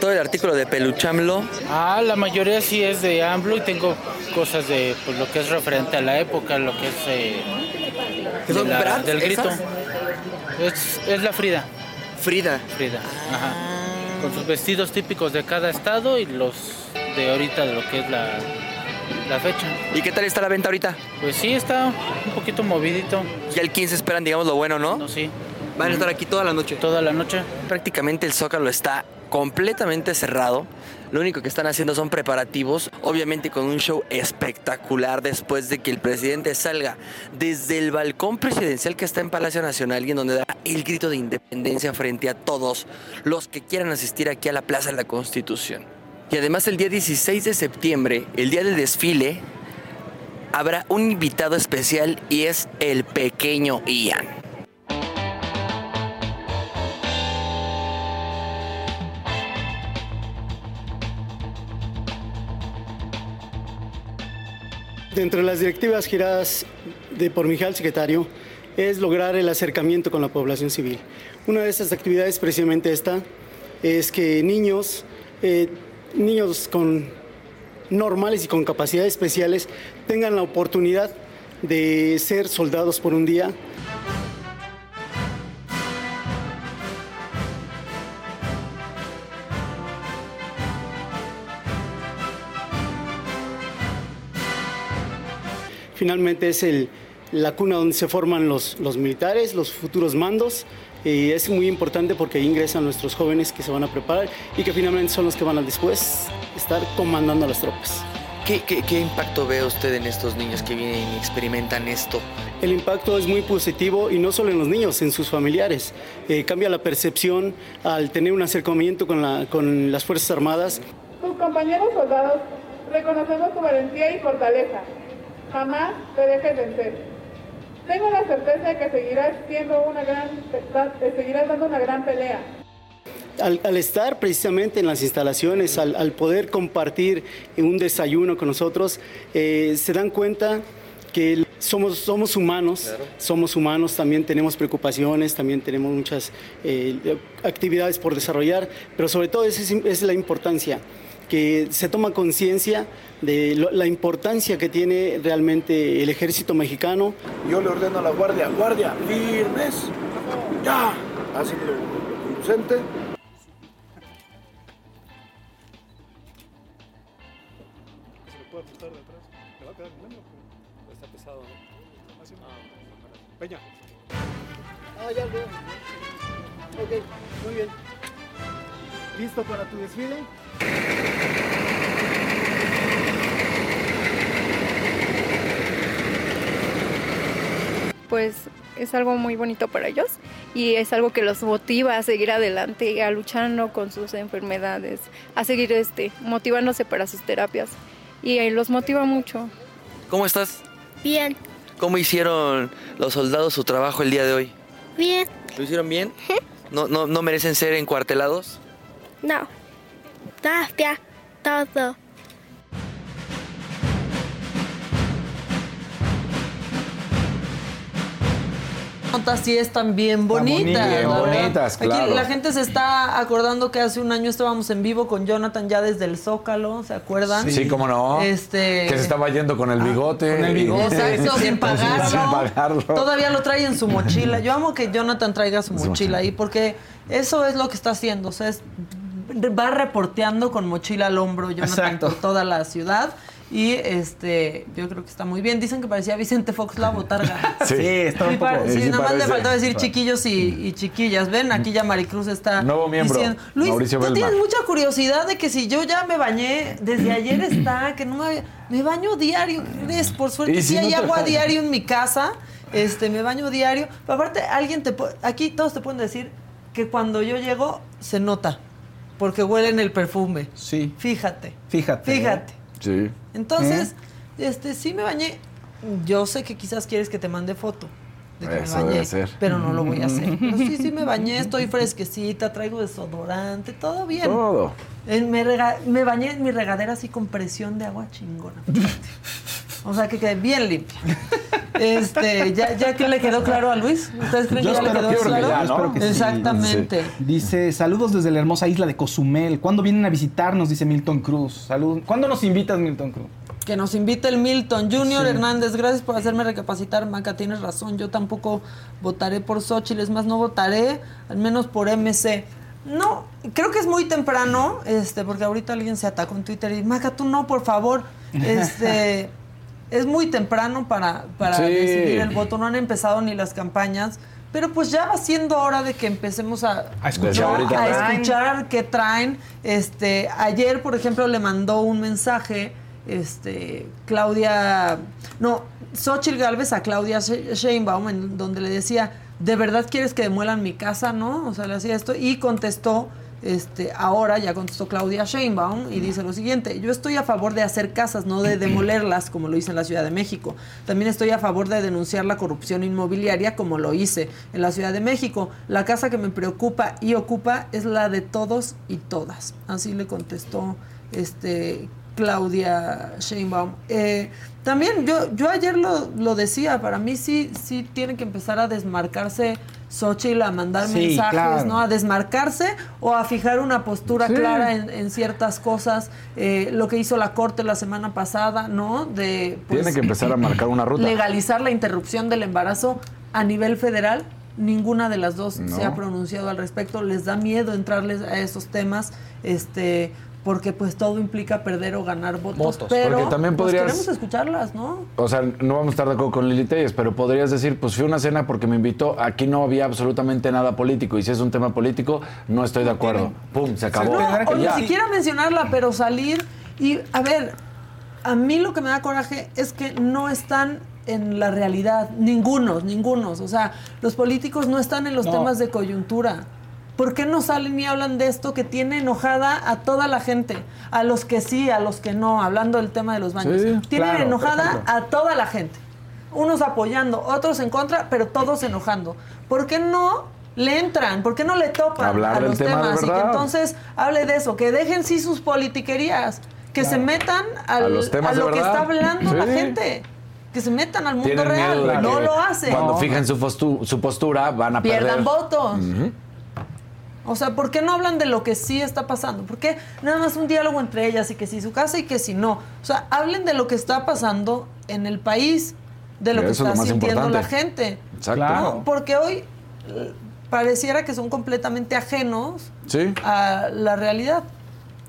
[SPEAKER 16] todo el artículo de Peluchamlo.
[SPEAKER 17] Ah, la mayoría sí es de AMLO y tengo cosas de pues, lo que es referente a la época, lo que es eh,
[SPEAKER 16] ¿Que
[SPEAKER 17] de
[SPEAKER 16] son
[SPEAKER 17] la-
[SPEAKER 16] Bratz,
[SPEAKER 17] del grito. Es, es la Frida.
[SPEAKER 16] Frida.
[SPEAKER 17] Frida, ajá. Con sus vestidos típicos de cada estado y los de ahorita de lo que es la, la fecha.
[SPEAKER 16] ¿Y qué tal está la venta ahorita?
[SPEAKER 17] Pues sí, está un poquito movidito.
[SPEAKER 16] Ya el 15 esperan, digamos, lo bueno, ¿no?
[SPEAKER 17] No, sí.
[SPEAKER 16] Van a estar aquí toda la noche.
[SPEAKER 17] Toda la noche.
[SPEAKER 16] Prácticamente el Zócalo está completamente cerrado. Lo único que están haciendo son preparativos, obviamente con un show espectacular después de que el presidente salga desde el balcón presidencial que está en Palacio Nacional y en donde da el grito de independencia frente a todos los que quieran asistir aquí a la Plaza de la Constitución. Y además el día 16 de septiembre, el día del desfile, habrá un invitado especial y es el pequeño Ian.
[SPEAKER 18] Dentro de las directivas giradas de por Mijal, secretario, es lograr el acercamiento con la población civil. Una de esas actividades, precisamente esta, es que niños, eh, niños con normales y con capacidades especiales tengan la oportunidad de ser soldados por un día. Finalmente es el, la cuna donde se forman los, los militares, los futuros mandos. Y es muy importante porque ingresan nuestros jóvenes que se van a preparar y que finalmente son los que van a después estar comandando a las tropas.
[SPEAKER 16] ¿Qué, qué, qué impacto ve usted en estos niños que vienen y experimentan esto?
[SPEAKER 18] El impacto es muy positivo y no solo en los niños, en sus familiares. Eh, cambia la percepción al tener un acercamiento con, la- con las Fuerzas Armadas.
[SPEAKER 19] Tus compañeros soldados, reconocemos tu valentía y fortaleza. Jamás te dejes vencer. Tengo la certeza de que seguirás siendo una gran, te seguirás dando una gran pelea.
[SPEAKER 18] Al, al estar precisamente en las instalaciones, al, al poder compartir un desayuno con nosotros, eh, se dan cuenta que somos, somos humanos, somos humanos, también tenemos preocupaciones, también tenemos muchas eh, actividades por desarrollar, pero sobre todo esa es, es la importancia, que se toma conciencia de lo- la importancia que tiene realmente el ejército mexicano.
[SPEAKER 20] Yo le ordeno a la guardia, guardia, firmes, ya, hacen lo, conducente.
[SPEAKER 21] Se le puede ajustar de atrás. Le va a quedar bien, pero está pesado, ¿no? Así no. Peña.
[SPEAKER 18] Ah, ya veo. Ok, muy bien. ¿Listo para tu desfile?
[SPEAKER 22] Pues es algo muy bonito para ellos y es algo que los motiva a seguir adelante, a luchar ¿no? con sus enfermedades, a seguir este, motivándose para sus terapias y eh, los motiva mucho.
[SPEAKER 16] ¿Cómo estás?
[SPEAKER 22] Bien.
[SPEAKER 16] ¿Cómo hicieron los soldados su trabajo el día de hoy?
[SPEAKER 22] Bien.
[SPEAKER 16] ¿Lo hicieron bien? ¿No, no, no merecen ser encuartelados?
[SPEAKER 22] No. Gracias. Todo.
[SPEAKER 2] Notas sí están bien bonitas.
[SPEAKER 3] bonita, bien
[SPEAKER 2] la Aquí la gente se está acordando que hace un año estábamos en vivo con Jonathan ya desde el Zócalo, ¿se acuerdan?
[SPEAKER 3] Sí, cómo no.
[SPEAKER 2] Este-
[SPEAKER 3] Que se estaba yendo con el bigote.
[SPEAKER 2] con el bigote. Exacto, sin pagarlo.
[SPEAKER 3] Sin pagarlo.
[SPEAKER 2] Todavía lo trae en su mochila. Yo amo que Jonathan traiga su mochila ahí porque eso es lo que está haciendo. O sea, es- va reporteando con mochila al hombro Jonathan
[SPEAKER 4] Exacto.
[SPEAKER 2] por toda la ciudad. Y este, yo creo que está muy bien. Dicen que parecía Vicente Fox la botarga.
[SPEAKER 4] Sí, está un
[SPEAKER 2] Sí,
[SPEAKER 4] poco.
[SPEAKER 2] sí,
[SPEAKER 3] sí
[SPEAKER 2] nada más le faltaba decir chiquillos y, y chiquillas. Ven, aquí ya Maricruz está
[SPEAKER 3] Nuevo miembro,
[SPEAKER 2] diciendo. Luis,
[SPEAKER 3] Mauricio
[SPEAKER 2] tú tienes mucha curiosidad de que si yo ya me bañé, desde ayer está, que no me había- Me baño diario, ¿crees? Por suerte sí
[SPEAKER 3] si no
[SPEAKER 2] hay agua diario en mi casa. Este, me baño diario. Pero aparte, alguien te aquí todos te pueden decir que cuando yo llego se nota. Porque huelen el perfume.
[SPEAKER 4] Sí.
[SPEAKER 2] Fíjate.
[SPEAKER 4] Fíjate.
[SPEAKER 2] Fíjate.
[SPEAKER 3] Sí.
[SPEAKER 2] Entonces, este, sí me bañé. Yo sé que quizás quieres que te mande foto de que
[SPEAKER 3] Eso
[SPEAKER 2] me bañé,
[SPEAKER 3] debe ser.
[SPEAKER 2] pero no lo voy a hacer. Pero sí, sí me bañé, estoy fresquecita, traigo desodorante, todo bien.
[SPEAKER 3] Todo.
[SPEAKER 2] Me, rega- me bañé en mi regadera así con presión de agua chingona. O sea, que quedé bien limpia. Este, ¿ya, ya que le quedó claro a Luis? ¿Ustedes creen
[SPEAKER 4] Yo
[SPEAKER 2] que ya le quedó
[SPEAKER 4] que-
[SPEAKER 2] claro?
[SPEAKER 4] ya, ¿no? Que sí.
[SPEAKER 2] Exactamente.
[SPEAKER 4] Dice, saludos desde la hermosa isla de Cozumel. ¿Cuándo vienen a visitarnos? Dice Milton Cruz. Salud. ¿Cuándo nos invitas, Milton Cruz?
[SPEAKER 2] Que nos invite el Milton Junior
[SPEAKER 4] Sí.
[SPEAKER 2] Hernández. Gracias por hacerme recapacitar, Maca. Tienes razón. Yo tampoco votaré por Xochitl. Es más, no votaré, al menos por MC. No, creo que es muy temprano, este, porque ahorita alguien se atacó en Twitter y Maca, tú no, por favor. Este, es muy temprano para, para
[SPEAKER 3] Sí.
[SPEAKER 2] decidir el voto. No han empezado ni las campañas. Pero pues ya va siendo hora de que empecemos a,
[SPEAKER 4] A escuchar.
[SPEAKER 2] a escuchar qué traen. Este, ayer, por ejemplo, le mandó un mensaje este, Claudia, no, Xochitl Galvez a Claudia She- Sheinbaum, en donde le decía, ¿de verdad quieres que demuelan mi casa, no? O sea, le hacía esto y contestó, este, ahora ya contestó Claudia Sheinbaum y dice lo siguiente, yo estoy a favor de hacer casas, no de demolerlas, como lo hice en la Ciudad de México. También estoy a favor de denunciar la corrupción inmobiliaria, como lo hice en la Ciudad de México. La casa que me preocupa y ocupa es la de todos y todas. Así le contestó este Claudia Sheinbaum. Eh, también yo, yo ayer lo, lo decía, para mí sí, sí tienen que empezar a desmarcarse Xochitl, a mandar
[SPEAKER 4] Sí,
[SPEAKER 2] mensajes,
[SPEAKER 4] claro.
[SPEAKER 2] ¿no? A desmarcarse o a fijar una postura
[SPEAKER 3] Sí.
[SPEAKER 2] clara en, en ciertas cosas. Eh, lo que hizo la Corte la semana pasada, ¿no? De pues,
[SPEAKER 3] Tiene que empezar a marcar una ruta.
[SPEAKER 2] legalizar la interrupción del embarazo a nivel federal. Ninguna de las dos
[SPEAKER 3] No.
[SPEAKER 2] se ha pronunciado al respecto. Les da miedo entrarles a esos temas, este, porque pues todo implica perder o ganar votos.
[SPEAKER 3] Votos,
[SPEAKER 2] pero
[SPEAKER 3] porque también
[SPEAKER 2] pues,
[SPEAKER 3] podrías-
[SPEAKER 2] queremos escucharlas, ¿no?
[SPEAKER 3] O sea, no vamos a estar de acuerdo con Lili Telles, pero podrías decir, pues fui a una cena porque me invitó, aquí no había absolutamente nada político, y si es un tema político, no estoy de acuerdo. Pum, se acabó.
[SPEAKER 2] No, o ni siquiera mencionarla, pero salir y, a ver, a mí lo que me da coraje es que no están en la realidad, ningunos, ningunos. O sea, los políticos no están en los
[SPEAKER 4] No.
[SPEAKER 2] temas de coyuntura. ¿Por qué no salen y hablan de esto que tiene enojada a toda la gente? A los que sí, a los que no, hablando del tema de los baños.
[SPEAKER 4] Sí,
[SPEAKER 2] Tienen
[SPEAKER 4] claro,
[SPEAKER 2] enojada a toda la gente. Unos apoyando, otros en contra, pero todos enojando. ¿Por qué no le entran? ¿Por qué no le topan
[SPEAKER 3] Hablar
[SPEAKER 2] a los
[SPEAKER 3] tema
[SPEAKER 2] temas? y que
[SPEAKER 3] verdad.
[SPEAKER 2] entonces hable de eso, que dejen sí sus politiquerías, que se metan al-
[SPEAKER 3] A los temas
[SPEAKER 2] a
[SPEAKER 3] de
[SPEAKER 2] lo que está hablando la gente. Que se metan al mundo
[SPEAKER 3] Tienen
[SPEAKER 2] real.
[SPEAKER 3] miedo de
[SPEAKER 2] No lo hacen.
[SPEAKER 3] Cuando
[SPEAKER 2] No.
[SPEAKER 3] fijen su, postu- su postura, van a
[SPEAKER 2] Pierdan
[SPEAKER 3] perder.
[SPEAKER 2] votos.
[SPEAKER 3] Ujú.
[SPEAKER 2] O sea, ¿por qué no hablan de lo que sí está pasando? ¿Por qué nada más un diálogo entre ellas y que si su casa y que si no? O sea, hablen de lo que está pasando en el país, de lo que
[SPEAKER 3] Eso es lo
[SPEAKER 2] está sintiendo la gente.
[SPEAKER 3] Exacto.
[SPEAKER 2] ¿no? Porque hoy eh, pareciera que son completamente ajenos
[SPEAKER 3] Sí.
[SPEAKER 2] a la realidad.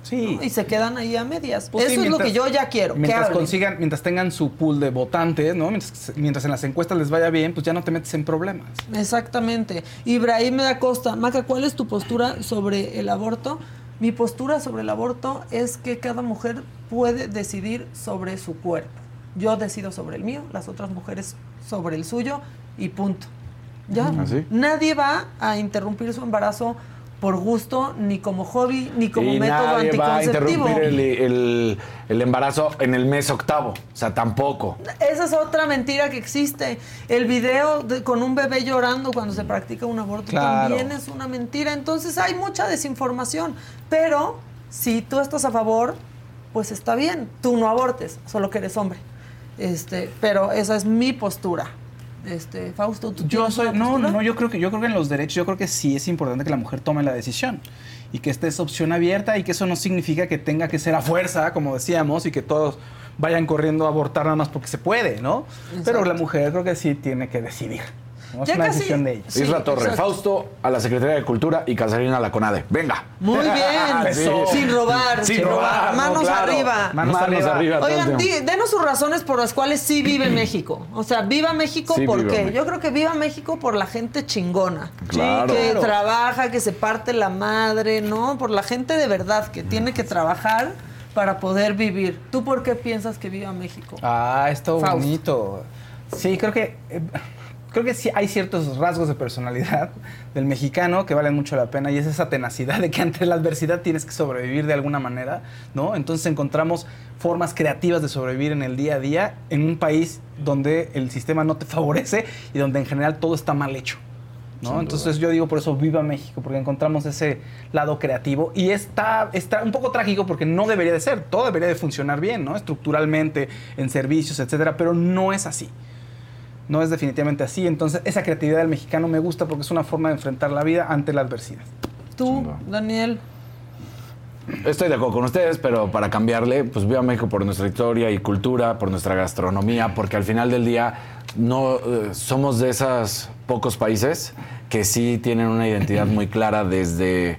[SPEAKER 4] Sí.
[SPEAKER 2] ¿no? Y se quedan ahí a medias.
[SPEAKER 4] Pues sí,
[SPEAKER 2] Eso es lo que yo ya quiero.
[SPEAKER 4] Mientras consigan, mientras tengan su pool de votantes, ¿no? Mientras, mientras en las encuestas les vaya bien, pues ya no te metes en problemas.
[SPEAKER 2] Exactamente. Ibrahim da Costa, Maca, ¿cuál es tu postura sobre el aborto? Mi postura sobre el aborto es que cada mujer puede decidir sobre su cuerpo. Yo decido sobre el mío, las otras mujeres sobre el suyo y punto. ¿Ya?
[SPEAKER 3] ¿Así?
[SPEAKER 2] Nadie va a interrumpir su embarazo por gusto, ni como hobby, ni como
[SPEAKER 3] y
[SPEAKER 2] método
[SPEAKER 3] nadie va a
[SPEAKER 2] anticonceptivo.
[SPEAKER 3] interrumpir el, el- el embarazo en el mes octavo. O sea, tampoco.
[SPEAKER 2] Esa es otra mentira que existe. El video de- con un bebé llorando cuando se practica un aborto
[SPEAKER 3] Claro.
[SPEAKER 2] también es una mentira. Entonces hay mucha desinformación. Pero si tú estás a favor, pues está bien. Tú no abortes, solo que eres hombre. Este, pero esa es mi postura. Este, Fausto, tú
[SPEAKER 4] Yo soy, no,
[SPEAKER 2] postura?
[SPEAKER 4] no, yo creo que yo creo que en los derechos, yo creo que sí es importante que la mujer tome la decisión y que esta es opción abierta y que eso no significa que tenga que ser a fuerza, como decíamos, y que todos vayan corriendo a abortar nada más porque se puede, ¿no? Pero la mujer creo que sí tiene que decidir. ¿No? Es
[SPEAKER 2] Ya
[SPEAKER 4] una
[SPEAKER 2] casi-
[SPEAKER 4] decisión de ellos.
[SPEAKER 2] Sí,
[SPEAKER 3] Isra Torre,
[SPEAKER 2] exacto.
[SPEAKER 3] Fausto a la Secretaría de Cultura y Casarín a la CONADE. Venga.
[SPEAKER 2] Muy bien,
[SPEAKER 3] Sí.
[SPEAKER 2] sin robar,
[SPEAKER 3] Sin robar, no,
[SPEAKER 2] manos
[SPEAKER 3] claro.
[SPEAKER 2] arriba.
[SPEAKER 3] Manos arriba. el
[SPEAKER 2] Oigan, denos sus razones por las cuales sí vive México. O sea, viva México,
[SPEAKER 3] Sí,
[SPEAKER 2] ¿por
[SPEAKER 3] viva
[SPEAKER 2] qué?
[SPEAKER 3] México.
[SPEAKER 2] Yo creo que viva México por la gente chingona.
[SPEAKER 3] Claro.
[SPEAKER 2] Que
[SPEAKER 3] Claro.
[SPEAKER 2] trabaja, que se parte la madre, ¿no? Por la gente de verdad que tiene que trabajar para poder vivir. ¿Tú por qué piensas que viva México?
[SPEAKER 4] Ah, está bonito. Sí, creo que eh, creo que sí hay ciertos rasgos de personalidad del mexicano que valen mucho la pena y es esa tenacidad de que ante la adversidad tienes que sobrevivir de alguna manera, ¿no? Entonces encontramos formas creativas de sobrevivir en el día a día en un país donde el sistema no te favorece y donde en general todo está mal hecho. ¿no? Entonces yo digo por eso viva México, porque encontramos ese lado creativo y está, está un poco trágico porque no debería de ser, todo debería de funcionar bien, ¿no? Estructuralmente, en servicios, etcétera, pero no es así. No es definitivamente así. Entonces esa creatividad del mexicano me gusta porque es una forma de enfrentar la vida ante la adversidad.
[SPEAKER 2] Tú, Daniel.
[SPEAKER 3] Estoy de acuerdo con ustedes, pero para cambiarle, pues viva México por nuestra historia y cultura, por nuestra gastronomía, porque al final del día no eh, somos de esos pocos países que sí tienen una identidad muy clara desde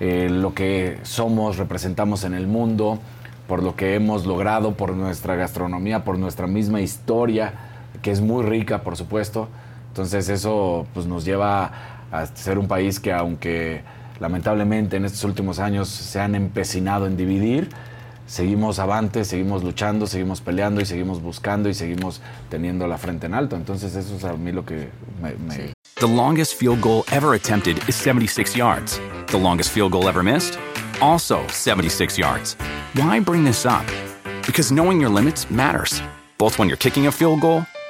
[SPEAKER 3] eh, lo que somos, representamos en el mundo, por lo que hemos logrado, por nuestra gastronomía, por nuestra misma historia, que es muy rica, por supuesto. Entonces eso pues, nos lleva a ser un país que aunque lamentablemente en estos últimos años se han empecinado en dividir, seguimos avante, seguimos luchando, seguimos peleando y seguimos buscando y seguimos teniendo la frente en alto. Entonces eso es a mí lo que me...
[SPEAKER 6] The longest field goal ever attempted is 76 yards. The longest field goal ever missed? Also 76 yards. Why bring this up? Because knowing your limits matters, both when you're kicking a field goal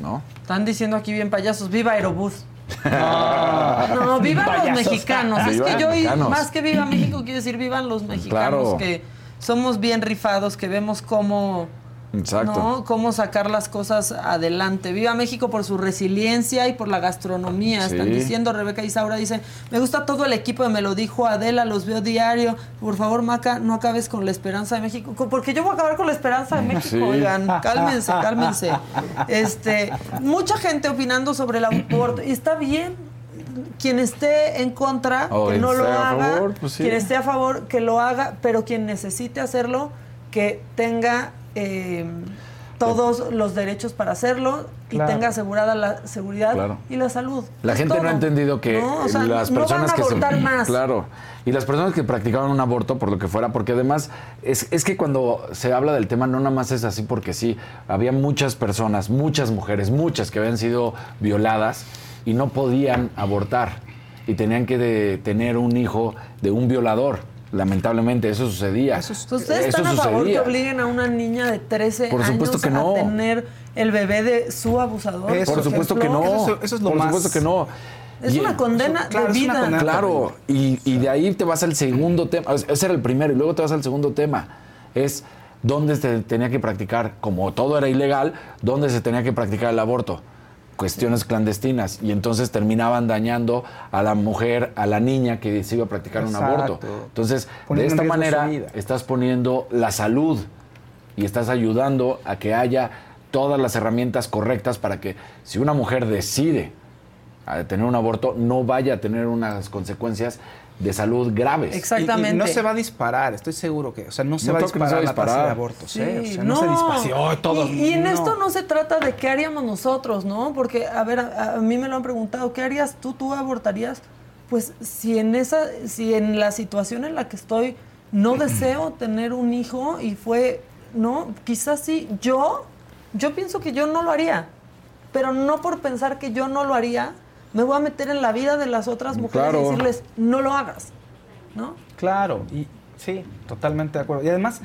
[SPEAKER 3] ¿No?
[SPEAKER 2] Están diciendo aquí bien payasos, viva Aerobús. No, vivan los
[SPEAKER 3] Payasos.
[SPEAKER 2] mexicanos. Es
[SPEAKER 3] Vivan
[SPEAKER 2] que yo,
[SPEAKER 3] mexicanos.
[SPEAKER 2] más que viva México, quiero decir vivan los mexicanos,
[SPEAKER 3] Claro.
[SPEAKER 2] que somos bien rifados, que vemos cómo,
[SPEAKER 3] Exacto.
[SPEAKER 2] ¿no? cómo sacar las cosas adelante. Viva México por su resiliencia y por la gastronomía. Están diciendo, Rebeca Isaura dice, me gusta todo el equipo, me lo dijo Adela, los veo diario. Por favor, Maca, no acabes con la esperanza de México. Porque yo voy a acabar con la esperanza de México,
[SPEAKER 3] Sí.
[SPEAKER 2] oigan, cálmense, cálmense. Este, mucha gente opinando sobre el aborto, y está bien. Quien esté en contra, que no lo haga.
[SPEAKER 3] favor, pues sí.
[SPEAKER 2] Quien esté a favor, que lo haga, pero quien necesite hacerlo, que tenga eh, todos los derechos para hacerlo y tenga asegurada la seguridad
[SPEAKER 3] Claro.
[SPEAKER 2] y la salud.
[SPEAKER 3] La
[SPEAKER 2] Es
[SPEAKER 3] gente no ha entendido que
[SPEAKER 2] No, o sea,
[SPEAKER 3] las
[SPEAKER 2] no
[SPEAKER 3] personas
[SPEAKER 2] van a
[SPEAKER 3] que se,
[SPEAKER 2] más.
[SPEAKER 3] claro y las personas que practicaban un aborto por lo que fuera porque además es, es que cuando se habla del tema no nada más es así porque sí había muchas personas muchas mujeres muchas que habían sido violadas y no podían abortar y tenían que de- tener un hijo de un violador lamentablemente eso sucedía
[SPEAKER 2] ¿Ustedes
[SPEAKER 3] Eso
[SPEAKER 2] están a favor que obliguen a una niña de 13
[SPEAKER 3] Por supuesto
[SPEAKER 2] años
[SPEAKER 3] que no.
[SPEAKER 2] a tener el bebé de su abusador?
[SPEAKER 3] por supuesto que no. por supuesto que no.
[SPEAKER 2] Es
[SPEAKER 3] Y-
[SPEAKER 2] una condena
[SPEAKER 4] claro,
[SPEAKER 2] de
[SPEAKER 4] es
[SPEAKER 2] vida.
[SPEAKER 4] condena.
[SPEAKER 3] Claro, y, y de ahí te vas al segundo tema. Ese era el primero, y luego te vas al segundo tema. Es dónde se tenía que practicar, como todo era ilegal, dónde se tenía que practicar el aborto. Cuestiones clandestinas. Y entonces terminaban dañando a la mujer, a la niña que se iba a practicar un aborto. Entonces,
[SPEAKER 4] Poniendo
[SPEAKER 3] de esta manera, estás poniendo la salud y estás ayudando a que haya todas las herramientas correctas para que si una mujer decide a tener un aborto no vaya a tener unas consecuencias de salud graves.
[SPEAKER 2] Exactamente.
[SPEAKER 4] Y, y no se va a disparar, estoy seguro que, o sea, no se
[SPEAKER 3] No
[SPEAKER 4] va a
[SPEAKER 3] que no
[SPEAKER 4] disparar
[SPEAKER 3] se va a
[SPEAKER 4] la tasa
[SPEAKER 3] disparar.
[SPEAKER 4] de abortos, ¿eh? O
[SPEAKER 2] Sí,
[SPEAKER 4] sea, no, se dispara. así, "Ay, todos",
[SPEAKER 2] Y, y en
[SPEAKER 4] no.
[SPEAKER 2] esto no se trata de qué haríamos nosotros, ¿no? Porque, a ver, a, a mí me lo han preguntado, ¿qué harías tú? ¿Tú abortarías? Pues si en esa, si en la situación en la que estoy no deseo tener un hijo y fue no, quizás sí. Yo, yo pienso que yo no lo haría, pero no por pensar que yo no lo haría, me voy a meter en la vida de las otras mujeres
[SPEAKER 4] Claro.
[SPEAKER 2] y decirles, no lo hagas, ¿no?
[SPEAKER 4] Claro, y sí, totalmente de acuerdo. Y además,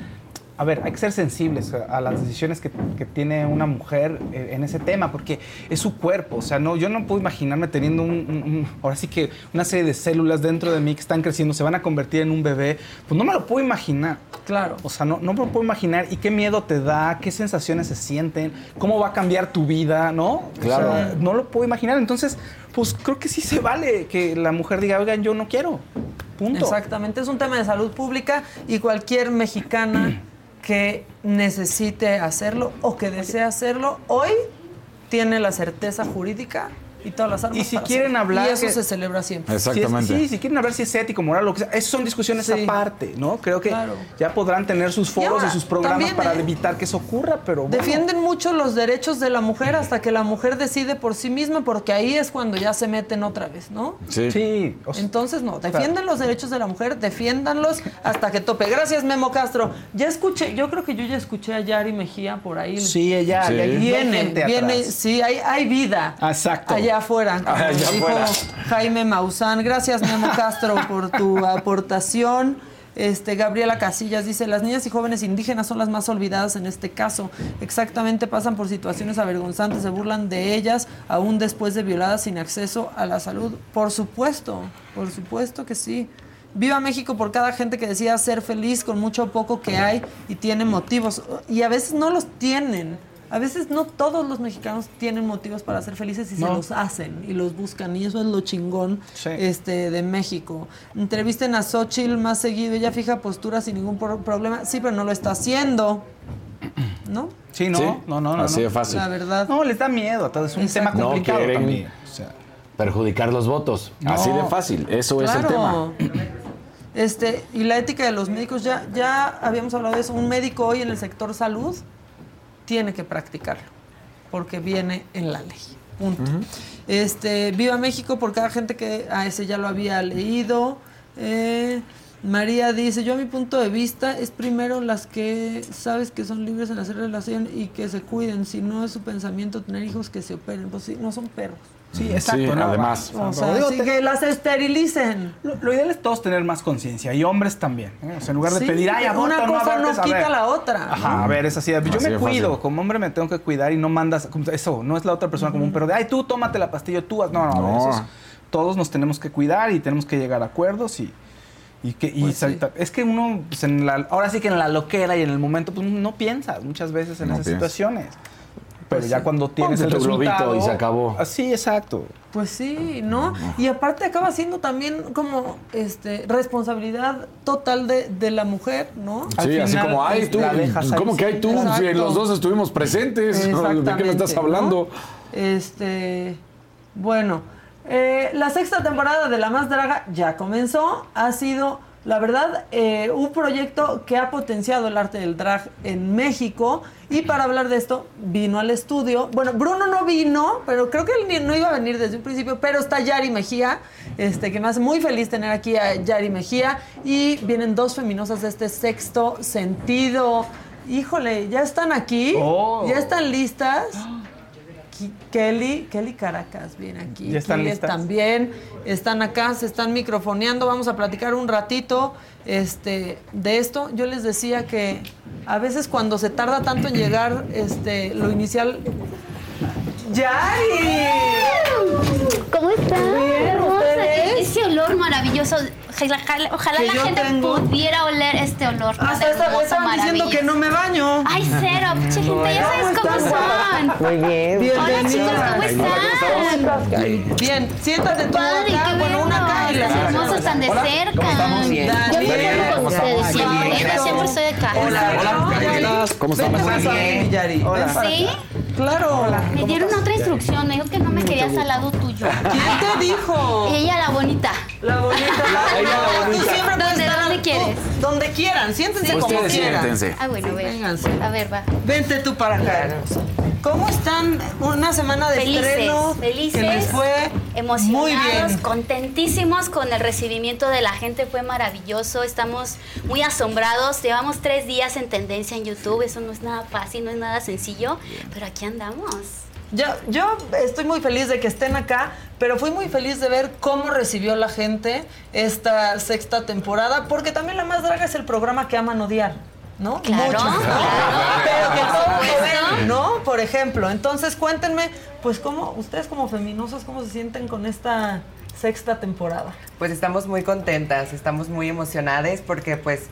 [SPEAKER 4] a ver, hay que ser sensibles a, a las decisiones que, que tiene una mujer eh, en ese tema, porque es su cuerpo. O sea, no, yo no puedo imaginarme teniendo un, un- un- ahora sí que una serie de células dentro de mí que están creciendo, se van a convertir en un bebé. Pues no me lo puedo imaginar.
[SPEAKER 2] Claro.
[SPEAKER 4] O sea, no, no me lo puedo imaginar. ¿Y qué miedo te da? ¿Qué sensaciones se sienten? ¿Cómo va a cambiar tu vida? ¿No? O
[SPEAKER 3] Claro.
[SPEAKER 4] sea, no lo puedo imaginar. Entonces, pues creo que sí se vale que la mujer diga, oigan, yo no quiero. Punto.
[SPEAKER 2] Exactamente, es un tema de salud pública y cualquier mexicana que necesite hacerlo o que desee hacerlo, hoy tiene la certeza jurídica y todas las armas
[SPEAKER 4] Y si
[SPEAKER 2] para
[SPEAKER 4] quieren hablar
[SPEAKER 2] Y eso
[SPEAKER 4] que-
[SPEAKER 2] se celebra siempre.
[SPEAKER 4] Si es- sí, si quieren hablar si es ético, moral, lo que sea, esas son discusiones aparte, ¿no? Creo que ya podrán tener sus foros
[SPEAKER 2] ahora,
[SPEAKER 4] y sus programas
[SPEAKER 2] también,
[SPEAKER 4] para
[SPEAKER 2] ¿eh?
[SPEAKER 4] evitar que eso ocurra, pero bueno.
[SPEAKER 2] Defienden mucho los derechos de la mujer hasta que la mujer decide por sí misma, porque ahí es cuando ya se meten otra vez, ¿no?
[SPEAKER 3] Sí.
[SPEAKER 4] Sí.
[SPEAKER 2] Entonces, no, defienden los derechos de la mujer, defiéndanlos hasta que tope. Gracias, Memo Castro. Ya escuché, yo creo que yo ya escuché a Yari Mejía por ahí.
[SPEAKER 4] Sí, ella,
[SPEAKER 3] Sí.
[SPEAKER 2] Viene, viene,
[SPEAKER 4] atrás.
[SPEAKER 2] sí, hay, hay vida.
[SPEAKER 4] Exacto.
[SPEAKER 2] Allá afuera. como
[SPEAKER 3] Allá
[SPEAKER 2] dijo
[SPEAKER 3] afuera.
[SPEAKER 2] Jaime Maussan. Gracias, Memo Castro, por tu aportación. Este, Gabriela Casillas dice, las niñas y jóvenes indígenas son las más olvidadas en este caso. Exactamente pasan por situaciones avergonzantes, se burlan de ellas aún después de violadas sin acceso a la salud. Por supuesto, por supuesto que sí. Viva México por cada gente que decida ser feliz con mucho o poco que hay y tiene motivos. Y a veces no los tienen. A veces no todos los mexicanos tienen motivos para ser felices y se
[SPEAKER 4] No.
[SPEAKER 2] los hacen y los buscan. Y eso es lo chingón
[SPEAKER 4] Sí.
[SPEAKER 2] este, de México. Entrevisten a Xochitl más seguido. Ella fija postura sin ningún pro- problema. Sí, pero no lo está haciendo. ¿No?
[SPEAKER 4] Sí, no,
[SPEAKER 3] Sí,
[SPEAKER 4] no, no, no.
[SPEAKER 3] así
[SPEAKER 4] no.
[SPEAKER 3] de fácil.
[SPEAKER 2] La verdad.
[SPEAKER 4] No, les da miedo, todo es un tema
[SPEAKER 3] No
[SPEAKER 4] complicado
[SPEAKER 3] quieren
[SPEAKER 4] también. O sea,
[SPEAKER 3] perjudicar los votos.
[SPEAKER 4] No.
[SPEAKER 3] Así de fácil. Eso es el tema.
[SPEAKER 2] Este, y la ética de los médicos, ya, ya habíamos hablado de eso. Un médico hoy en el sector salud tiene que practicarlo, porque viene en la ley. Punto. Este, Viva México por cada gente que a ese ya lo había leído. Eh, María dice, yo a mi punto de vista es primero las que sabes que son libres en hacer relación y que se cuiden, si no es su pensamiento tener hijos que se operen, pues sí, no son perros.
[SPEAKER 4] Sí, exacto.
[SPEAKER 3] Sí,
[SPEAKER 4] no,
[SPEAKER 3] además.
[SPEAKER 4] va.
[SPEAKER 2] O sea,
[SPEAKER 4] Digo,
[SPEAKER 2] sí
[SPEAKER 4] te-
[SPEAKER 2] que las esterilicen.
[SPEAKER 4] Lo, lo ideal es todos tener más conciencia y hombres también. ¿eh? O sea, en lugar de
[SPEAKER 2] Sí,
[SPEAKER 4] pedir, ay, aborta,
[SPEAKER 2] una
[SPEAKER 4] no
[SPEAKER 2] cosa no
[SPEAKER 4] abortes", a
[SPEAKER 2] quita la otra,
[SPEAKER 4] Ajá,
[SPEAKER 2] ¿no?
[SPEAKER 4] a ver, es así. Yo
[SPEAKER 3] Así
[SPEAKER 4] me cuido,
[SPEAKER 3] fácil.
[SPEAKER 4] como hombre me tengo que cuidar y no mandas, eso, no es la otra persona como un perro de, ay, tú tómate la pastilla, tú, haz". no, no, a ver,
[SPEAKER 3] No.
[SPEAKER 4] eso es- todos nos tenemos que cuidar y tenemos que llegar a acuerdos y... Y que, y
[SPEAKER 2] Pues sí.
[SPEAKER 4] es que uno, pues, en la, ahora sí que en la loquera y en el momento, pues no piensas muchas veces en
[SPEAKER 3] No
[SPEAKER 4] esas
[SPEAKER 3] piensas.
[SPEAKER 4] situaciones. Pero
[SPEAKER 2] Pues
[SPEAKER 4] ya
[SPEAKER 2] sí.
[SPEAKER 4] cuando tienes
[SPEAKER 3] Ponte
[SPEAKER 4] el
[SPEAKER 3] tu globito
[SPEAKER 4] resultado...
[SPEAKER 3] y se acabó.
[SPEAKER 4] Así, exacto.
[SPEAKER 2] Pues sí, ¿no? Y aparte acaba siendo también como este responsabilidad total de, de la mujer, ¿no?
[SPEAKER 4] Al
[SPEAKER 3] Sí, así como, ay,
[SPEAKER 4] pues,
[SPEAKER 3] tú, ¿cómo que hay tú?
[SPEAKER 2] Exacto.
[SPEAKER 3] Si los dos estuvimos presentes. ¿De qué me estás hablando?
[SPEAKER 2] ¿no? Este, bueno, eh, la sexta temporada de La Más Draga ya comenzó. Ha sido, la verdad, eh, un proyecto que ha potenciado el arte del drag en México. Y para hablar de esto, vino al estudio. Bueno, Bruno no vino, pero creo que él no iba a venir desde un principio. Pero está Yari Mejía, este, que me hace muy feliz tener aquí a Yari Mejía. Y vienen dos feminosas de este sexto sentido. Híjole, ya están aquí.
[SPEAKER 4] Oh.
[SPEAKER 2] Ya están listas. Kelly, Kelly Caracas viene aquí.
[SPEAKER 4] ¿Ya están
[SPEAKER 2] Kelly
[SPEAKER 4] listas?
[SPEAKER 2] También están acá, se están microfoneando. Vamos a platicar un ratito este, de esto. Yo les decía que a veces cuando se tarda tanto en llegar este, lo inicial. ¡Yari!
[SPEAKER 23] ¿Cómo están?
[SPEAKER 2] Bien,
[SPEAKER 23] Hermosa.
[SPEAKER 2] ¿ustedes?
[SPEAKER 23] Ese olor maravilloso. Ojalá, ojalá la gente
[SPEAKER 2] tengo.
[SPEAKER 23] pudiera oler este olor. tan
[SPEAKER 2] Hasta esta vez
[SPEAKER 23] hermoso,
[SPEAKER 2] estaban diciendo que no me baño.
[SPEAKER 23] Ay, cero, pinche gente, ya sabes cómo son.
[SPEAKER 24] Muy bien.
[SPEAKER 23] Hola chicos, ¿cómo están?
[SPEAKER 2] Bien, siéntate tú
[SPEAKER 23] Padre,
[SPEAKER 2] acá,
[SPEAKER 23] qué
[SPEAKER 2] bueno, una acá y la
[SPEAKER 23] Los hermosos tan de cerca.
[SPEAKER 2] Bien.
[SPEAKER 23] Yo
[SPEAKER 2] Bien.
[SPEAKER 23] vivo con
[SPEAKER 2] ¿Cómo
[SPEAKER 23] ustedes
[SPEAKER 2] estamos?
[SPEAKER 23] siempre, siempre estoy acá.
[SPEAKER 3] ¿Cómo estás?
[SPEAKER 2] Más a mí, Yari. Ven para
[SPEAKER 23] ¿Sí?
[SPEAKER 2] Claro.
[SPEAKER 23] Me dieron otra instrucción, me dijo que no me querías al lado tuyo.
[SPEAKER 2] ¿Quién te dijo?
[SPEAKER 23] Ella la bonita.
[SPEAKER 2] La bonita.
[SPEAKER 3] Ella la
[SPEAKER 2] Tú
[SPEAKER 3] bonita.
[SPEAKER 2] siempre puedes
[SPEAKER 23] ¿Dónde,
[SPEAKER 2] estar
[SPEAKER 23] dónde
[SPEAKER 2] tú,
[SPEAKER 23] quieres?
[SPEAKER 2] Donde quieran, siéntense como quieran.
[SPEAKER 3] siéntense.
[SPEAKER 23] Ah, bueno, a ver.
[SPEAKER 2] Vénganse.
[SPEAKER 23] A ver, va.
[SPEAKER 2] Vente tú para acá. ¿Cómo están? Una semana de
[SPEAKER 23] Felices,
[SPEAKER 2] estreno.
[SPEAKER 23] felices,
[SPEAKER 2] Que les fue
[SPEAKER 23] emocionados,
[SPEAKER 2] muy bien.
[SPEAKER 23] contentísimos con el recibimiento de la gente, fue maravilloso, estamos muy asombrados, llevamos tres días en tendencia en YouTube, eso no es nada fácil, no es nada sencillo, pero aquí andamos.
[SPEAKER 2] Yo, yo estoy muy feliz de que estén acá, pero fui muy feliz de ver cómo recibió la gente esta sexta temporada, porque también La Más Draga es el programa que aman odiar, ¿no?
[SPEAKER 23] Claro,
[SPEAKER 2] Muchos, ¿no?
[SPEAKER 23] claro.
[SPEAKER 2] Pero que
[SPEAKER 23] Por
[SPEAKER 2] todos lo
[SPEAKER 23] supuesto.
[SPEAKER 2] ven, ¿no? Por ejemplo, entonces cuéntenme, pues cómo, ustedes como feminosos, ¿cómo se sienten con esta sexta temporada?
[SPEAKER 25] Pues estamos muy contentas, estamos muy emocionadas porque pues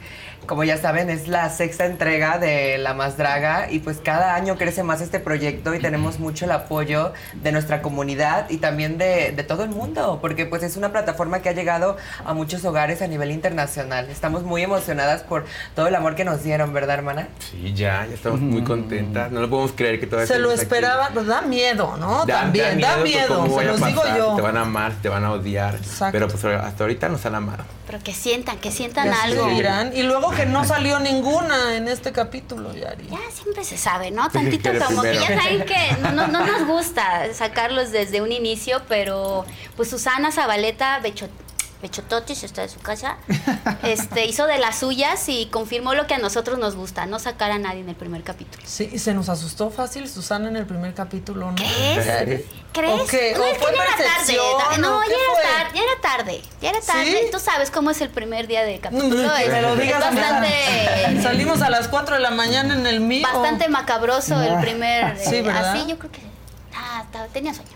[SPEAKER 25] como ya saben es la sexta entrega de La Más Draga y pues cada año crece más este proyecto y tenemos mucho el apoyo de nuestra comunidad y también de, de todo el mundo porque pues es una plataforma que ha llegado a muchos hogares a nivel internacional. Estamos muy emocionadas por todo el amor que nos dieron, ¿verdad hermana?
[SPEAKER 26] Sí, ya, ya estamos muy contentas. No lo podemos creer que todavía
[SPEAKER 2] Se lo
[SPEAKER 26] estemos aquí.
[SPEAKER 2] esperaba, pues da miedo, ¿no?
[SPEAKER 26] Da-
[SPEAKER 2] También, da miedo,
[SPEAKER 26] cómo
[SPEAKER 2] se los digo yo.
[SPEAKER 26] Te van a amar, te van a odiar. Pero pues hasta ahorita nos han amado.
[SPEAKER 23] Pero que sientan, que sientan
[SPEAKER 2] Ya
[SPEAKER 23] algo.
[SPEAKER 2] Y luego que no salió ninguna en este capítulo, Yari.
[SPEAKER 23] Ya siempre se sabe, ¿no? Tantito como que ya saben que no, no- no nos gusta sacarlos desde un inicio, pero pues Susana Zabaleta, Becho, Bechototis, está de su casa, este, hizo de las suyas y confirmó lo que a nosotros nos gusta, no sacar a nadie en el primer capítulo.
[SPEAKER 2] Sí, y se nos asustó fácil Susana en el primer capítulo, ¿no?
[SPEAKER 23] ¿Crees? ¿Crees?
[SPEAKER 2] ¿O qué?
[SPEAKER 23] No,
[SPEAKER 2] ¿O
[SPEAKER 23] es que
[SPEAKER 2] fue
[SPEAKER 23] ya era tarde. No,
[SPEAKER 2] ¿O
[SPEAKER 23] ya era, tarde, ya era tarde. Ya era tarde.
[SPEAKER 2] ¿Sí?
[SPEAKER 23] Tú sabes cómo es el primer día de capítulo. Es,
[SPEAKER 2] me lo
[SPEAKER 23] es
[SPEAKER 2] digas
[SPEAKER 23] bastante,
[SPEAKER 2] Salimos a las 4 de la mañana en el mío.
[SPEAKER 23] bastante macabroso el primer.
[SPEAKER 2] Sí,
[SPEAKER 23] eh,
[SPEAKER 2] ¿verdad?
[SPEAKER 23] Así yo creo que. Ah, estaba- tenía sueño.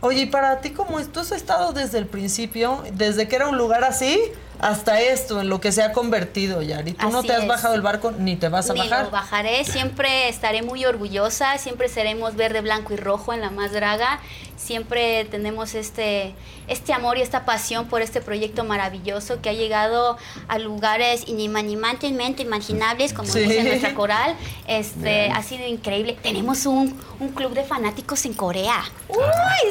[SPEAKER 2] Oye, ¿y para ti cómo es? Tú has estado desde el principio, desde que era un lugar así hasta esto, en lo que se ha convertido, Yari. Tú no te has
[SPEAKER 23] es.
[SPEAKER 2] bajado el barco ni te vas a
[SPEAKER 23] Ni
[SPEAKER 2] bajar.
[SPEAKER 23] lo bajaré, siempre estaré muy orgullosa, siempre seremos verde, blanco y rojo en la más draga, siempre tenemos este, este amor y esta pasión por este proyecto maravilloso que ha llegado a lugares inimaginablemente imaginables, como
[SPEAKER 2] Sí.
[SPEAKER 23] dice nuestra coral, este, ha sido increíble. Tenemos un, un club de fanáticos en Corea. ¡Uy!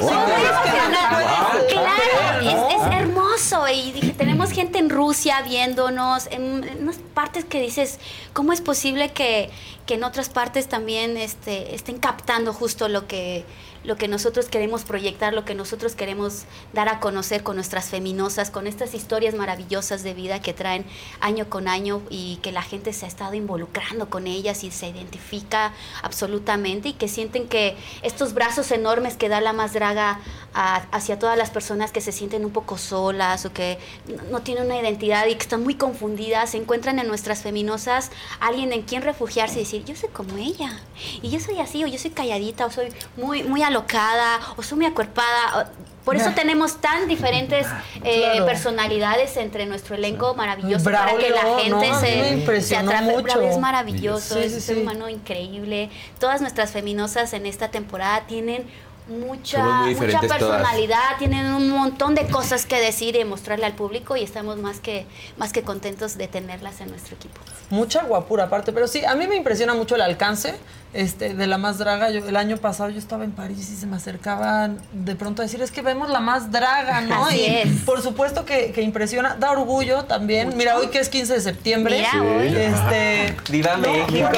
[SPEAKER 2] Wow. Wow.
[SPEAKER 23] Claro, es, es hermoso y dije, tenemos gente en Rusia viéndonos, en, en unas partes que dices, ¿cómo es posible que, que en otras partes también este, estén captando justo lo que, lo que nosotros queremos proyectar, lo que nosotros queremos dar a conocer con nuestras feminosas, con estas historias maravillosas de vida que traen año con año y que la gente se ha estado involucrando con ellas y se identifica absolutamente y que sienten que estos brazos enormes que da la más draga hacia todas las personas que se sienten un poco solas o que no, no tienen una identidad y que están muy confundidas, se encuentran en nuestras feminosas alguien en quien refugiarse y decir, yo soy como ella, y yo soy así, o yo soy calladita, o soy muy, muy alocada, o soy muy acuerpada. Por eso
[SPEAKER 2] Ya.
[SPEAKER 23] tenemos tan diferentes eh,
[SPEAKER 2] Claro.
[SPEAKER 23] personalidades entre nuestro elenco maravilloso para que la gente se, se atrape. Braulio es maravilloso,
[SPEAKER 2] Sí,
[SPEAKER 23] es
[SPEAKER 2] sí,
[SPEAKER 23] un ser
[SPEAKER 2] sí.
[SPEAKER 23] humano increíble. Todas nuestras feminosas en esta temporada tienen mucha, mucha
[SPEAKER 26] todas.
[SPEAKER 23] personalidad, tienen un montón de cosas que decir y mostrarle al público y estamos más que, más que contentos de tenerlas en nuestro equipo.
[SPEAKER 2] Mucha guapura aparte, pero sí, a mí me impresiona mucho el alcance este, de la más draga. Yo, el año pasado yo estaba en París y se me acercaban de pronto a decir, es que vemos la más draga, ¿no?
[SPEAKER 23] Así
[SPEAKER 2] y
[SPEAKER 23] es.
[SPEAKER 2] por supuesto que, que impresiona, da orgullo también. Mira, hoy que es 15 de septiembre.
[SPEAKER 23] Mira, Sí. hoy.
[SPEAKER 2] Este,
[SPEAKER 25] ¡Viva México!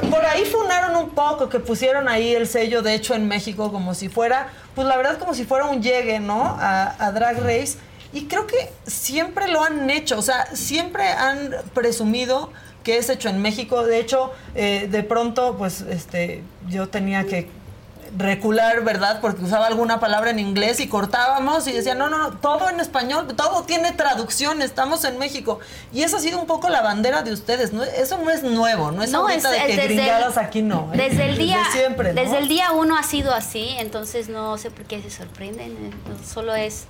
[SPEAKER 2] por, por ahí funaron un poco, que pusieron ahí el sello, de hecho, en México, como si fuera, pues la verdad, como si fuera un llegue, ¿no? A, a Drag Race. Y creo que siempre lo han hecho, o sea, siempre han presumido que es hecho en México. De hecho, eh, de pronto, pues, este, yo tenía que recular, ¿verdad? Porque usaba alguna palabra en inglés y cortábamos y decía, no, no, no, todo en español, todo tiene traducción, estamos en México. Y esa ha sido un poco la bandera de ustedes, ¿no? Eso no es nuevo, no es
[SPEAKER 23] No, es-
[SPEAKER 2] de que gringadas
[SPEAKER 23] el-
[SPEAKER 2] aquí no. ¿eh?
[SPEAKER 23] Desde el día,
[SPEAKER 2] siempre, ¿no?
[SPEAKER 23] desde el día uno ha sido así, entonces no sé por qué se sorprenden. eh, Solo es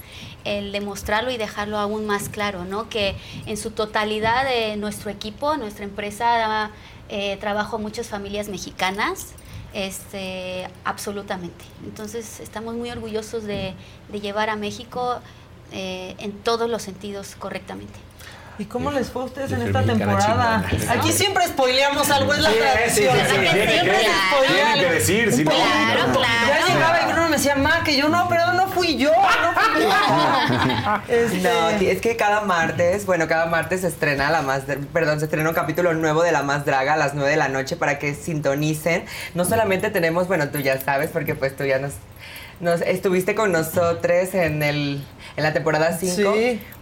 [SPEAKER 23] el demostrarlo y dejarlo aún más claro, ¿no? Que en su totalidad de nuestro equipo, nuestra empresa eh, trabajo muchas familias mexicanas. Este, absolutamente. Entonces estamos muy orgullosos de, de llevar a México eh, en todos los sentidos correctamente.
[SPEAKER 2] ¿Y cómo les fue a ustedes en esta temporada?
[SPEAKER 26] chingona.
[SPEAKER 2] Aquí siempre spoileamos algo, es la
[SPEAKER 26] Sí,
[SPEAKER 2] tradición.
[SPEAKER 26] sí, sí, sí, tienen
[SPEAKER 2] Siempre
[SPEAKER 26] que-
[SPEAKER 2] se spoilea
[SPEAKER 26] tienen que
[SPEAKER 2] algo.
[SPEAKER 26] decir, si no-. Claro,
[SPEAKER 23] claro.
[SPEAKER 2] Ya llegaba y Bruno me decía, ma, que yo no, pero no fui yo, no fui yo. Este-
[SPEAKER 25] No, es que cada martes, bueno, cada martes se estrena la más, perdón, se estrena un capítulo nuevo de La Más Draga a las 9 de la noche para que sintonicen. No solamente tenemos, bueno, tú ya sabes, porque pues tú ya nos, nos estuviste con nosotros en el en la temporada 5.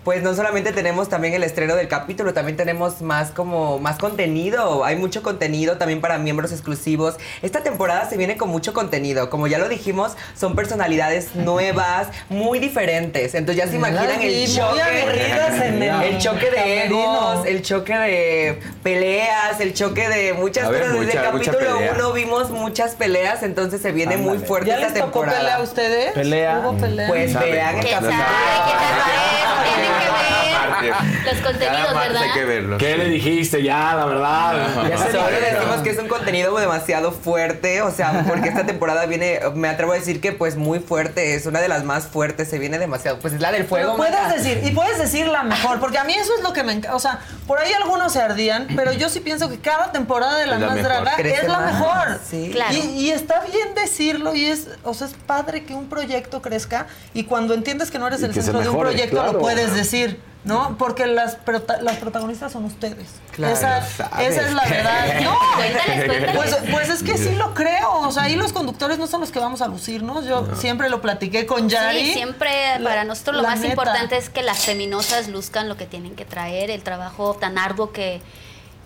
[SPEAKER 25] Pues no solamente tenemos también el estreno del capítulo, también tenemos más como más contenido. Hay mucho contenido también para miembros exclusivos. Esta temporada se viene con mucho contenido. Como ya lo dijimos, son personalidades nuevas, muy diferentes. Entonces ya se imaginan el
[SPEAKER 2] Muy
[SPEAKER 25] choque.
[SPEAKER 2] en el
[SPEAKER 25] el choque de egos, el choque de peleas, el choque de muchas
[SPEAKER 26] ver,
[SPEAKER 25] cosas. Desde el
[SPEAKER 26] mucha-
[SPEAKER 25] capítulo
[SPEAKER 26] pelea.
[SPEAKER 25] 1 vimos muchas peleas, entonces se viene muy fuerte
[SPEAKER 2] ¿Ya
[SPEAKER 25] esta
[SPEAKER 2] les tocó
[SPEAKER 25] temporada.
[SPEAKER 2] pelea a ustedes?
[SPEAKER 4] Pelea.
[SPEAKER 2] ¿Hubo pelea?
[SPEAKER 25] Pues vean el
[SPEAKER 26] ¿qué
[SPEAKER 25] capítulo.
[SPEAKER 23] Los contenidos, ¿verdad?
[SPEAKER 26] hay que verlos.
[SPEAKER 3] ¿Qué le dijiste ya, la verdad?
[SPEAKER 25] Ya decimos que es un contenido demasiado fuerte, o sea, porque esta temporada viene, me atrevo a decir que pues muy fuerte, es una de las más fuertes, se viene demasiado, pues es la del fuego.
[SPEAKER 2] Pero puedes decir, y puedes decir la mejor, porque a mí eso es lo que me encanta. O sea, por ahí algunos se ardían, pero yo sí pienso que cada temporada de La Más
[SPEAKER 26] mejor.
[SPEAKER 2] Draga
[SPEAKER 25] Crece
[SPEAKER 2] es la
[SPEAKER 25] más,
[SPEAKER 2] mejor.
[SPEAKER 25] sí.
[SPEAKER 23] Claro.
[SPEAKER 2] Y, y está bien decirlo, y es, o sea, es padre que un proyecto crezca, y cuando entiendes que no eres
[SPEAKER 3] Y
[SPEAKER 2] el centro de un proyecto,
[SPEAKER 3] claro.
[SPEAKER 2] lo puedes decir. ¿No? Porque las, prota- las protagonistas son ustedes.
[SPEAKER 25] Claro,
[SPEAKER 2] esa, es la verdad. No,
[SPEAKER 23] Cuéntales, cuéntales.
[SPEAKER 2] pues, pues es que sí lo creo. O sea, ahí los conductores no son los que vamos a lucirnos. Yo siempre lo platiqué con Yari.
[SPEAKER 23] Sí, siempre
[SPEAKER 2] La-
[SPEAKER 23] para nosotros lo más
[SPEAKER 2] neta.
[SPEAKER 23] importante es que las feminosas luzcan lo que tienen que traer, el trabajo tan arduo que,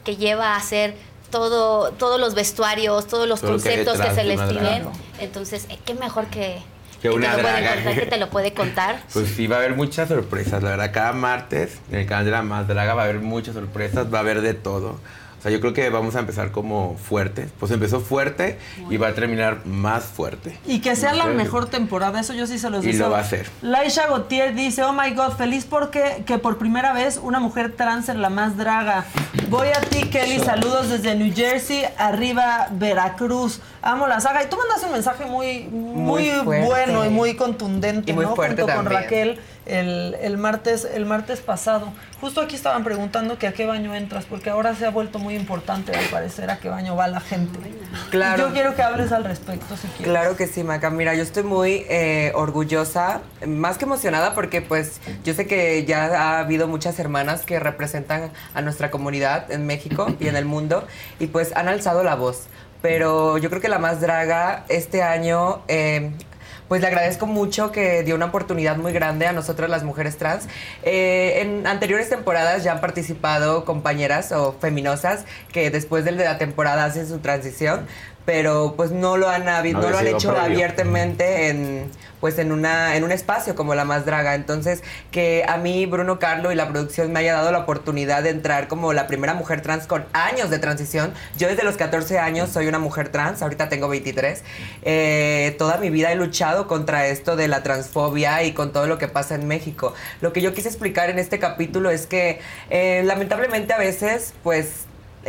[SPEAKER 23] que lleva a hacer todo, todos los vestuarios, todos los
[SPEAKER 26] Todo que
[SPEAKER 23] conceptos que
[SPEAKER 26] detrás
[SPEAKER 23] se les piden. Entonces, eh, qué mejor que,
[SPEAKER 26] Que
[SPEAKER 23] te
[SPEAKER 26] una draga.
[SPEAKER 23] contar, que te lo puede contar.
[SPEAKER 26] Pues sí, va a haber muchas sorpresas, la verdad. Cada martes en el canal de la Más Draga va a haber muchas sorpresas, va a haber de todo. O sea, yo creo que vamos a empezar como fuertes. Pues empezó fuerte y va a terminar más fuerte.
[SPEAKER 2] Y que sea la mejor temporada, eso yo sí se los
[SPEAKER 26] Y
[SPEAKER 2] deseo.
[SPEAKER 26] lo va a hacer.
[SPEAKER 2] Laisha Gautier dice, oh my god, feliz porque que por primera vez una mujer trans en la más draga. Voy a ti, Kelly, saludos desde New Jersey, arriba Veracruz. Amo la saga. Y tú mandaste un mensaje muy, muy,
[SPEAKER 25] Muy fuerte.
[SPEAKER 2] bueno y muy contundente,
[SPEAKER 25] Y muy
[SPEAKER 2] ¿no?
[SPEAKER 25] fuerte
[SPEAKER 2] Junto con
[SPEAKER 25] también.
[SPEAKER 2] Raquel el, el martes, el martes pasado. Justo aquí estaban preguntando que a qué baño entras, porque ahora se ha vuelto muy importante, al parecer, a qué baño va la gente.
[SPEAKER 25] Claro.
[SPEAKER 2] Y yo quiero que hables al respecto, si quieres.
[SPEAKER 25] Claro que sí, Maca. Mira, yo estoy muy eh, orgullosa, más que emocionada, porque pues yo sé que ya ha habido muchas hermanas que representan a nuestra comunidad en México y en el mundo, y pues han alzado la voz. Pero yo creo que la más draga este año... eh, pues le agradezco mucho que dio una oportunidad muy grande a nosotras las mujeres trans. Eh, en anteriores temporadas ya han participado compañeras o feminosas que después de la temporada hacen su transición, pero pues no lo han,
[SPEAKER 3] No
[SPEAKER 25] no lo han hecho
[SPEAKER 3] previo.
[SPEAKER 25] abiertamente en pues en una en un espacio como la más draga. Entonces que a mí Bruno Carlo y la producción me haya dado la oportunidad de entrar como la primera mujer trans con años de transición. Yo desde los 14 años soy una mujer trans ahorita tengo 23 Eh, toda mi vida he luchado contra esto de la transfobia y con todo lo que pasa en México. Lo que yo quise explicar en este capítulo es que eh, lamentablemente a veces pues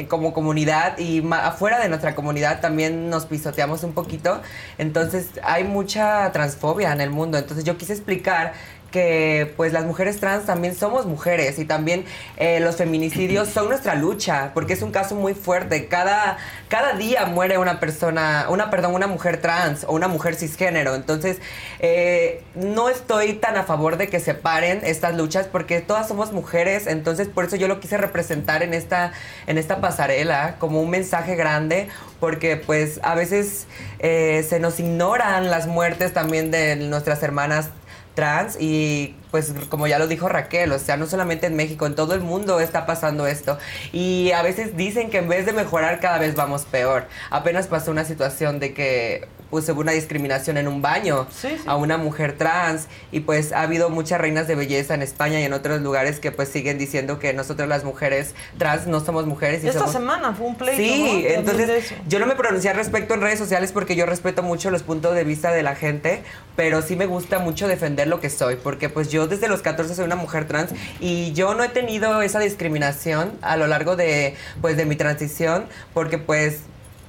[SPEAKER 25] como comunidad y afuera de nuestra comunidad también nos pisoteamos un poquito. Entonces hay mucha transfobia en el mundo. Entonces yo quise explicar que pues las mujeres trans también somos mujeres y también eh, los feminicidios son nuestra lucha porque es un caso muy fuerte. Cada cada día muere una persona una perdón una mujer trans o una mujer cisgénero. Entonces eh, no estoy tan a favor de que se paren estas luchas porque todas somos mujeres. Entonces por eso yo lo quise representar en esta en esta pasarela como un mensaje grande porque pues a veces eh, se nos ignoran las muertes también de nuestras hermanas trans y pues como ya lo dijo Raquel, o sea, no solamente en México, en todo el mundo está pasando esto y a veces dicen que en vez de mejorar cada vez vamos peor. Apenas pasó una situación de que pues hubo una discriminación en un baño a una mujer trans. Y pues ha habido muchas reinas de belleza en España y en otros lugares que pues siguen diciendo que nosotros las mujeres trans no somos mujeres y
[SPEAKER 2] Esta
[SPEAKER 25] somos
[SPEAKER 2] semana fue un pleito,
[SPEAKER 25] Sí, entonces yo no me pronuncié al respecto en redes sociales porque yo respeto mucho los puntos de vista de la gente, pero sí me gusta mucho defender lo que soy, porque pues yo desde los 14 soy una mujer trans y yo no he tenido esa discriminación a lo largo de pues de mi transición, porque pues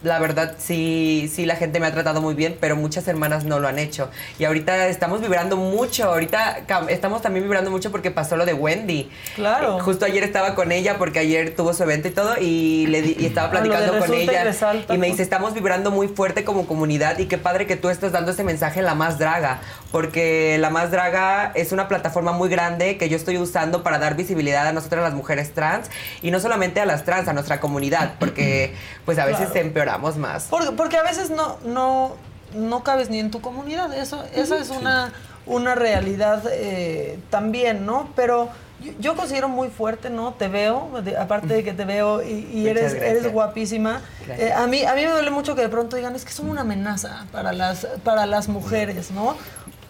[SPEAKER 25] la verdad sí, sí la gente me ha tratado muy bien, pero muchas hermanas no lo han hecho. Y ahorita estamos vibrando mucho, ahorita estamos también vibrando mucho porque pasó lo de Wendy.
[SPEAKER 2] Claro.
[SPEAKER 25] Eh, Justo ayer estaba con ella porque ayer tuvo su evento y todo y, le di- y estaba
[SPEAKER 2] Ah,
[SPEAKER 25] platicando con
[SPEAKER 2] y
[SPEAKER 25] ella y me dice, estamos vibrando muy fuerte como comunidad y qué padre que tú estás dando ese mensaje en La Más Draga, porque La Más Draga es una plataforma muy grande que yo estoy usando para dar visibilidad a nosotras las mujeres trans y no solamente a las trans, a nuestra comunidad, porque pues a veces
[SPEAKER 2] Claro.
[SPEAKER 25] empeoramos más.
[SPEAKER 2] Porque, porque a veces no, no, no cabes ni en tu comunidad. Eso, eso es una, una realidad eh, también, ¿no? Pero yo, yo considero muy fuerte, ¿no? Te veo, de- aparte de que te veo y, eres, eres guapísima. Eh, a, mí, a mí me duele mucho que de pronto digan, es que son una amenaza para las, para las mujeres, ¿no?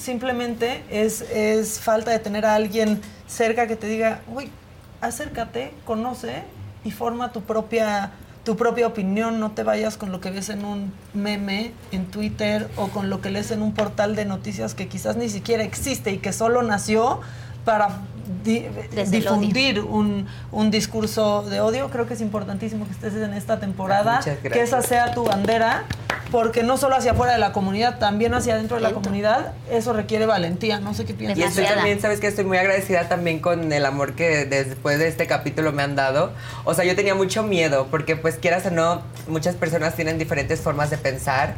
[SPEAKER 2] Simplemente es, es falta de tener a alguien cerca que te diga, uy, acércate, conoce y forma tu propia, tu propia opinión. No te vayas con lo que ves en un meme en Twitter o con lo que lees en un portal de noticias que quizás ni siquiera existe y que solo nació para di- difundir un, un discurso de odio. Creo que es importantísimo que estés en esta temporada, que esa sea tu bandera, porque no solo hacia afuera de la comunidad, también hacia adentro de la comunidad, eso requiere valentía. No sé qué piensas.
[SPEAKER 25] Y estoy también, sabes que estoy muy agradecida también con el amor que después de este capítulo me han dado. O sea, yo tenía mucho miedo, porque pues quieras o no, muchas personas tienen diferentes formas de pensar.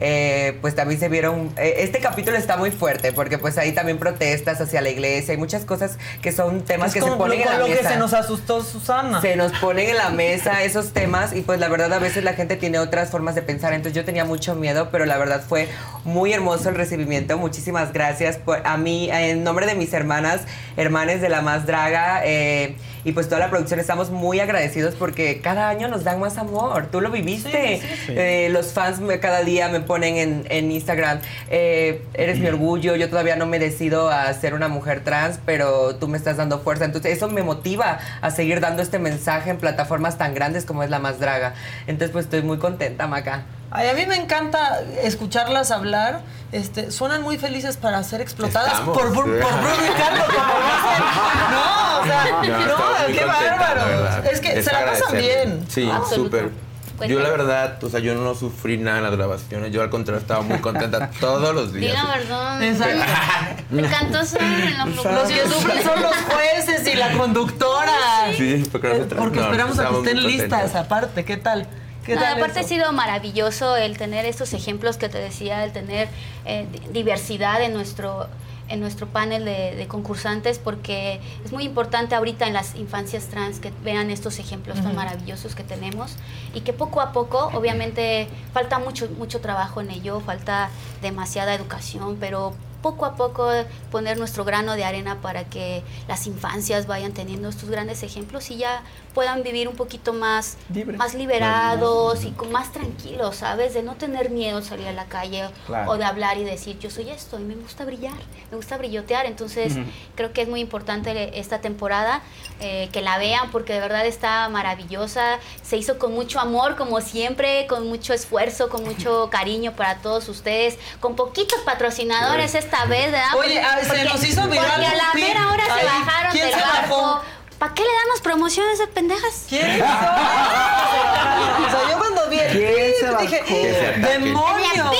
[SPEAKER 25] Eh, pues también se vieron, eh, este capítulo está muy fuerte, porque pues ahí también protestas hacia la iglesia, hay muchas cosas que son temas
[SPEAKER 2] Es
[SPEAKER 25] que se ponen en la
[SPEAKER 2] lo
[SPEAKER 25] mesa.
[SPEAKER 2] que se nos asustó Susana.
[SPEAKER 25] Se nos ponen en la mesa esos temas y pues la verdad a veces la gente tiene otras formas de pensar, entonces yo tenía mucho miedo, pero la verdad fue muy hermoso el recibimiento. Muchísimas gracias por, a mí, en nombre de mis hermanas, hermanes de la más draga eh, y pues toda la producción estamos muy agradecidos porque cada año nos dan más amor. Tú lo viviste.
[SPEAKER 2] Sí, sí, sí.
[SPEAKER 25] Eh, los fans me- cada día me ponen en, en Instagram, eh, eres mi orgullo, yo todavía no me decido a ser una mujer trans, pero tú me estás dando fuerza. Entonces eso me motiva a seguir dando este mensaje en plataformas tan grandes como es La Más Draga. Entonces pues estoy muy contenta, Maca.
[SPEAKER 2] Ay, a mí me encanta escucharlas hablar. Este, suenan muy felices para ser explotadas
[SPEAKER 26] Estamos.
[SPEAKER 2] por, por, por Bruno y Carlos, como dicen. No, o sea,
[SPEAKER 26] No,
[SPEAKER 2] no, qué bárbaro. Es que
[SPEAKER 26] Es
[SPEAKER 2] se la pasan bien.
[SPEAKER 26] Sí,
[SPEAKER 23] Absoluto.
[SPEAKER 26] súper. Yo la verdad, o sea, yo no sufrí nada en las grabaciones. Yo al contrario estaba muy contenta todos los días.
[SPEAKER 23] la verdad.
[SPEAKER 2] Exacto.
[SPEAKER 23] Me encantó ser en la
[SPEAKER 2] Los que sufren son los jueces y la conductora.
[SPEAKER 26] Sí, porque
[SPEAKER 2] Eh,
[SPEAKER 26] nosotros
[SPEAKER 2] Porque
[SPEAKER 26] no,
[SPEAKER 2] esperamos a que estén listas aparte. ¿Qué tal? ¿Qué
[SPEAKER 23] No,
[SPEAKER 2] tal
[SPEAKER 23] aparte
[SPEAKER 2] eso?
[SPEAKER 23] ha sido maravilloso el tener estos ejemplos que te decía, el tener eh, di- diversidad en nuestro en nuestro panel de, de concursantes porque es muy importante ahorita en las infancias trans que vean estos ejemplos tan
[SPEAKER 2] Ujú.
[SPEAKER 23] maravillosos que tenemos y que poco a poco, obviamente falta mucho mucho trabajo en ello, falta demasiada educación, pero poco a poco poner nuestro grano de arena para que las infancias vayan teniendo estos grandes ejemplos y ya puedan vivir un poquito más,
[SPEAKER 2] Libre.
[SPEAKER 23] más liberados y con más tranquilos, ¿sabes? De no tener miedo de salir a la calle
[SPEAKER 4] Claro.
[SPEAKER 23] o de hablar y decir, yo soy esto y me gusta brillar, me gusta brillotear. Entonces, creo que es muy importante esta temporada, eh, que la vean porque de verdad está maravillosa. Se hizo con mucho amor, como siempre, con mucho esfuerzo, con mucho cariño para todos ustedes, con poquitos patrocinadores esta vez, ¿verdad?
[SPEAKER 2] Oye, ah, se nos hizo viral
[SPEAKER 23] Porque a la mera hora se bajaron
[SPEAKER 2] ¿Quién
[SPEAKER 23] del
[SPEAKER 2] se bajó?
[SPEAKER 23] barco. ¿Para qué le damos promociones de pendejas?
[SPEAKER 2] ¿Quién? o sea, yo cuando vi el
[SPEAKER 4] ¿Quién
[SPEAKER 2] pip,
[SPEAKER 4] se bajó?
[SPEAKER 2] dije. ¡demonio!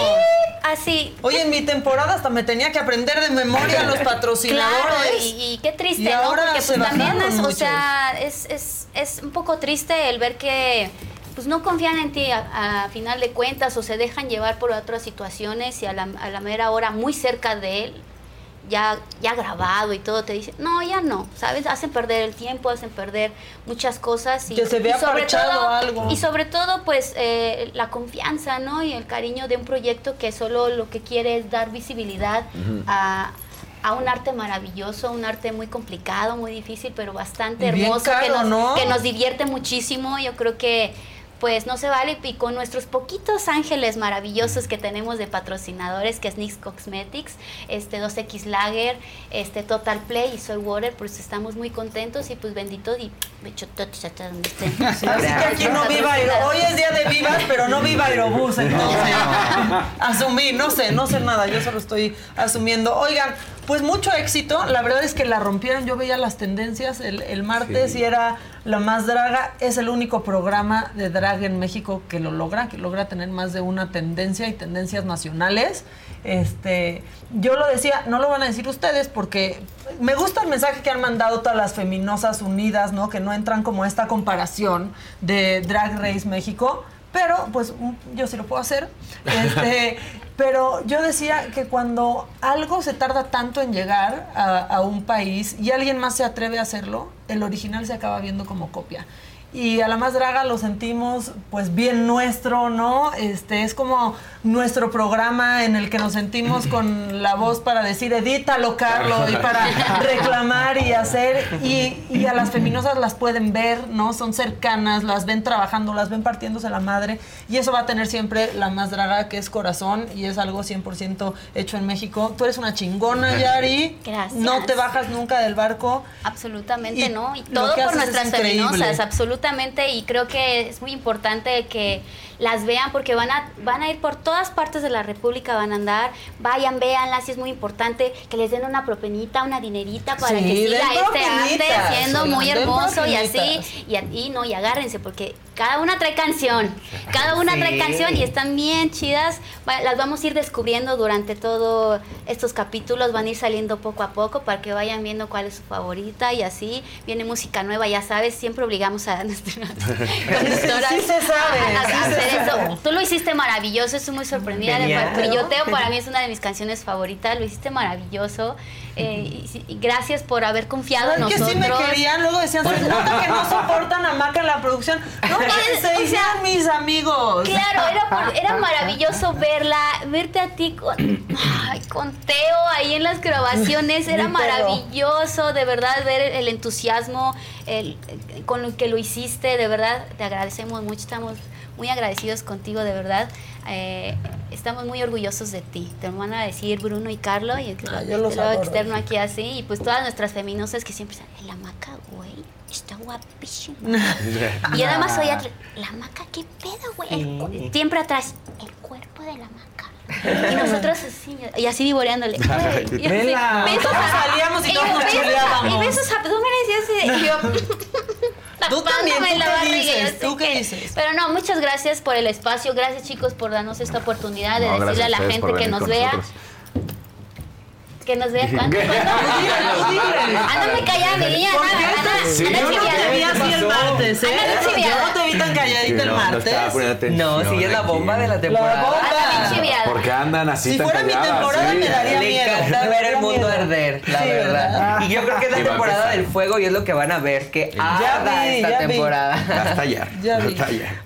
[SPEAKER 23] Así.
[SPEAKER 2] Oye, en mi temporada hasta me tenía que aprender de memoria los patrocinadores.
[SPEAKER 23] Claro, y, y qué triste,
[SPEAKER 2] Y
[SPEAKER 23] ¿no?
[SPEAKER 2] ahora
[SPEAKER 23] Porque
[SPEAKER 2] se
[SPEAKER 23] pues también es, o sea, es, es, es un poco triste el ver que pues no confían en ti a, a final de cuentas o se dejan llevar por otras situaciones y a la, a la mera hora muy cerca de él ya, ya grabado y todo, te dicen, no, ya no, ¿sabes? Hacen perder el tiempo, hacen perder muchas cosas. Y,
[SPEAKER 2] Que se vea
[SPEAKER 23] y sobre todo,
[SPEAKER 2] algo.
[SPEAKER 23] Y sobre todo, pues, eh, la confianza, ¿no? Y el cariño de un proyecto que solo lo que quiere es dar visibilidad a, a un arte maravilloso, un arte muy complicado, muy difícil, pero bastante hermoso, que,
[SPEAKER 2] caro,
[SPEAKER 23] nos,
[SPEAKER 2] ¿no?
[SPEAKER 23] que nos divierte muchísimo. Yo creo que pues no se vale y con nuestros poquitos ángeles maravillosos que tenemos de patrocinadores que es NYX Cosmetics, este 2X Lager, este Total Play y Soy Water, pues estamos muy contentos y pues bendito y.
[SPEAKER 2] Así que aquí no viva Hoy es día de vivas, pero no viva Aerobús, entonces. Asumí, no sé, no sé nada, yo solo estoy asumiendo. Oigan, pues mucho éxito. La verdad es que la rompieron. Yo veía las tendencias el, el martes y era la más draga. Es el único programa de drag en México que lo logra, que logra tener más de una tendencia y tendencias nacionales. Este, yo lo decía, no lo van a decir ustedes porque me gusta el mensaje que han mandado todas las feminosas unidas, ¿no? Que no entran como esta comparación de Drag Race México, pero pues yo sí lo puedo hacer. Este, pero yo decía que cuando algo se tarda tanto en llegar a, a un país y alguien más se atreve a hacerlo, el original se acaba viendo como copia. Y a la más draga lo sentimos pues bien nuestro, ¿no? Este es como nuestro programa en el que nos sentimos con la voz para decir edítalo, Carlos, y para reclamar y hacer. Y, y a las feminosas las pueden ver, ¿no? Son cercanas, las ven trabajando, las ven partiéndose la madre. Y eso va a tener siempre la más draga, que es corazón, y es algo 100% hecho en México. Tú eres una chingona, Yari.
[SPEAKER 23] Gracias.
[SPEAKER 2] No te bajas nunca del barco.
[SPEAKER 23] Absolutamente,
[SPEAKER 2] Y
[SPEAKER 23] ¿no? Y todo por nuestras feminosas, absolutamente. Y creo que es muy importante que las vean porque van a, van a ir por todas partes de la República, van a andar. Vayan, véanlas, y es muy importante que les den una propenita, una dinerita para
[SPEAKER 2] Sí,
[SPEAKER 23] que siga este arte siendo muy hermoso y así. Y, y no, y agárrense porque cada una trae canción. Cada una
[SPEAKER 25] Sí.
[SPEAKER 23] trae canción y están bien chidas. Las vamos a ir descubriendo durante todos estos capítulos. Van a ir saliendo poco a poco para que vayan viendo cuál es su favorita y así. Viene música nueva, ya sabes. Siempre obligamos a conductoras
[SPEAKER 2] Sí se sabe,
[SPEAKER 23] a- a
[SPEAKER 2] sí se
[SPEAKER 23] hacer
[SPEAKER 2] sabe.
[SPEAKER 23] eso. Tú lo hiciste maravilloso. Estoy muy sorprendida.
[SPEAKER 25] Genial.
[SPEAKER 23] Brilloteo para mí es una de mis canciones favoritas. Lo hiciste maravilloso. Eh, y, y gracias por haber confiado en
[SPEAKER 2] ¿Saben que
[SPEAKER 23] nosotros.
[SPEAKER 2] sí me querían? Luego decían, se nota que no soportan a Maca en la producción. No, se
[SPEAKER 23] o sea,
[SPEAKER 2] mis amigos.
[SPEAKER 23] Claro, era, por- era maravilloso verla, verte a ti con, ay, con Teo ahí en las grabaciones, era maravilloso, de verdad, ver el entusiasmo el- con lo que lo hiciste, de verdad, te agradecemos mucho, estamos muy agradecidos contigo, de verdad. Eh, estamos muy orgullosos de ti. Te lo van a decir Bruno y Carlos y
[SPEAKER 2] Ah, yo
[SPEAKER 23] lo externo aquí así. Y pues todas nuestras feminosas que siempre están, la maca, güey, está guapísima. Y además soy atrás, la maca, ¿qué pedo, güey? Siempre atrás, el cuerpo de la maca. Y nosotros así, y así divoreándole. Y así, besos a-
[SPEAKER 2] Salíamos y
[SPEAKER 23] y
[SPEAKER 2] todos nos
[SPEAKER 23] besos a-
[SPEAKER 2] chuleábamos.
[SPEAKER 23] Y besos abdómenes y así. Y yo,
[SPEAKER 2] Tú también, ¿tú
[SPEAKER 23] la
[SPEAKER 2] qué dices? ¿Tú qué dices?
[SPEAKER 23] Pero no, muchas gracias por el espacio. Gracias, chicos, por darnos esta oportunidad de
[SPEAKER 3] No,
[SPEAKER 23] decirle a la gente que nos
[SPEAKER 3] con
[SPEAKER 23] vea. Que nos vea cuándo. Ándame callada, mi niña.
[SPEAKER 2] El martes, ¿eh? Yo no te vi tan calladita el martes.
[SPEAKER 25] No, sí, es la bomba de la
[SPEAKER 2] La
[SPEAKER 25] temporada.
[SPEAKER 3] Porque andan así
[SPEAKER 2] Si
[SPEAKER 3] tan
[SPEAKER 2] fuera mi temporada me daría miedo.
[SPEAKER 25] encanta ver el mundo arder, la verdad. Y yo creo que es la temporada del fuego y es lo que van a ver, que arda
[SPEAKER 2] vi,
[SPEAKER 25] esta temporada.
[SPEAKER 26] Va a estallar.
[SPEAKER 2] Ya vi.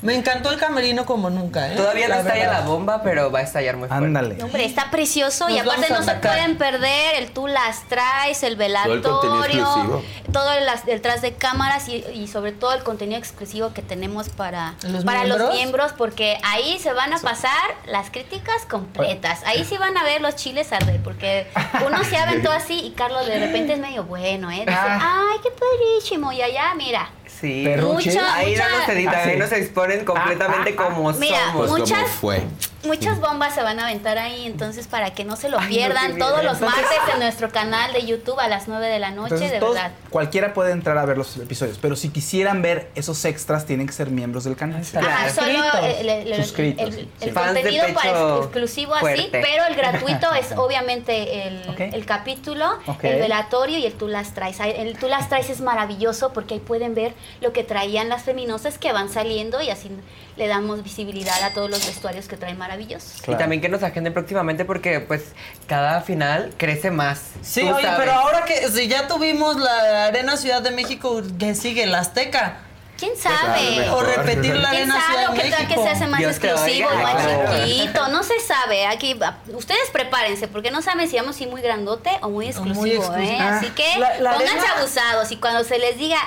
[SPEAKER 2] Me encantó el camerino como nunca, ¿eh?
[SPEAKER 25] Todavía no
[SPEAKER 2] La
[SPEAKER 25] estalla la bomba, pero va a estallar muy fuerte.
[SPEAKER 4] Ándale.
[SPEAKER 23] Hombre, está precioso y aparte no se pueden perder el tú las traes, el
[SPEAKER 26] Todo
[SPEAKER 23] velatorio, todo el, el tras de cámaras y, y sobre todo el contenido exclusivo que tenemos para,
[SPEAKER 2] ¿Los
[SPEAKER 23] para los
[SPEAKER 2] miembros?
[SPEAKER 23] miembros, porque ahí se van a pasar las críticas completas. Ahí sí van a ver los chiles arder, porque uno se aventó así y Carlos de repente es medio bueno, ¿eh? Dice,
[SPEAKER 25] Ah.
[SPEAKER 23] ay, qué padrísimo, y allá, mira.
[SPEAKER 25] Sí.
[SPEAKER 4] Perruche.
[SPEAKER 23] Mucha-
[SPEAKER 25] Ahí
[SPEAKER 23] mucha-
[SPEAKER 25] no nos editan,
[SPEAKER 4] Ah,
[SPEAKER 25] ahí nos exponen completamente como
[SPEAKER 23] Mira,
[SPEAKER 25] somos.
[SPEAKER 23] Muchas-
[SPEAKER 26] cómo fue.
[SPEAKER 23] Muchas bombas se van a aventar ahí, entonces para que no se lo
[SPEAKER 4] Ay, no,
[SPEAKER 23] pierdan todos los martes en nuestro canal de YouTube a las 9 de la noche,
[SPEAKER 4] Entonces,
[SPEAKER 23] de
[SPEAKER 4] todos-
[SPEAKER 23] verdad.
[SPEAKER 4] cualquiera puede entrar a ver los episodios, pero si quisieran ver esos extras, tienen que ser miembros del canal.
[SPEAKER 23] Ajá, solo el, el- el-
[SPEAKER 4] Suscritos,
[SPEAKER 23] el-
[SPEAKER 4] sí.
[SPEAKER 23] el
[SPEAKER 4] Fans de
[SPEAKER 23] contenido para exclusivo así, pero el gratuito es obviamente el, el capítulo, el velatorio y el tú las traes. El tú las traes es maravilloso porque ahí pueden ver lo que traían las feminosas que van saliendo y así le damos visibilidad a todos los vestuarios que traen maravillosos.
[SPEAKER 25] Y también que nos agenden próximamente porque pues cada final crece más.
[SPEAKER 2] Sí, oye,
[SPEAKER 25] sabes.
[SPEAKER 2] pero ahora que si ya tuvimos la Arena Ciudad de México, que sigue la Azteca.
[SPEAKER 23] ¿Quién sabe?
[SPEAKER 2] O repetir la
[SPEAKER 23] ¿Quién
[SPEAKER 2] Arena
[SPEAKER 23] sabe?
[SPEAKER 2] Ciudad
[SPEAKER 23] ¿O
[SPEAKER 2] de
[SPEAKER 23] tal que
[SPEAKER 2] México.
[SPEAKER 23] se hace más
[SPEAKER 2] Dios
[SPEAKER 23] exclusivo, más
[SPEAKER 2] Claro.
[SPEAKER 23] chiquito? No se sabe. Aquí, ustedes prepárense, porque no saben si vamos a ir muy grandote o muy exclusivo,
[SPEAKER 2] exclusivo.
[SPEAKER 23] ¿eh?
[SPEAKER 2] Ah.
[SPEAKER 23] Así que
[SPEAKER 2] La- la
[SPEAKER 23] pónganse
[SPEAKER 2] arena-
[SPEAKER 23] abusados y cuando se les diga,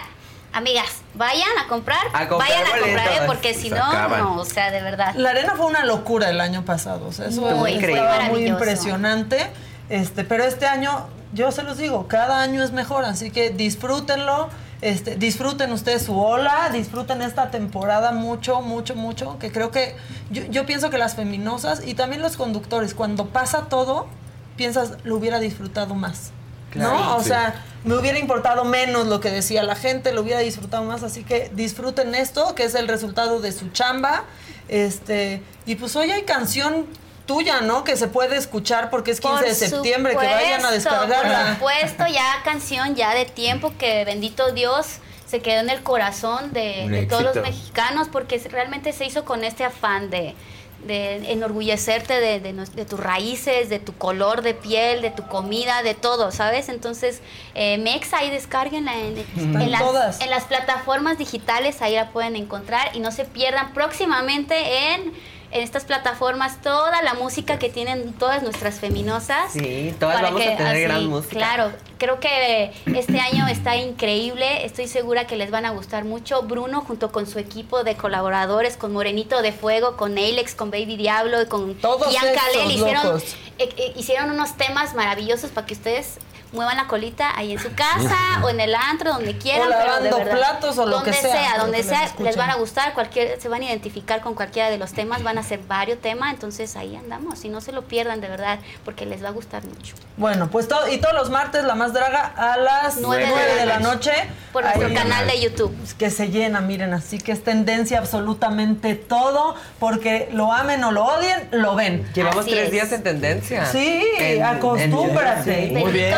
[SPEAKER 23] amigas, vayan a comprar,
[SPEAKER 2] A comprar
[SPEAKER 23] vayan a comprar, ¿eh? porque si no, no, o sea, de verdad.
[SPEAKER 2] La arena fue una locura el año pasado. O sea, eso
[SPEAKER 23] Muy
[SPEAKER 2] fue
[SPEAKER 23] increíble.
[SPEAKER 2] muy impresionante. Este, pero este año, yo se los digo, cada año es mejor, así que disfrútenlo. Este, disfruten ustedes su ola, disfruten esta temporada mucho, mucho, mucho, que creo que yo, yo pienso que las feminosas y también los conductores, cuando pasa todo, piensas, lo hubiera disfrutado más.
[SPEAKER 25] Claro.
[SPEAKER 2] ¿No? O
[SPEAKER 25] Sí.
[SPEAKER 2] sea, me hubiera importado menos lo que decía la gente, lo hubiera disfrutado más, así que disfruten esto, que es el resultado de su chamba. Este, y pues hoy hay canción tuya, ¿no? Que se puede escuchar porque es 15 de septiembre, que vayan a descargarla.
[SPEAKER 23] Por supuesto, ya canción ya de tiempo que bendito Dios se quedó en el corazón de, todos los mexicanos porque realmente se hizo con este afán de, de enorgullecerte de, de tus raíces, de tu color de piel, de tu comida, de todo, ¿sabes? Entonces, eh, Mexa, ahí descárguenla en, las,
[SPEAKER 2] todas.
[SPEAKER 23] en las plataformas digitales, ahí la pueden encontrar y no se pierdan próximamente en... En estas plataformas, toda la música que tienen todas nuestras feminosas.
[SPEAKER 25] Sí, todas vamos a tener gran música.
[SPEAKER 23] Claro, creo que este año está increíble. Estoy segura que les van a gustar mucho. Bruno, junto con su equipo de colaboradores, con Morenito de Fuego, con Alex, con Baby Diablo y con
[SPEAKER 2] Todos
[SPEAKER 23] Ian Kalel,
[SPEAKER 2] esos
[SPEAKER 23] hicieron, eh, eh, hicieron unos temas maravillosos para que ustedes muevan la colita ahí en su casa o en el antro, donde quieran.
[SPEAKER 2] O
[SPEAKER 23] pero de
[SPEAKER 2] lavando
[SPEAKER 23] verdad,
[SPEAKER 2] platos o lo
[SPEAKER 23] donde
[SPEAKER 2] que sea, pero
[SPEAKER 23] donde
[SPEAKER 2] les
[SPEAKER 23] sea, les van a gustar, cualquier, se van a identificar con cualquiera de los temas, van a ser varios temas, entonces ahí andamos. Y no se lo pierdan de verdad, porque les va a gustar mucho.
[SPEAKER 2] Bueno, pues todo, y todos los martes la más draga a las
[SPEAKER 23] Nueve
[SPEAKER 2] 9
[SPEAKER 23] de
[SPEAKER 2] de
[SPEAKER 23] la
[SPEAKER 2] noche.
[SPEAKER 23] Por nuestro canal de YouTube.
[SPEAKER 2] Que se llena, miren, así que es tendencia absolutamente todo, porque lo amen o lo odien, lo ven.
[SPEAKER 25] Llevamos
[SPEAKER 23] Así
[SPEAKER 25] tres
[SPEAKER 23] es.
[SPEAKER 25] días en tendencia.
[SPEAKER 2] Sí,
[SPEAKER 25] En-
[SPEAKER 2] acostúmbrate.
[SPEAKER 25] en- Muy bien.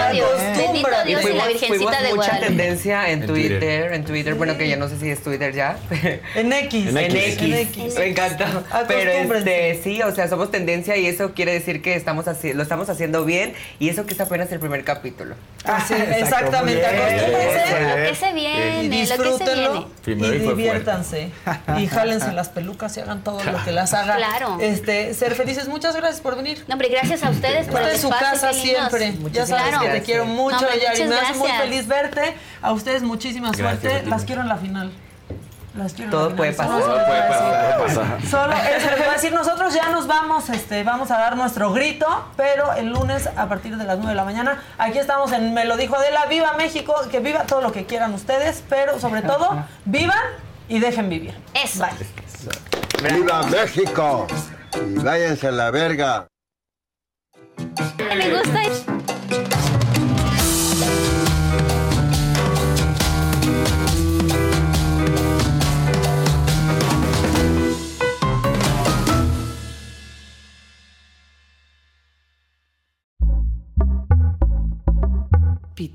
[SPEAKER 23] Bendito
[SPEAKER 25] Y
[SPEAKER 23] Dios y la Virgencita
[SPEAKER 25] fuimos
[SPEAKER 23] de
[SPEAKER 25] mucha
[SPEAKER 23] Guadalupe.
[SPEAKER 25] tendencia en,
[SPEAKER 26] En
[SPEAKER 25] Twitter,
[SPEAKER 26] Twitter.
[SPEAKER 25] en Twitter, bueno que ya no sé si es Twitter ya.
[SPEAKER 2] En X.
[SPEAKER 25] En X.
[SPEAKER 2] En X.
[SPEAKER 25] Me encanta. Pero este, sí, o sea, somos tendencia y eso quiere decir que estamos haci- lo estamos haciendo bien y eso que es apenas el primer capítulo.
[SPEAKER 2] Así, exactamente. acostúmbrense.
[SPEAKER 23] Lo que se viene,
[SPEAKER 2] Y
[SPEAKER 23] lo que se
[SPEAKER 2] disfrútenlo
[SPEAKER 23] viene.
[SPEAKER 2] Y diviértanse. Y jálense las pelucas y hagan todo lo que las haga.
[SPEAKER 23] Claro.
[SPEAKER 2] Este, ser felices. Muchas gracias por venir.
[SPEAKER 23] No, hombre, gracias a ustedes por
[SPEAKER 2] Esta
[SPEAKER 23] el
[SPEAKER 2] es su casa siempre. ya sabes
[SPEAKER 23] Claro.
[SPEAKER 2] que te quiero mucho,
[SPEAKER 23] No, hombre,
[SPEAKER 2] Yari. Me hace muy feliz verte. A ustedes muchísima
[SPEAKER 26] Gracias
[SPEAKER 2] suerte. Las quiero en la final. Las quiero en
[SPEAKER 25] Todo
[SPEAKER 2] la
[SPEAKER 25] puede
[SPEAKER 2] final.
[SPEAKER 25] pasar.
[SPEAKER 2] Solo
[SPEAKER 26] Todo puede pasar,
[SPEAKER 2] decir.
[SPEAKER 26] puede pasar.
[SPEAKER 2] Solo eso les voy a decir. Nosotros ya nos vamos, este, vamos a dar nuestro grito, pero el lunes a partir de las 9 de la mañana. Aquí estamos en Me lo dijo Adela. Viva México, que viva todo lo que quieran ustedes, pero sobre todo, vivan y dejen vivir.
[SPEAKER 23] Eso.
[SPEAKER 2] Bye.
[SPEAKER 27] ¡Viva México! Y váyanse a la verga.
[SPEAKER 23] Me gusta.